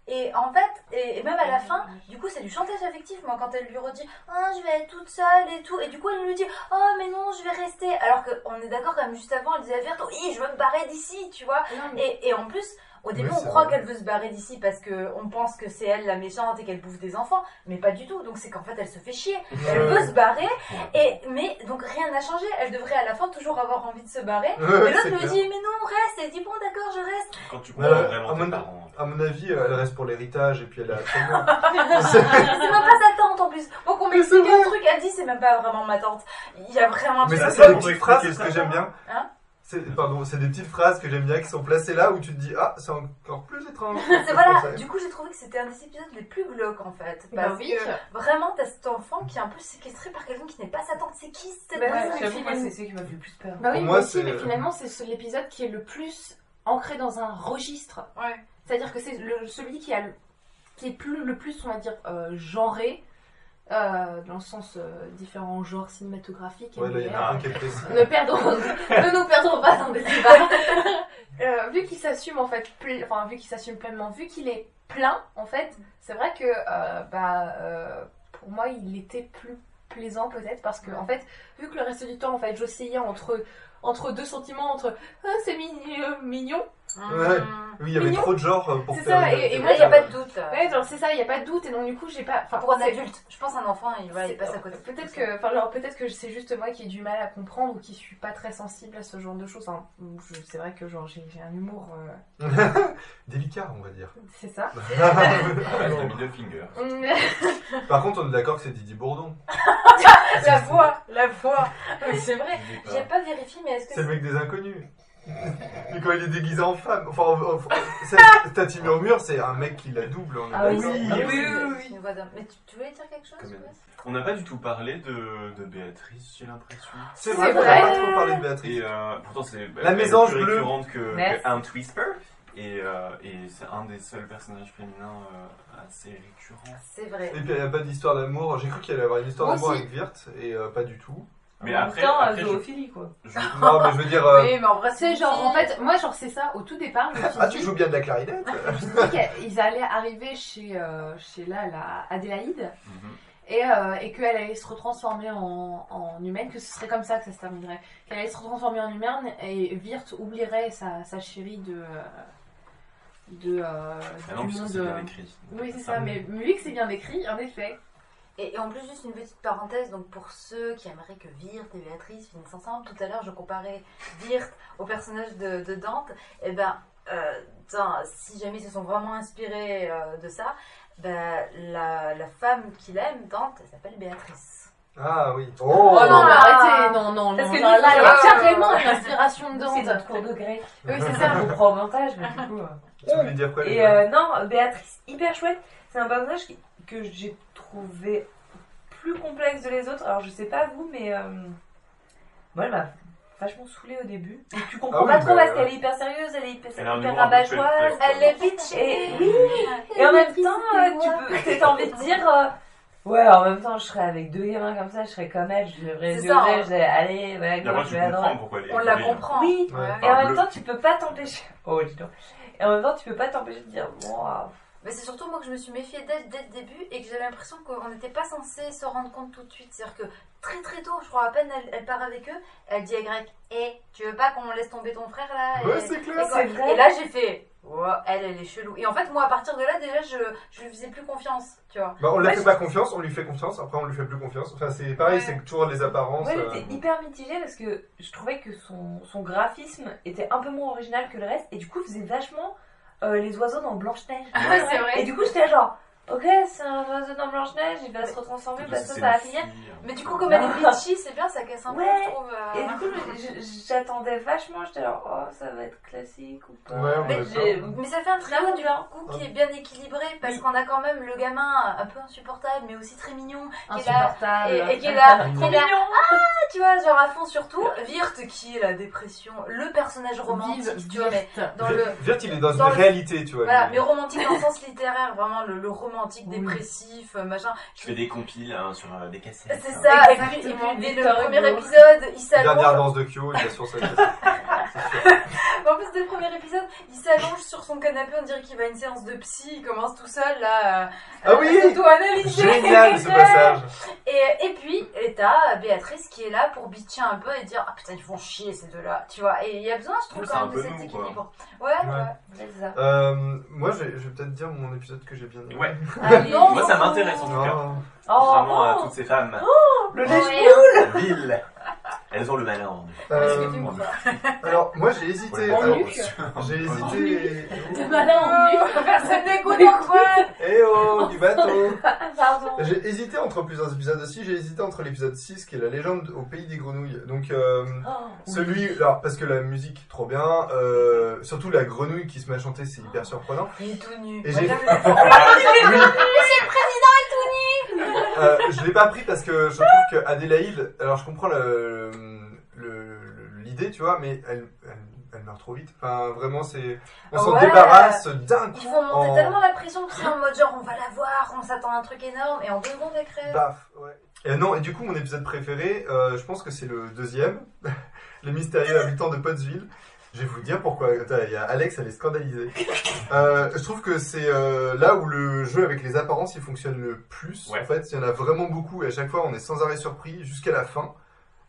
F: Et en fait, et, même à la fin, du coup, c'est du chantage affectif, moi, quand elle lui redit Ah, je vais être toute seule et tout. Et du coup, elle lui dit Oh, mais non, je vais rester. Alors qu'on est d'accord, quand même, juste avant, elle disait à Oui, je veux me barrer d'ici, tu vois. Et, et en plus, au début,
B: Oui,
F: on
B: c'est
F: croit qu'elle veut se barrer d'ici parce qu'on pense que c'est elle la méchante et qu'elle bouffe des enfants, mais pas du tout. Donc c'est qu'en fait, elle se fait chier. Elle veut se barrer, et, mais donc rien n'a changé. Elle devrait à la fin toujours avoir envie de se barrer.
B: Ouais,
F: mais l'autre
B: c'est
F: lui
B: clair.
F: dit Mais non, reste. Et elle dit Bon, d'accord, je reste.
G: Quand tu
B: Ouais,
G: comprends
B: à,
G: vraiment tes
B: mon,
G: parents.
B: à mon avis, euh, elle reste pour l'héritage et puis elle a *laughs* *laughs*
F: c'est même pas sa tante en plus. Bon, qu'on
B: Mais
F: m'explique
B: c'est
F: un truc, elle dit C'est même pas vraiment ma tante. Il y a vraiment un
B: Mais
F: truc.
B: ça,
G: ça,
B: c'est petites
G: expliquer
B: phrases
G: ça,
B: que j'aime bien.
F: Hein?
B: C'est, pardon, c'est des petites phrases que j'aime bien qui sont placées là où tu te dis ah c'est encore plus étrange. *laughs*
F: C'est voilà, du coup j'ai trouvé que c'était un des épisodes les plus glauques en fait.
E: Bah
F: Parce
E: oui.
F: que vraiment t'as cet enfant qui est un peu séquestré par quelqu'un qui n'est pas sa tante. C'est qui cette
E: Bah
F: personne
C: c'est celui qui m'a fait le plus peur.
E: Bah oui, moi
B: moi,
E: aussi,
B: c'est-
E: mais finalement, c'est ce- l'épisode qui est le plus ancré dans un registre.
F: Ouais.
E: C'est-à-dire que c'est le- celui qui, a le, qui est plus, le plus, on va dire, euh, genré, euh, dans le sens euh, différents genres cinématographiques.
B: Ouais, là, il y en a un qui est précis. *laughs*
E: Ne, perdons, ne nous perdons pas dans des débats. *laughs* Euh, vu qu'il s'assume en fait, enfin vu qu'il s'assume pleinement, vu qu'il est plein en fait, c'est vrai que euh, bah, pour moi il était plus plaisant peut-être parce que en fait vu que le reste du temps en fait j'oscillais entre entre deux sentiments entre ah, c'est mignon, mignon
B: Ouais. Oui, il y avait
E: Mignon.
B: trop de genres pour
E: C'est
B: faire.
E: ça,
B: une-
E: et- moi,
F: il n'y a pas de doute.
E: ouais genre c'est ça il y a pas de doute et donc du coup j'ai pas enfin
F: Pour un
E: c'est-
F: adulte, je pense un enfant, il, voilà, il
E: c'est-
F: passe à côté.
E: Peut-être que, enfin, genre, peut-être que c'est juste moi qui ai du mal à comprendre ou qui suis pas très sensible à ce genre de choses. Enfin, je- c'est vrai que genre j'ai j'ai un humour, euh, *laughs*
B: Délicat, on va dire.
E: c'est ça. *laughs*
G: Reste le middle finger. *laughs*
B: Par contre, on est d'accord que c'est Didier Bourdon.
F: la voix, la voix. Mais c'est vrai.
G: Je dis pas.
F: J'ai pas vérifié, mais est-ce que
B: C'est le mec des inconnus. Mais quand il est déguisé en femme, enfin, en- en- *laughs* c'est- Tati Murmure, c'est un mec qui la double. on est
C: Ah oui,
B: d'accord.
C: oui,
B: Ah
C: oui,
B: oui.
C: oui,
F: C'est une voix d'homme. Mais tu, tu voulais dire quelque chose
G: elle
F: Wes.
G: On n'a pas du tout parlé de, de Béatrice, j'ai l'impression.
B: C'est vrai qu'on n'a pas trop parlé de Béatrice.
G: Et euh, pourtant, c'est
B: La
G: elle est
B: mésange
G: plus
B: bleue.
G: récurrente que,
C: Merci.
G: que Aunt Whisper. Et, euh, et c'est un des seuls personnages féminins euh, assez récurrents.
F: C'est vrai.
B: Et puis il n'y a pas d'histoire d'amour. J'ai cru qu'il allait avoir une histoire
F: Moi
B: d'amour
F: aussi.
B: avec Virt, et euh, pas du tout.
G: Mais
C: en
G: après,
C: même temps,
G: après, je-
C: zoophilie, quoi.
G: je-
B: Non, mais je veux dire. euh, *laughs*
F: Oui, mais en vrai,
E: C'est genre, en fait, moi, genre, c'est ça, au tout départ, je me suis
B: Ah,
E: dit,
B: tu joues bien de la clarinette *laughs*
E: je me dis qu'ils allaient arriver chez, euh, chez là, la Adélaïde,
G: Mhm.
E: et, euh, et qu'elle allait se retransformer en, en humaine, que ce serait comme ça que ça se terminerait. Qu'elle allait se retransformer en humaine, et Virt oublierait sa, sa chérie de. euh, de euh,
G: Ah non,
E: du monde.
G: c'est bien
E: euh,
G: écrit.
E: Oui, c'est
G: Ça.
E: mais vu que c'est bien écrit, en effet.
F: Et, et en plus, juste une petite parenthèse, donc pour ceux qui aimeraient que Virt et Béatrice finissent ensemble, tout à l'heure je comparais Virt au personnage de, de Dante, et ben, euh, tiens, si jamais ils se sont vraiment inspirés euh, de ça, ben, la, la femme qu'il aime, Dante, elle s'appelle Béatrice.
B: Ah oui.
E: Oh,
B: Oh,
E: non, mais arrêtez, non, non,
C: Parce
E: non,
C: que
E: là, il y a
C: c'est-
E: carrément une inspiration de
C: C'est
E: Dante.
C: notre cours de grec.
E: Oui, c'est ça.
C: Je comprends au montage, mais du coup. euh,
B: Tu voulais dire quoi
C: Et euh, non, Béatrice, hyper chouette. C'est un personnage que j'ai trouvé plus complexe de les autres. Alors je sais pas vous, mais euh, moi elle m'a vachement saoulée au début. Et tu comprends
B: Ah oui,
C: pas trop
B: bah,
C: parce qu'elle est hyper sérieuse, elle est hyper,
G: Elle a un
C: hyper
G: humour un peu
C: rabat-joie.
F: Elle est bitch
C: Et oui, et en même temps, euh, tu peux, t'as envie de dire. euh, Ouais, en même temps, je serais avec deux gamins comme ça, je serais comme elle, je
F: C'est ça, hein.
C: je dirais, allez, ouais,
G: Et après,
C: gauche,
G: tu
C: je vais à
G: comprends
C: droite.
G: pourquoi elle est
F: On la comprend.
C: Oui,
B: Ouais.
C: et
G: Enfin,
C: en même
G: bleu.
C: temps, tu peux pas t'empêcher. Oh, dis donc. Et en même temps, tu peux pas t'empêcher de dire, waouh.
F: Mais c'est surtout moi que je me suis méfiée dès, dès le début et que j'ai l'impression qu'on n'était pas censé se rendre compte tout de suite. C'est-à-dire que très très tôt, je crois à peine elle, elle part avec eux, elle dit à Greg Eh, tu veux pas qu'on laisse tomber ton frère là
B: Ouais,
F: Et-
B: c'est clair.
F: et, quoi
C: C'est vrai.
F: Et là j'ai fait Ouais, elle, elle est chelou. Et en fait, moi à partir de là, déjà, je, je lui faisais plus confiance, tu vois.
B: Bah, on lui
F: Ouais,
B: fait
F: je-
B: pas confiance, on lui fait confiance, après on lui fait plus confiance. Enfin, c'est pareil,
F: Ouais.
B: c'est toujours les apparences.
C: Ouais,
B: euh,
C: j'étais hyper mitigée parce que je trouvais que son, son graphisme était un peu moins original que le reste et du coup faisait vachement euh, les oiseaux dans Blanche-Neige.
F: Ah, c'est vrai.
C: Et du coup j'étais genre, ok, c'est un oiseau dans Blanche-Neige, il va se retransformer parce que ça va finir.
G: hein.
F: Mais du coup, comme elle est bitchy, c'est bien, ça casse un peu,
C: Ouais.
F: je trouve. euh.
C: Et du coup je- j'attendais vachement, j'étais genre, oh ça va être classique ou pas.
B: Ouais, on
F: Mais,
B: est
C: j'ai-
B: d'accord.
F: mais ça fait un trio du
C: bien.
F: coup qui est bien équilibré parce qu'on a quand même le gamin un peu insupportable mais aussi très mignon qui est là
E: Insupportable.
F: et, et qui est là,
B: Mignon.
F: qui est là, ah, tu vois, genre à fond surtout. Virt qui est la dépression, le personnage romantique,
E: Vive
F: tu vois, mais
E: Virt.
F: dans le.
B: Virt, il est dans,
F: dans
B: une
F: le-
B: réalité, tu vois.
F: Voilà,
B: lui.
F: mais romantique dans le sens littéraire, vraiment le, le romantique
E: Oui.
F: dépressif, euh, machin.
G: Je fais des compiles hein, sur euh, des cassettes.
F: C'est
G: hein.
F: ça, et puis, et puis dès le premier épisode, il
B: Dernière
F: s'allonge.
B: danse de Kyo, il est sur sa
F: En plus, dès le premier épisode, il s'allonge sur son canapé, on dirait qu'il va à une séance de psy, il commence tout seul là. euh,
B: Ah oui
F: s'auto-analyser.
B: Génial ce passage
F: Et, et puis, et t'as Béatrice qui est là pour bitcher un peu et dire Ah putain, ils font chier ces deux-là, tu vois. Et il y a besoin, je trouve, quand même de cet équilibre. Ouais,
B: Ouais.
F: ouais.
C: C'est ça.
B: Euh, moi, je vais, peut-être dire mon épisode que j'ai bien aimé.
G: Ouais. *laughs*
F: Allez.
G: Moi, ça m'intéresse en tout cas.
C: Oh,
G: Vraiment à
C: oh,
G: toutes ces femmes.
C: le
F: Ouais.
C: lèche
G: Villes. Elles ont le malin.
F: Qu'est-ce
B: Euh, *laughs* alors, moi, j'ai hésité.
C: En
B: alors. J'ai hésité.
E: T'es malin en.
F: Personne n'écoute Antoine
B: Eh oh, du bateau *laughs*
C: Pardon.
B: J'ai hésité entre plusieurs épisodes aussi. J'ai hésité entre l'épisode 6 qui est la légende au pays des grenouilles. Donc, euh,
C: Oh,
B: celui. Alors, parce que la musique, trop bien. Euh, surtout la grenouille qui se met à chanter, c'est hyper surprenant.
F: Il est tout nu.
B: Et j'ai- *laughs*
F: j'aime-
B: Oui.
F: Monsieur le président est tout nu
B: Euh, je l'ai pas pris parce que je trouve que Adélaïde, alors je comprends le- le- l'idée, tu vois, mais elle, elle, elle meurt trop vite. Enfin, vraiment, c'est, on s'en
F: Ouais.
B: débarrasse d'un coup.
F: Ils font monter
B: en-
F: tellement la pression que c'est en mode genre on va la voir, on s'attend à un truc énorme et en deux secondes elle crève.
B: Paf, ouais. Et non, et du coup, mon épisode préféré, euh, je pense que c'est le deuxième, *laughs* Les mystérieux habitants de Pottsville. Je vais vous dire pourquoi. Attends, il y a Alex, elle est scandalisée. Euh, je trouve que c'est euh, là où le jeu avec les apparences il fonctionne le plus.
G: Ouais.
B: En fait, il y en a vraiment beaucoup et à chaque fois on est sans arrêt surpris jusqu'à la fin.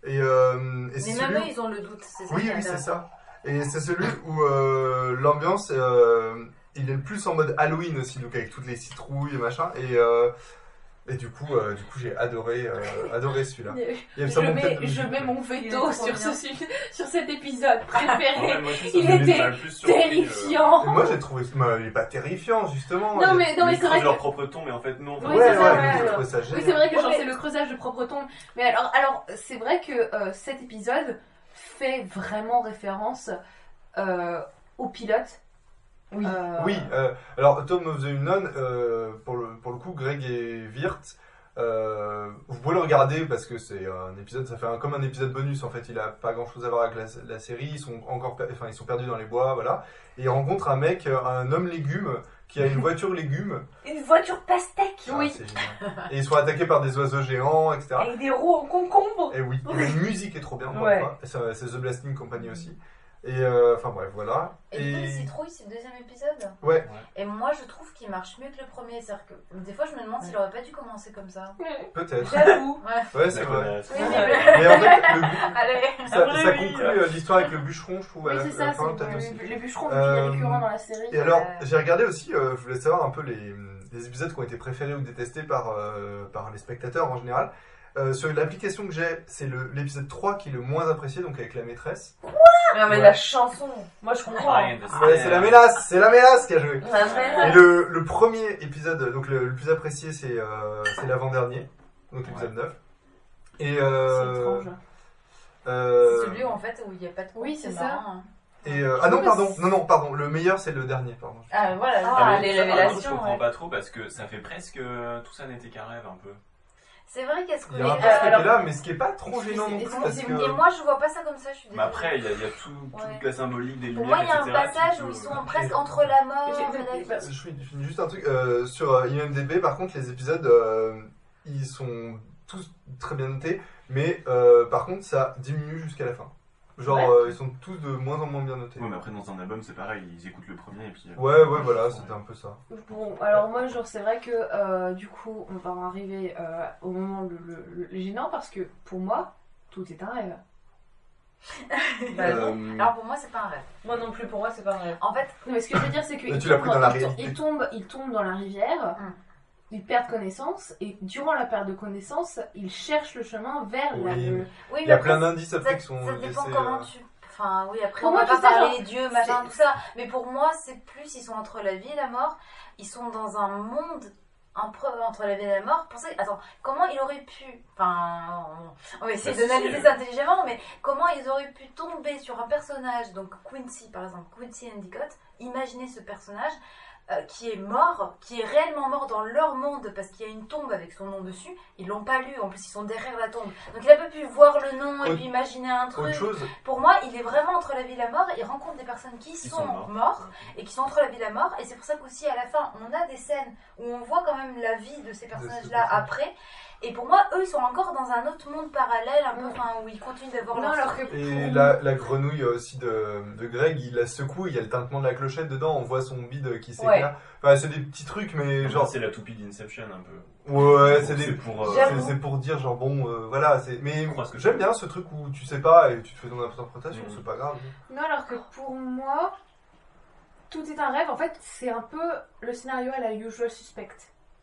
B: Et, euh, et
F: Mais même
B: celui-
F: eux ils ont le doute, c'est ça
B: Oui, oui, c'est ça. Et c'est celui où euh, l'ambiance, euh, il est le plus en mode Halloween aussi, donc avec toutes les citrouilles et machin. Et, euh, et du coup, euh, du coup, j'ai adoré, euh, adoré celui-là.
E: Je
B: ça montait
E: mets, je mets mon veto sur, ce, su- sur cet épisode préféré.
G: Ouais, moi
E: Il était
G: euh.
E: terrifiant.
B: Et moi, j'ai trouvé, bah, il est pas terrifiant justement.
E: Non, mais, non, mais
G: Ils
E: c'est vrai
G: leur
E: que.
G: propre ton, mais en fait, non.
E: Oui,
B: ouais,
E: c'est
B: ouais, trouvé ça
E: Oui, vrai que c'est le creusage de propre ton. Mais alors, alors c'est vrai que euh, cet épisode fait vraiment référence euh, au pilote.
C: Oui.
E: Euh,
B: Oui, euh, alors Tom of the Unknown, euh, pour, le, pour le coup, Greg et Wirt, euh, vous pouvez le regarder parce que c'est un épisode, ça fait un- comme un épisode bonus en fait, il a pas grand chose à voir avec la, la série, ils sont encore, enfin ils sont perdus dans les bois, voilà, et ils rencontrent un mec, un homme légume, qui a une voiture *laughs* légume,
C: Une voiture pastèque.
B: Ah, c'est génial. et ils sont attaqués par des oiseaux géants, etc.
C: Avec des roues en concombre.
B: Et oui, et la musique est trop bien,
C: Ouais.
B: c'est The Blasting Company aussi. Et euh, enfin bref, voilà.
F: Et du coup, Citrouille, c'est le deuxième épisode
B: Ouais.
F: Et moi, je trouve qu'il marche mieux que le premier. C'est-à-dire que des fois, je me demande s'il aurait pas dû commencer comme ça.
B: Peut-être.
F: J'avoue. *laughs*
B: Ouais, c'est vrai.
F: Oui,
B: mais...
F: mais-
B: en fait, le *laughs*
F: Allez.
B: ça, conclut euh, l'histoire avec le bûcheron, je trouve,
E: Oui, c'est ça,
B: fin,
E: le-
B: aussi.
E: le bûcheron
B: Euh,
E: récurrent dans la série.
B: Et alors,
E: Euh,
B: j'ai regardé aussi, euh, je voulais savoir un peu les, les épisodes qui ont été préférés ou détestés par, euh, par les spectateurs en général. Euh, sur l'application que j'ai, c'est le- l'épisode 3 qui est le moins apprécié, donc avec la maîtresse.
C: Non, mais
B: Ouais.
C: la chanson, moi je comprends.
B: Ouais, c'est la mélasse, c'est la mélasse qui a joué.
C: La mélasse.
B: Et le, le premier épisode, donc le, le plus apprécié, c'est euh, c'est l'avant-dernier, donc l'épisode 9. Et euh,
E: C'est étrange.
B: euh,
F: C'est celui où en fait où il n'y a pas de
E: Oui, c'est ça.
F: marrant, hein.
B: et euh, ah non, pardon, non, non, pardon, le meilleur c'est le dernier, pardon.
C: Ah, voilà,
G: Ah, mais
C: les
G: ça, par contre, Je
C: révélations.
G: comprends
C: ouais.
G: pas trop parce que ça fait presque euh, tout ça n'était qu'un rêve un peu.
F: C'est vrai qu'est-ce que.
B: Il y a un peu
F: mais,
B: ce
F: euh, alors-
B: côté-là, mais ce qui est pas trop gênant non plus parce
F: Et
B: que.
F: moi, je vois pas ça comme ça, je suis
G: Mais
F: désolée.
G: après, il y a, il y a tout, toute la symbolique des
F: Pour
G: lumières,
F: moi, il y a un passage où ils sont presque entre la mort et la vie.
B: Je finis, juste un truc. euh, sur euh, IMDB, par contre, les épisodes, euh, ils sont tous très bien notés, mais euh, par contre, ça diminue jusqu'à la fin. Genre,
G: Ouais.
B: euh, ils sont tous de moins en moins bien notés.
G: Ouais, mais après, dans un album, c'est pareil, ils écoutent le premier et puis. euh,
B: Ouais, ouais, voilà, c'était un peu ça.
E: Bon, alors moi, genre, c'est vrai que euh, du coup, on va en arriver euh, au moment le, le- le gênant parce que pour moi, tout est un rêve. *laughs*
C: Bah, non.
B: Euh,
F: Alors pour moi, c'est pas un rêve.
C: Moi non plus, pour moi c'est pas vrai.
F: En fait,
E: Non, mais ce que je veux dire, c'est
B: Mais
E: qu'ils
B: tu l'as pris dans la
E: tombent, ils tombent-
B: réalité.
E: ils tombent, ils tombent dans la rivière,
F: Hum.
E: Ils perdent connaissance, et durant la perte de connaissance, ils cherchent le chemin vers la.
B: Oui.
E: le-
F: Oui,
B: Il y a plein
F: après,
B: d'indices après qui sont
F: ça dépend
B: laissés,
F: comment
B: euh,
F: tu. Enfin, oui, après,
E: Pour
F: on
E: moi,
F: va pas parler
E: genre,
F: dieux, machin, tout ça. Mais pour moi, c'est plus, ils sont entre la vie et la mort. Ils sont dans un monde un entre la vie et la mort. Pensez, attends, comment il aurait pu. Enfin, on- va essayer
G: Bah,
F: d'analyser ça intelligemment, mais comment ils auraient pu tomber sur un personnage, donc Quincy par exemple, Quincy Endicott, imaginez ce personnage. Euh, qui est mort, qui est réellement mort dans leur monde parce qu'il y a une tombe avec son nom dessus, ils l'ont pas lu, en plus ils sont derrière la tombe. Donc il a pas pu voir le nom et
B: Autre-
F: puis imaginer un truc.
B: Chose,
F: Pour moi, il est vraiment entre la vie et la mort. Il rencontre des personnes qui sont, mortes et qui sont entre la vie et la mort. Et c'est pour ça qu'aussi à la fin, on a des scènes où on voit quand même la vie de ces personnages-là
B: personnages.
F: après. Et pour moi, eux, ils sont encore dans un autre monde parallèle, un peu, enfin, où ils continuent d'avoir
E: Non,
F: leur
E: alors que
B: Et la, la grenouille euh, aussi de, de Greg, il la secoue, il y a le tintement de la clochette dedans, on voit son bide qui s'éclaire. Enfin, c'est des petits trucs, mais
G: Genre,
B: genre.
G: c'est la toupie d'Inception un peu.
B: Ouais, c'est des-
G: c'est pour. euh,
B: pour dire genre bon euh, voilà c'est mais j'aime bien ce truc où tu sais pas et tu te fais ton interprétation
G: Mhm.
B: c'est pas grave
E: Non, alors que pour moi, tout est un rêve. En fait, c'est un peu le scénario à la Usual Suspect.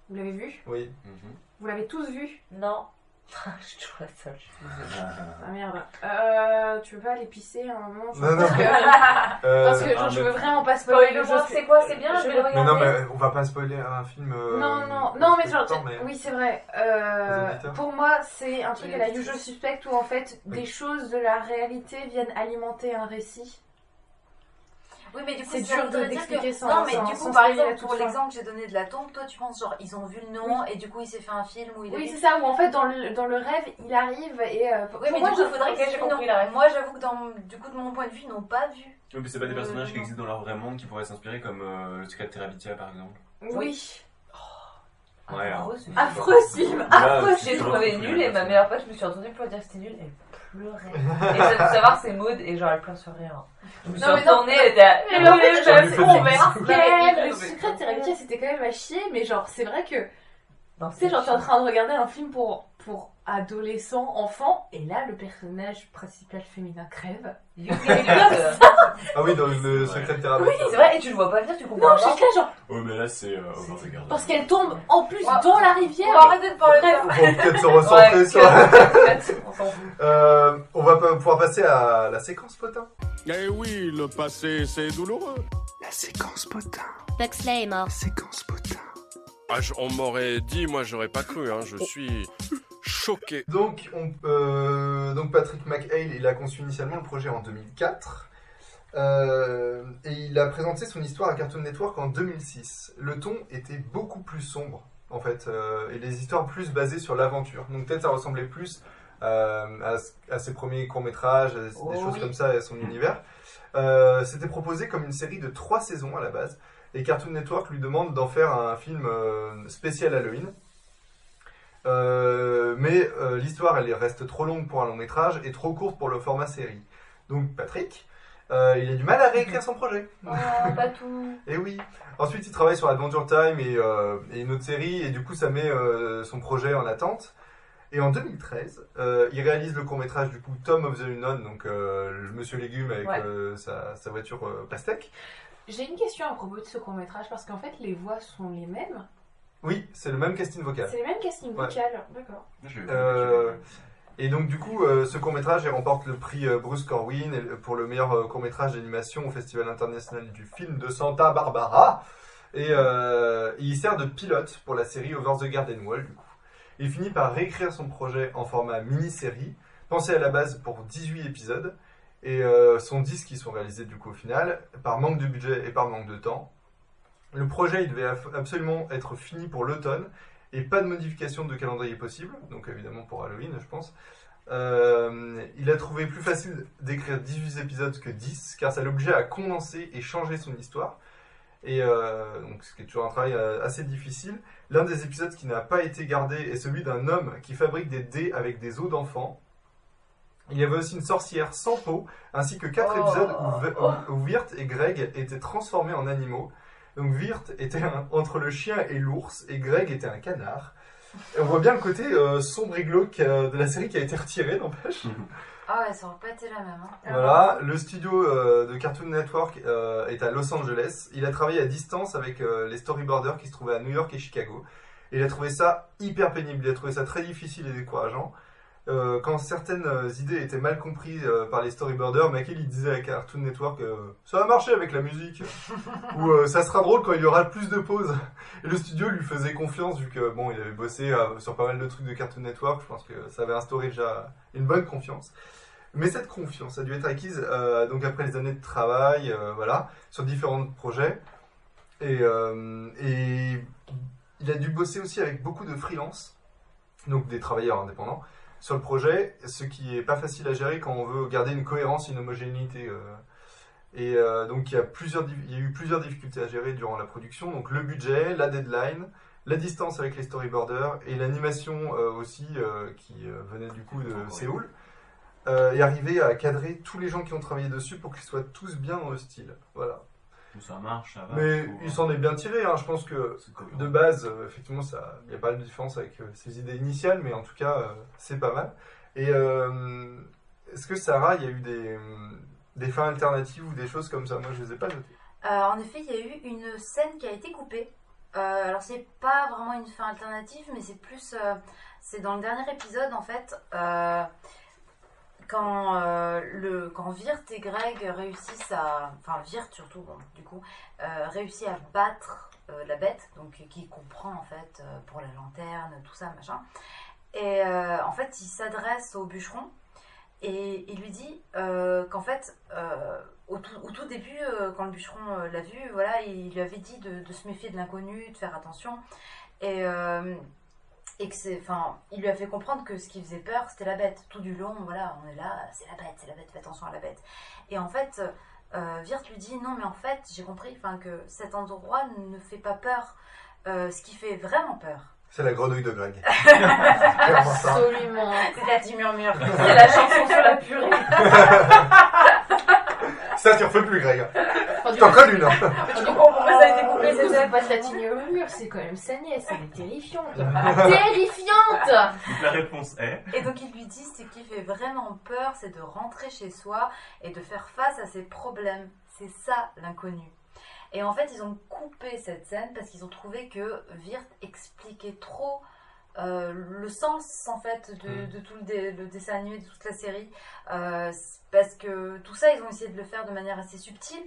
E: Vous l'avez vu?
B: Oui
G: Mhm.
E: Vous l'avez tous vu
C: Non. *laughs* je suis toujours la seule. je suis désolée.
E: Ah merde. Euh, tu veux pas aller pisser un moment
B: non non
E: parce que, *laughs*
B: Euh,
E: parce que genre,
G: ah,
E: je
G: mais-
E: veux vraiment pas spoiler le jeu.
C: c'est quoi C'est bien, je vais le
B: mais
C: regarder.
B: non mais on va pas spoiler un film euh,
E: Non, non, non, mais genre,
B: mais-
E: oui, c'est vrai. Euh,
B: auditeurs.
E: pour moi, c'est un truc à la. Usual Suspect où en fait
B: Oui.
E: des choses de la réalité viennent alimenter un récit.
F: Oui, mais du coup,
E: C'est dur
F: voudrait
E: de- d'expliquer
F: que...
E: sans-
F: Non, mais
E: sans-
F: du coup, par exemple, pour l'exemple que j'ai donné de la tombe, toi, tu penses genre, ils ont vu le nom et du coup, il s'est fait un film où il a
E: Oui, c'est ça, où en fait dans le, dans le rêve, il arrive et... euh, pour
F: Oui, mais
E: moi,
F: du coup, faudrait que
C: j'ai
F: non.
C: compris la.
F: Moi, j'avoue que dans, du coup, de mon point de vue, ils n'ont pas vu.
G: Oui, mais c'est pas des
F: Euh,
G: personnages qui existent dans leur vrai monde qui pourraient s'inspirer comme euh, le secret de Terabithia par exemple.
E: Oui.
G: Ouais, alors.
C: Affreux.
E: Affreux film Affreux
C: J'ai trouvé nul et ma meilleure pote, je me suis entendue pour dire que c'était nul, elle pleurait. Et ça faut savoir, c'est Maud et genre elle pleure sur rien. Je me suis
E: Non, mais non,
C: retournée, elle était à.
E: Mais en fait,
B: je
C: bisous.
E: Le secret de Terabithia, c'était quand même à chier, mais genre, c'est vrai que... Tu sais, genre, t'es en train de regarder un film pour, pour adolescents, enfants, et là, le personnage principal féminin crève.
C: Get *laughs* it.
B: ah oui dans le secret de
E: Oui,
C: C'est vrai, et tu le vois pas venir, tu comprends
E: Non,
C: pas.
E: là, genre,
G: Oh, mais là, c'est. Euh,
E: parce qu'elle tombe en plus
F: Ouais.
E: dans la
F: On
E: rivière.
F: va arrêter de parler de ça.
B: on va peut-être se recentrer
C: Ouais,
B: sur
C: on s'en fout. *laughs*
B: Euh, on va pas- pouvoir passer à la séquence potin
N: Eh oui, le passé, c'est douloureux.
A: La séquence potin.
H: Buxley est mort.
A: Séquence potin.
N: Ah, je- on m'aurait dit, moi, j'aurais pas cru, hein. Je suis choqué.
B: donc on, euh, donc Patrick McHale il a conçu initialement le projet en 2004 Euh, et il a présenté son histoire à Cartoon Network en 2006. Le ton était beaucoup plus sombre, en fait, euh, et les histoires plus basées sur l'aventure. Donc peut-être ça ressemblait plus euh, à, ses premiers courts-métrages, à des
C: Oh
B: choses
C: oui.
B: comme ça, à son univers. Euh, C'était proposé comme une série de trois saisons à la base, et Cartoon Network lui demande d'en faire un film euh, spécial Halloween. Euh, mais euh, l'histoire, elle reste trop longue pour un long métrage et trop courte pour le format série. Donc Patrick, euh, il a du mal à réécrire son projet.
C: Oh, pas *laughs* tout.
B: Et oui. Ensuite, il travaille sur Adventure Time et, et une autre série, et du coup, ça met son projet en attente. Et en 2013, euh, il réalise le court-métrage du coup Tom of the Unknown, donc le Monsieur Légume avec
E: Ouais.
B: sa, sa voiture pastèque.
E: J'ai une question à propos de ce court métrage parce qu'en fait les voix sont les mêmes.
B: Oui, c'est le même casting vocal.
E: C'est les mêmes casting
B: Ouais.
E: vocales, d'accord.
B: Euh, et donc du coup, euh, ce court-métrage, il remporte le prix euh, Bruce Corwin et- pour le meilleur court-métrage d'animation au Festival international du film de Santa Barbara. Et euh, il sert de pilote pour la série Over the Garden Wall, du coup. Il finit par réécrire son projet en format mini-série, pensé à la base pour 18 épisodes, et euh, sont 10 qui sont réalisés du coup au final, par manque de budget et par manque de temps. Le projet, il devait absolument être fini pour l'automne, et pas de modification de calendrier possible, donc évidemment pour Halloween, je pense. Euh, il a trouvé plus facile d'écrire 18 épisodes que 10, car ça l'obligeait à condenser et changer son histoire. Et euh, donc, ce qui est toujours un travail euh, assez difficile. L'un des épisodes qui n'a pas été gardé est celui d'un homme qui fabrique des dés avec des os d'enfants. Il y avait aussi une sorcière sans peau, ainsi que quatre
C: Oh.
B: épisodes où, Ve- où- où Wirt et Greg étaient transformés en animaux. Donc Wirt était un- entre le chien et l'ours, et Greg était un canard. Et on voit bien le côté euh, sombre et glauque euh, de la série qui a été retiré, *laughs* n'empêche.
F: Ah ouais, ça aurait pas été la même. hein.
B: Voilà, le studio euh, de Cartoon Network est à Los Angeles. Il a travaillé à distance avec les storyboarders qui se trouvaient à New York et Chicago. Et il a trouvé ça hyper pénible, il a trouvé ça très difficile et décourageant. Euh, quand certaines euh, idées étaient mal comprises euh, par les storyboarders, Michael il disait à Cartoon Network euh, ça va marcher avec la musique *laughs* ou ça sera drôle quand il y aura plus de pauses. Et le studio lui faisait confiance vu que bon il avait bossé sur pas mal de trucs de Cartoon Network, je pense que ça avait instauré déjà une bonne confiance. Mais cette confiance a dû être acquise donc après les années de travail, voilà, sur différents projets. Et, et il a dû bosser aussi avec beaucoup de freelance, donc des travailleurs indépendants, sur le projet, ce qui est pas facile à gérer quand on veut garder une cohérence, une homogénéité. euh. Et euh, donc il y, a plusieurs, il y a eu plusieurs difficultés à gérer durant la production, donc le budget, la deadline, la distance avec les storyboarders et l'animation euh, aussi qui venait du coup de Séoul. Et arriver à cadrer tous les gens qui ont travaillé dessus pour qu'ils soient tous bien dans le style. Voilà.
O: Ça marche, ça va.
B: Mais il s'en est bien tiré, hein. je pense que de base, euh, effectivement, ça- il n'y a pas de différence avec euh, ses idées initiales, mais en tout cas, euh, c'est pas mal. Et euh, est-ce que Sarah, il y a eu des, des fins alternatives ou des choses comme ça? Moi, je les ai pas notées.
F: Euh, en effet, il y a eu une scène qui a été coupée. Euh, alors, c'est pas vraiment une fin alternative, mais c'est plus. euh, c'est dans le dernier épisode, en fait. Quand, euh, Virt et Greg réussissent à. Enfin, Virt surtout, bon, du coup, euh, réussit à battre euh, la bête, donc qui comprend en fait euh, pour la lanterne, tout ça, machin. Et en fait, il s'adresse au bûcheron et il lui dit qu'en fait, au, tout, début, quand le bûcheron l'a vu, voilà, il lui avait dit de, de se méfier de l'inconnu, de faire attention. Et, et que c'est, enfin, il lui a fait comprendre que ce qui faisait peur, c'était la bête. Tout du long, voilà, on est là, c'est la bête, c'est la bête, fais attention à la bête. Et en fait, euh, Virt lui dit non, mais en fait, j'ai compris, enfin, que cet endroit ne fait pas peur. Euh, ce qui fait vraiment peur,
B: C'est la grenouille de Greg. *laughs*
F: Absolument. C'est la du murmure. C'est la chanson sur la purée.
B: Ça, tu refais plus, Greg. Je t'en colle une. hein.
F: Tu comprends pourquoi ça a été coupé,
E: c'est
F: c'était
E: pas tigre au mur, c'est quand même sa nièce, elle est terrifiante. *laughs* Terrifiante
O: Donc la réponse est.
F: Et donc il lui dit ce qui fait vraiment peur, c'est de rentrer chez soi et de faire face à ses problèmes. C'est ça l'inconnu. Et en fait, ils ont coupé cette scène parce qu'ils ont trouvé que Virt expliquait trop euh, le sens en fait de, de tout le, dé- le dessin animé, de toute la série. Euh, c'est parce que tout ça, ils ont essayé de le faire de manière assez subtile.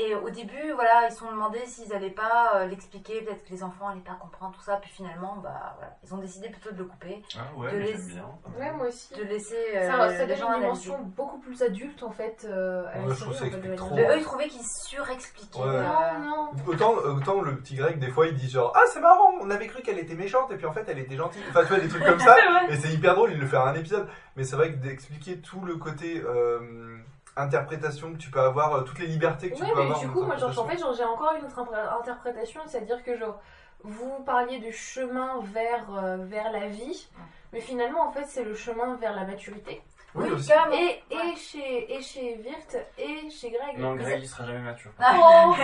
F: Et au début, voilà, ils se sont demandé s'ils allaient pas euh, l'expliquer, peut-être que les enfants allaient pas comprendre tout ça, puis finalement, bah voilà, ils ont décidé plutôt de le couper.
G: Ah ouais,
F: de
G: mais bien.
E: Ouais, moi aussi.
F: De laisser
E: ça,
F: euh,
E: ça
F: les gens
E: une
F: analyser.
E: dimension beaucoup plus adulte en fait euh, à
B: Ouais, je
E: série, en fait, de
B: trop.
F: Eux, ils trouvaient qu'ils surexpliquaient.
B: Ouais.
E: Non, non.
B: Autant, autant le petit grec, des fois, il dit genre Ah, c'est marrant, on avait cru qu'elle était méchante, et puis en fait, elle était gentille. Enfin, tu vois, des trucs comme *laughs* ça, et c'est hyper drôle, il le fait en un épisode. Mais c'est vrai que d'expliquer tout le côté euh, interprétation que tu peux avoir, euh, toutes les libertés que tu
E: Ouais,
B: peux
E: mais
B: avoir.
E: du coup, moi, genre, en fait, j'ai encore une autre interprétation, c'est-à-dire que, genre, vous parliez du chemin vers, euh, vers la vie, mais finalement, en fait, c'est le chemin vers la maturité.
B: Oui, aussi.
E: Et, et, chez, et chez Virt et chez Greg.
O: Non, Greg, il sera jamais mature. *laughs*
E: Oh.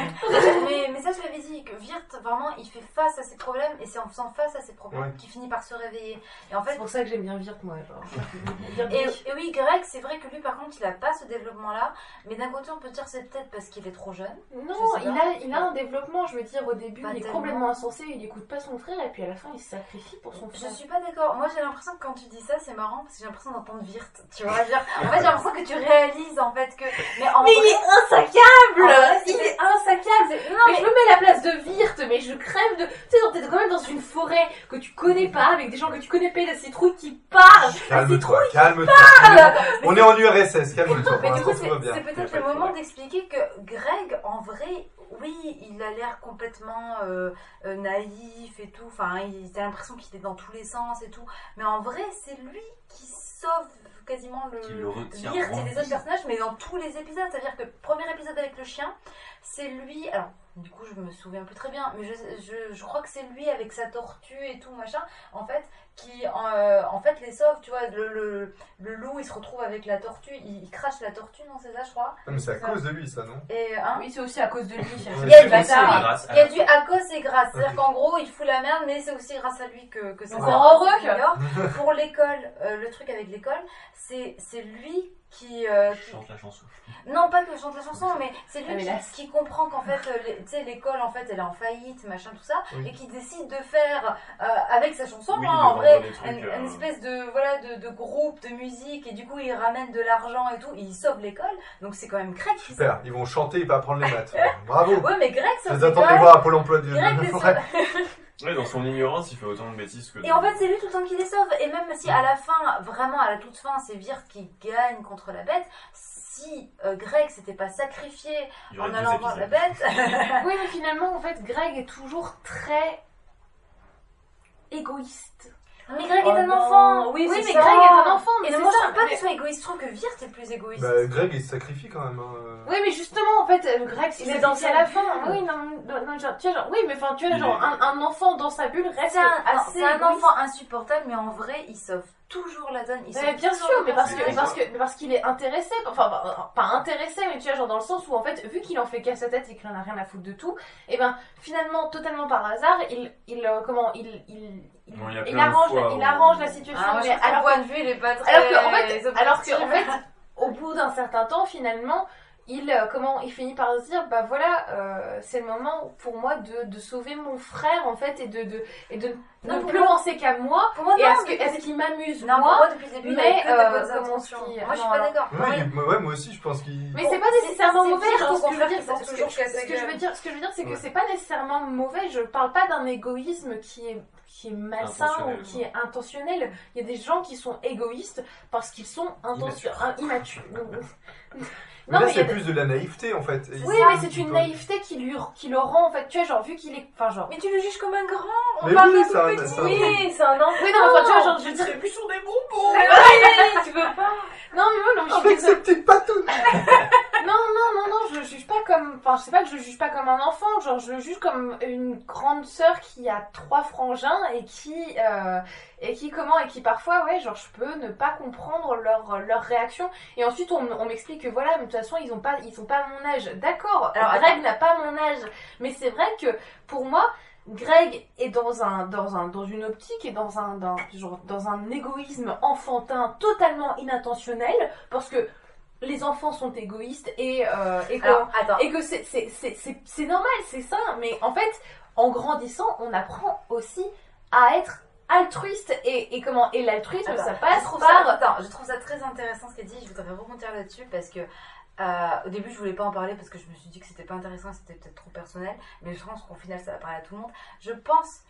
F: mais, mais ça, je l'avais dit, que Virt, vraiment, il fait face à ses problèmes, et c'est en faisant face à ses problèmes
B: Ouais.
F: qu'il finit par se réveiller. Et en fait,
E: C'est pour ça que j'aime bien Virt, moi. genre. *laughs*
F: Et,
E: oui.
F: et oui, Greg, c'est vrai que lui, par contre, il a pas ce développement-là. Mais d'un côté, on peut dire c'est peut-être parce qu'il est trop jeune.
E: Non,
F: Je
E: il a, il a un développement, je veux dire, au début,
F: Pas
E: il est
F: tellement.
E: complètement insensé, il écoute pas son frère, et puis à la fin, il se sacrifie pour son
F: Je
E: frère.
F: suis pas d'accord. Moi, j'ai l'impression que quand tu dis ça, c'est marrant parce que j'ai l'impression d'entendre Virt. Tu vois, genre, en fait, j'ai l'impression que tu réalises en fait que. Mais, en
E: Mais
F: vrai-
E: il est insaccable Il est insaccable
F: Non,
E: mais,
F: mais-
E: je me mets à la place de Virt, mais je crève de... Tu sais, t'es quand même dans une forêt que tu connais pas, avec des gens que tu connais pas, la citrouille qui parle La
B: Calme-toi, calme-toi. On est en URSS, calme-toi.
F: Mais
B: Pour
F: du coup,
B: l'instant,
F: c'est peut-être le moment d'expliquer que Greg, en vrai, oui, il a l'air complètement euh, euh, naïf et tout. Enfin, il t'as l'impression qu'il est dans tous les sens et tout. Mais en vrai, c'est lui qui sauve quasiment le,
O: le retient
F: Virt
O: en
F: et les
O: vie.
F: autres personnages, mais dans tous les épisodes. C'est-à-dire que premier épisode avec le chien, c'est lui. Alors, du coup, je me souviens plus très bien, mais je, je, je crois que c'est lui avec sa tortue et tout machin, en fait, qui euh, en fait les sauve. Tu vois, le, le, le loup il se retrouve avec la tortue, il, il crache la tortue, non, c'est ça, je crois?
B: Ah, mais c'est à
F: Ça.
B: cause de lui, ça, non?
F: Et, hein,
E: Oui, c'est aussi à cause de lui. *laughs*
F: il y a
B: c'est
F: du,
O: à
F: il y a
O: la
F: du à cause et grâce. C'est-à-dire qu'en gros, il fout la merde, mais c'est aussi grâce à lui que, que ça
E: Donc,
F: s'est
E: heureux. *laughs*
F: Pour l'école, euh, le truc avec l'école, c'est c'est lui qui, euh, qui-
O: Chante la chanson.
F: non pas que chante la chanson, mais c'est lui
E: Ah, mais
F: qui,
E: là-
F: qui comprend qu'en fait, euh, les- tu sais, l'école en fait, elle est en faillite, machin, tout ça,
B: Oui.
F: et qui décide de faire euh, avec sa chanson,
O: Oui,
F: hein,
O: de
F: en vrai,
O: trucs,
F: une,
O: euh,
F: une espèce de voilà de, de groupe de musique, et du coup, il ramène de l'argent et tout, et il sauve l'école. Donc c'est quand même Greg qui
B: Super, ils vont chanter et pas apprendre les maths. Bravo.
F: Ouais, mais Greg
B: de les
F: l'école.
B: voir à Pôle emploi du
F: Greg
B: Ouais.
O: dans son ignorance, il fait autant de bêtises que.
F: Et en fait, c'est lui tout le temps qui les sauve. Et même si à la fin, vraiment à la toute fin, c'est Virt qui gagne contre la bête, si euh, Greg s'était pas sacrifié
O: Il y aurait
F: en
O: deux
F: allant voir la
O: épisodes.
F: bête. *laughs*
E: Oui, mais finalement, en fait, Greg est toujours très égoïste.
F: Mais Greg
E: Oh
F: est un
E: non.
F: enfant.
E: Oui,
F: mais
E: c'est
F: Greg est un enfant.
E: Mais
F: Et
E: c'est
F: moi, je trouve pas
E: mais-
F: qu'il soit égoïste. Je trouve que Virt est plus égoïste.
B: Bah, Greg, il se sacrifie quand même. hein.
E: Oui, mais justement, en fait, euh, Greg,
F: Il
E: il
F: est
E: est
F: dans
E: dans
F: sa
E: à la
F: bulle.
E: fin. Oui, non, non, genre, tu vois, genre, oui, mais enfin, tu vois, genre, un, un enfant dans sa bulle reste
F: C'est un,
E: assez
F: c'est un enfant insupportable, mais en vrai, il sauve toujours la donne. Il
E: Ouais,
F: sauve
E: bien sûr, mais parce que, mais parce que, mais parce qu'il est intéressé, enfin, bah, pas intéressé, mais tu vois, genre dans le sens où en fait, vu qu'il en fait qu'à sa tête et qu'il en a rien à foutre de tout, et ben finalement, totalement par hasard, il, il, euh, comment, il, il, il,
O: Bon,
E: arrange,
O: fois
E: il arrange la situation.
F: Ah,
E: mais alors,
F: point de vue, il est pas très.
E: alors que, en fait, alors que, en fait, au bout d'un certain temps, finalement, il, euh, comment, il finit par se dire, bah voilà, euh, c'est le moment pour moi de, de sauver mon frère, en fait, et de, de, et de
F: Non,
E: ne plus
F: moi-
E: penser qu'à moi,
F: Pour moi,
E: et
F: non,
E: à ce, que-
F: depuis
E: à
F: le
E: ce qui m'amuse,
F: Non,
E: moi,
F: moi, depuis le début,
E: mais, euh, comment qui-
F: Moi, je suis
E: non,
F: pas d'accord.
B: Ouais, il- ouais, moi aussi, je pense qu'il.
E: Mais
F: Bon,
E: c'est pas
F: c'est-
E: nécessairement
F: c'est
E: mauvais, que je veux
F: contraire,
E: dire,
F: pense
E: ce que, ce que je veux dire, ce que je veux dire, c'est que c'est pas nécessairement mauvais. Je parle pas d'un égoïsme qui est qui est malsain ou qui est intentionnel. Il y a des gens qui sont égoïstes parce qu'ils sont intentionnels, immatures.
B: Mais
E: Non,
B: là, c'est plus de la naïveté en fait. Et
E: Oui, mais c'est une naïveté qui lui qui le rend en fait. Tu vois, genre vu qu'il est, enfin genre.
F: Mais tu le juges comme un grand. On
B: Mais
F: parle
B: oui,
F: d'un
B: c'est un-
F: tout petit. Oui, c'est un enfant.
E: Oui, non, mais enfin, tu vois, genre, je dire.
F: plus sur des bonbons. *laughs* tu veux pas
E: Non, mais moi, non, mais je suis
B: Avec ses petites patounes *laughs*
E: Non, non, non, non, je le juge pas comme. Enfin, je sais pas que je le juge pas comme un enfant, genre, je le juge comme une grande sœur qui a trois frangins et qui. euh, et qui, comment Et qui parfois, ouais, genre, je peux ne pas comprendre leur, leur réaction. Et ensuite, on, on m'explique que voilà, mais de toute façon, ils ont pas, ils sont pas mon âge. D'accord,
F: Alors,
E: Greg n'a pas mon âge. Mais c'est vrai que pour moi. Greg est dans un dans un dans une optique et dans un dans, genre, dans un égoïsme enfantin totalement inintentionnel parce que les enfants sont égoïstes et euh, et que,
F: Alors,
E: et que c'est c'est- c'est- c'est- c'est normal, c'est ça. Mais en fait, en grandissant, on apprend aussi à être altruiste et, et comment et l'altruisme
F: Attends,
E: ça
F: je
E: passe
F: trouve
E: par
F: ça, attends, je trouve ça très intéressant ce qu'elle dit. Je voudrais rebondir là-dessus parce que Euh, au début, je voulais pas en parler parce que je me suis dit que c'était pas intéressant, c'était peut-être trop personnel. Mais je pense qu'au final, ça va parler à tout le monde. Je pense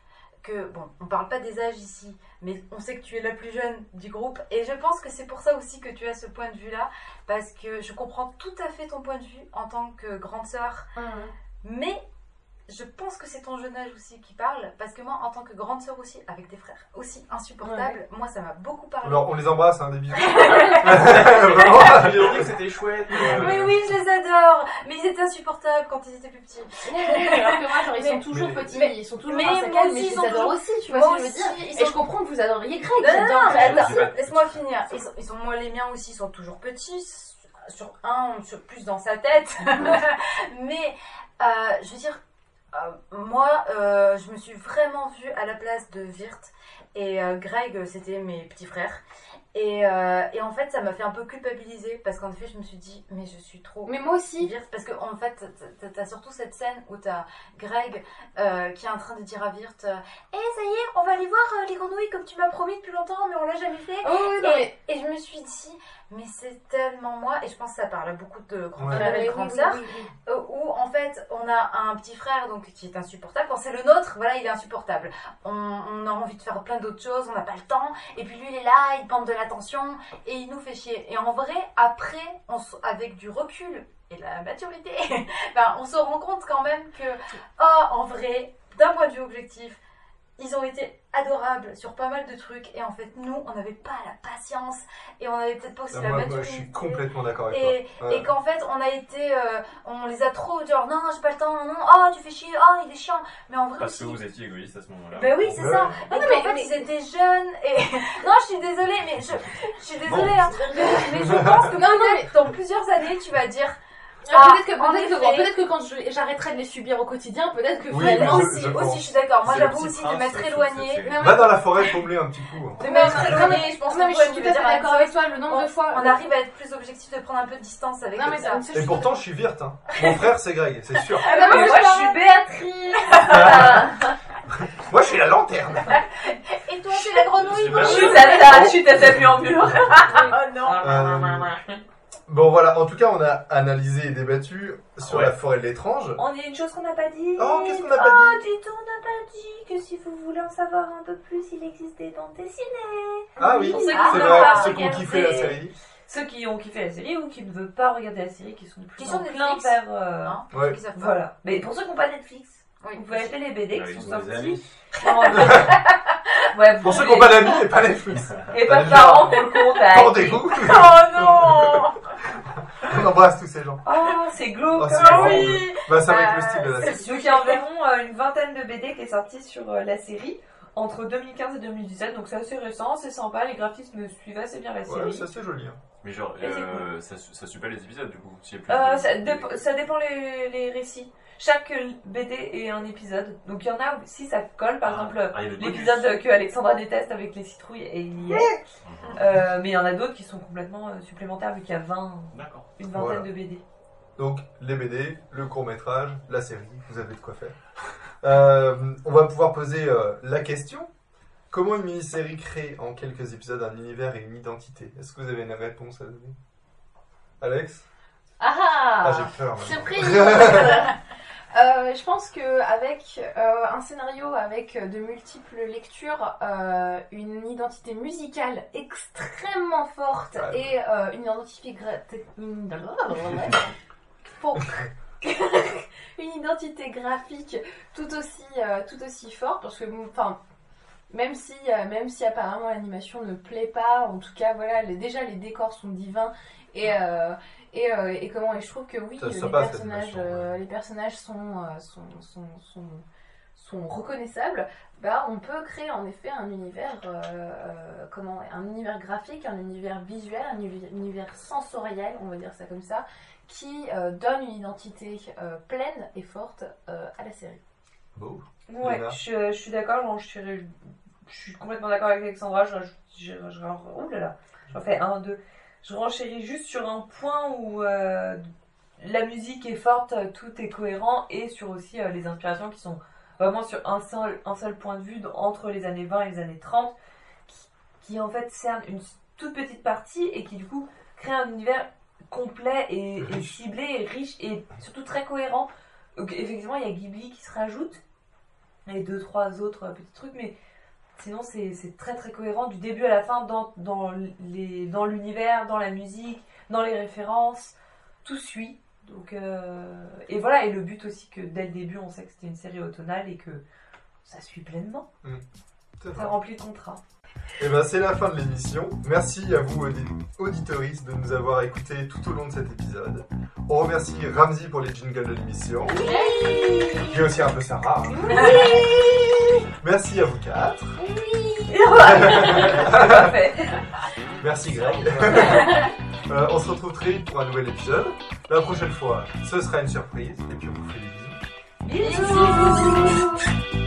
F: que, bon, on parle pas des âges ici, mais on sait que tu es la plus jeune du groupe. Et je pense que c'est pour ça aussi que tu as ce point de vue-là. Parce que je comprends tout à fait ton point de vue en tant que grande sœur. Mais je pense que c'est ton jeune âge aussi qui parle, parce que moi, en tant que grande sœur aussi, avec des frères aussi insupportables, moi, ça m'a beaucoup parlé.
B: Alors, on les embrasse, hein, des bisous. *laughs*
O: Vraiment. Ils ont dit que c'était chouette.
F: Mais oui, je les adore, mais ils étaient insupportables quand ils étaient plus petits.
E: Alors que moi, genre, ils sont
F: Mais-
E: toujours
F: mais-
E: petits,
F: mais-
E: ils sont toujours
F: mais
E: mais,
F: moi
E: mais
F: aussi,
E: je
F: ils
E: les
F: sont
E: adore
F: toujours-
E: aussi, tu vois ce que je veux dire.
F: ils
E: Et
F: sont-
E: je comprends que vous adoriez Greg,
F: Non, laisse-moi finir. Ils sont, ils sont, moi, les miens aussi sont toujours petits, sur un, sur plus dans sa tête. *laughs* mais, euh, je veux dire, moi, euh, je me suis vraiment vue à la place de Virt et euh, Greg, c'était mes petits frères. Et, euh, et en fait, ça m'a fait un peu culpabiliser parce qu'en effet, je me suis dit, mais je suis trop.
E: Mais moi aussi.
F: Virt, parce que en fait, t'as- surtout cette scène où t'as Greg euh, qui est en train de dire à Virt, euh, eh ça y est, on va aller voir euh, les grenouilles comme tu m'as promis depuis longtemps, mais on l'a jamais fait.
E: Oh, oui, non,
F: et,
E: mais-
F: et je me suis dit, mais c'est tellement moi, et je pense que ça parle à beaucoup de grands
E: Ouais.
F: frères et
E: Oui,
F: de
E: oui,
F: grandes
E: oui,
F: sœurs,
E: oui, oui.
F: euh, où en fait on a un petit frère donc qui est insupportable. Quand c'est le nôtre, voilà, il est insupportable. On, on a envie de faire plein d'autres choses, on n'a pas le temps, et puis lui il est là, il demande de l'attention, et il nous fait chier. Et en vrai, après, on avec du recul et de la maturité, *laughs* ben, on se rend compte quand même que, oh, en vrai, d'un point de vue objectif, ils ont été adorables sur pas mal de trucs et en fait nous on n'avait pas la patience et on n'avait peut-être pas aussi
B: Ah,
F: la
B: moi,
F: maturité
B: moi, je suis complètement d'accord avec
F: et,
B: toi. Ouais.
F: et qu'en fait on a été euh, on les a trop genre non j'ai pas le temps non oh tu fais chier oh il est chiant mais en vrai
O: Parce que vous étiez égoïste à ce moment-là.
F: ben oui, c'est
O: Ouais.
F: ça. Mais
E: non,
F: en
E: mais-
F: fait,
E: mais-
F: ils étaient jeunes et. *laughs* non, je suis désolée, mais je, je suis désolée.
O: Bon.
F: hein. Mais, *laughs* mais je pense que
E: Non, non,
F: dans plusieurs années, tu vas dire.
E: Ah, peut-être que,
F: en
E: peut-être que,
F: effet.
E: peut-être que quand je- j'arrêterai de les subir au quotidien, peut-être que
B: Oui, mais je-
F: aussi,
B: je
F: aussi, je suis d'accord. Moi,
B: C'est le
F: j'avoue
B: petit
F: aussi de
B: prince,
F: m'être
B: cette
F: éloignée.
B: Va dans la forêt tomber un petit coup. hein.
F: De m'être
E: Non, mais-
F: éloignée, je pense
E: non, mais
F: que
E: je suis
F: tu
E: tout à fait d'accord avec toi, le nombre
F: On-
E: de fois-
F: On arrive à être plus objectif, de prendre un peu de distance avec
E: Non, mais
F: ça.
E: ça-
B: Et pourtant, je suis Virt. Hein. Mon frère, c'est Greg, c'est sûr.
F: Ah, bah,
E: mais
F: moi,
E: je
F: je suis Béatrice. *laughs*
B: Moi, je suis la lanterne.
F: Et toi, c'est la grenouille.
B: Je
C: suis ta ta, je suis ta tapure. *laughs*
F: Oh non.
B: Euh, Bon, voilà. En tout cas, on a analysé et débattu sur
O: Ouais.
B: la forêt de l'étrange.
C: On y a une chose qu'on n'a pas dit.
B: Oh, qu'est-ce qu'on n'a pas
C: Oh,
B: dit
C: du tout, on n'a pas dit que si vous voulez en savoir un peu plus, il existe des bandes dessinées.
B: Ah oui,
C: Pour
B: c'est
C: ceux qui n'ont
B: vrai.
C: pas
B: Ceux qui ont kiffé la série.
C: Ceux qui ont kiffé la série ou qui ne veulent pas regarder la série, qui sont plus
F: Qui sont
C: plein vers. euh,
F: Hein,
B: Ouais.
C: Voilà. Mais pour ceux qui n'ont pas Netflix,
F: Oui.
C: vous pouvez acheter les BD qui
O: ils
C: sont
O: ont des
C: sortis. *laughs* ouais,
B: Pour ceux qui n'ont pas d'amis et pas Netflix.
C: Et pas de parents pour le contact.
B: Pendez-vous.
C: Oh non *laughs*
B: On *laughs* embrasse tous ces gens.
C: Oh, c'est glauque.
B: Oh, c'est
C: Ah
B: horrible.
C: oui.
B: Bah, c'est avec
C: Euh,
B: le style de la
C: c'est-
B: série.
C: Donc il y a environ euh, une vingtaine de BD qui est sortie sur euh, la série entre 2015 et 2017, donc c'est assez récent, c'est sympa, les graphismes suivent assez bien la
B: Ouais,
C: série.
B: ça c'est joli. hein.
O: Mais genre, euh, ça, ça suit pas les épisodes du coup. s'il y a plus
C: Euh,
O: de-
C: ça, dép- ça dépend les, les récits. Chaque euh, BD est un épisode. Donc il y en a où si ça colle, par
O: Ah,
C: exemple
O: ah, bonus.
C: l'épisode que Alexandra déteste avec les citrouilles et il y est. Euh, mais il y en a d'autres qui sont complètement euh, supplémentaires vu qu'il y a 20,
O: D'accord.
C: une vingtaine
B: Voilà.
C: de BD.
B: Donc les BD, le court métrage, la série, vous avez de quoi faire. Euh, on va pouvoir poser euh, la question. Comment une mini-série crée en quelques épisodes un univers et une identité? Est-ce que vous avez une réponse à donner? Alex?
E: Ah
B: Ah, j'ai peur.
E: Surprise *laughs* Euh, je pense que avec euh, un scénario avec de multiples lectures, euh, une identité musicale extrêmement forte et euh, une identité *laughs* *laughs* une... Identité graphique tout aussi euh, tout aussi forte parce que enfin même si euh, même si apparemment l'animation ne plaît pas en tout cas voilà les- déjà les décors sont divins et euh, et, euh, et comment et je trouve que oui
B: Ça-
E: les
B: ça passe,
E: personnages euh, les personnages sont, euh, sont, sont, sont, sont reconnaissables bah on peut créer en effet un univers euh, euh, comment un univers graphique un univers visuel un univers, sensoriel on va dire ça comme ça qui euh, donne une identité euh, pleine et forte euh, à la série
B: Beau.
C: Ouais, je, je suis d'accord, je, suis- je suis complètement d'accord avec Alexandra. Je, je, je, je- ouh là là, j'en fais un, deux. Je renchéris juste sur un point où euh, la musique est forte, tout est cohérent, et sur aussi euh, les inspirations qui sont vraiment sur un seul, un seul point de vue entre les années 20 et les années 30, qui, qui en fait cerne une toute petite partie et qui du coup crée un univers complet et, et ciblé et riche et surtout très cohérent. Donc, effectivement, il y a Ghibli qui se rajoute et deux, trois autres petits trucs, mais sinon c'est c'est très très cohérent du début à la fin dans, dans les- dans l'univers, dans la musique, dans les références, tout suit. Donc, euh, et voilà, et le but aussi que dès le début on sait que c'était une série automnale et que ça suit pleinement.
B: C'est
C: Ça remplit le contrat.
B: Et ben c'est la fin de l'émission. Merci à vous audi- auditoristes de nous avoir écoutés tout au long de cet épisode. On remercie Ramsey pour les jingles de l'émission. Et aussi un peu Sarah. hein. Merci à vous quatre. Merci Greg. *laughs* Euh, on se retrouve très vite pour un nouvel épisode. La prochaine fois, ce sera une surprise. Et puis on vous fait des bisous.
C: Bisous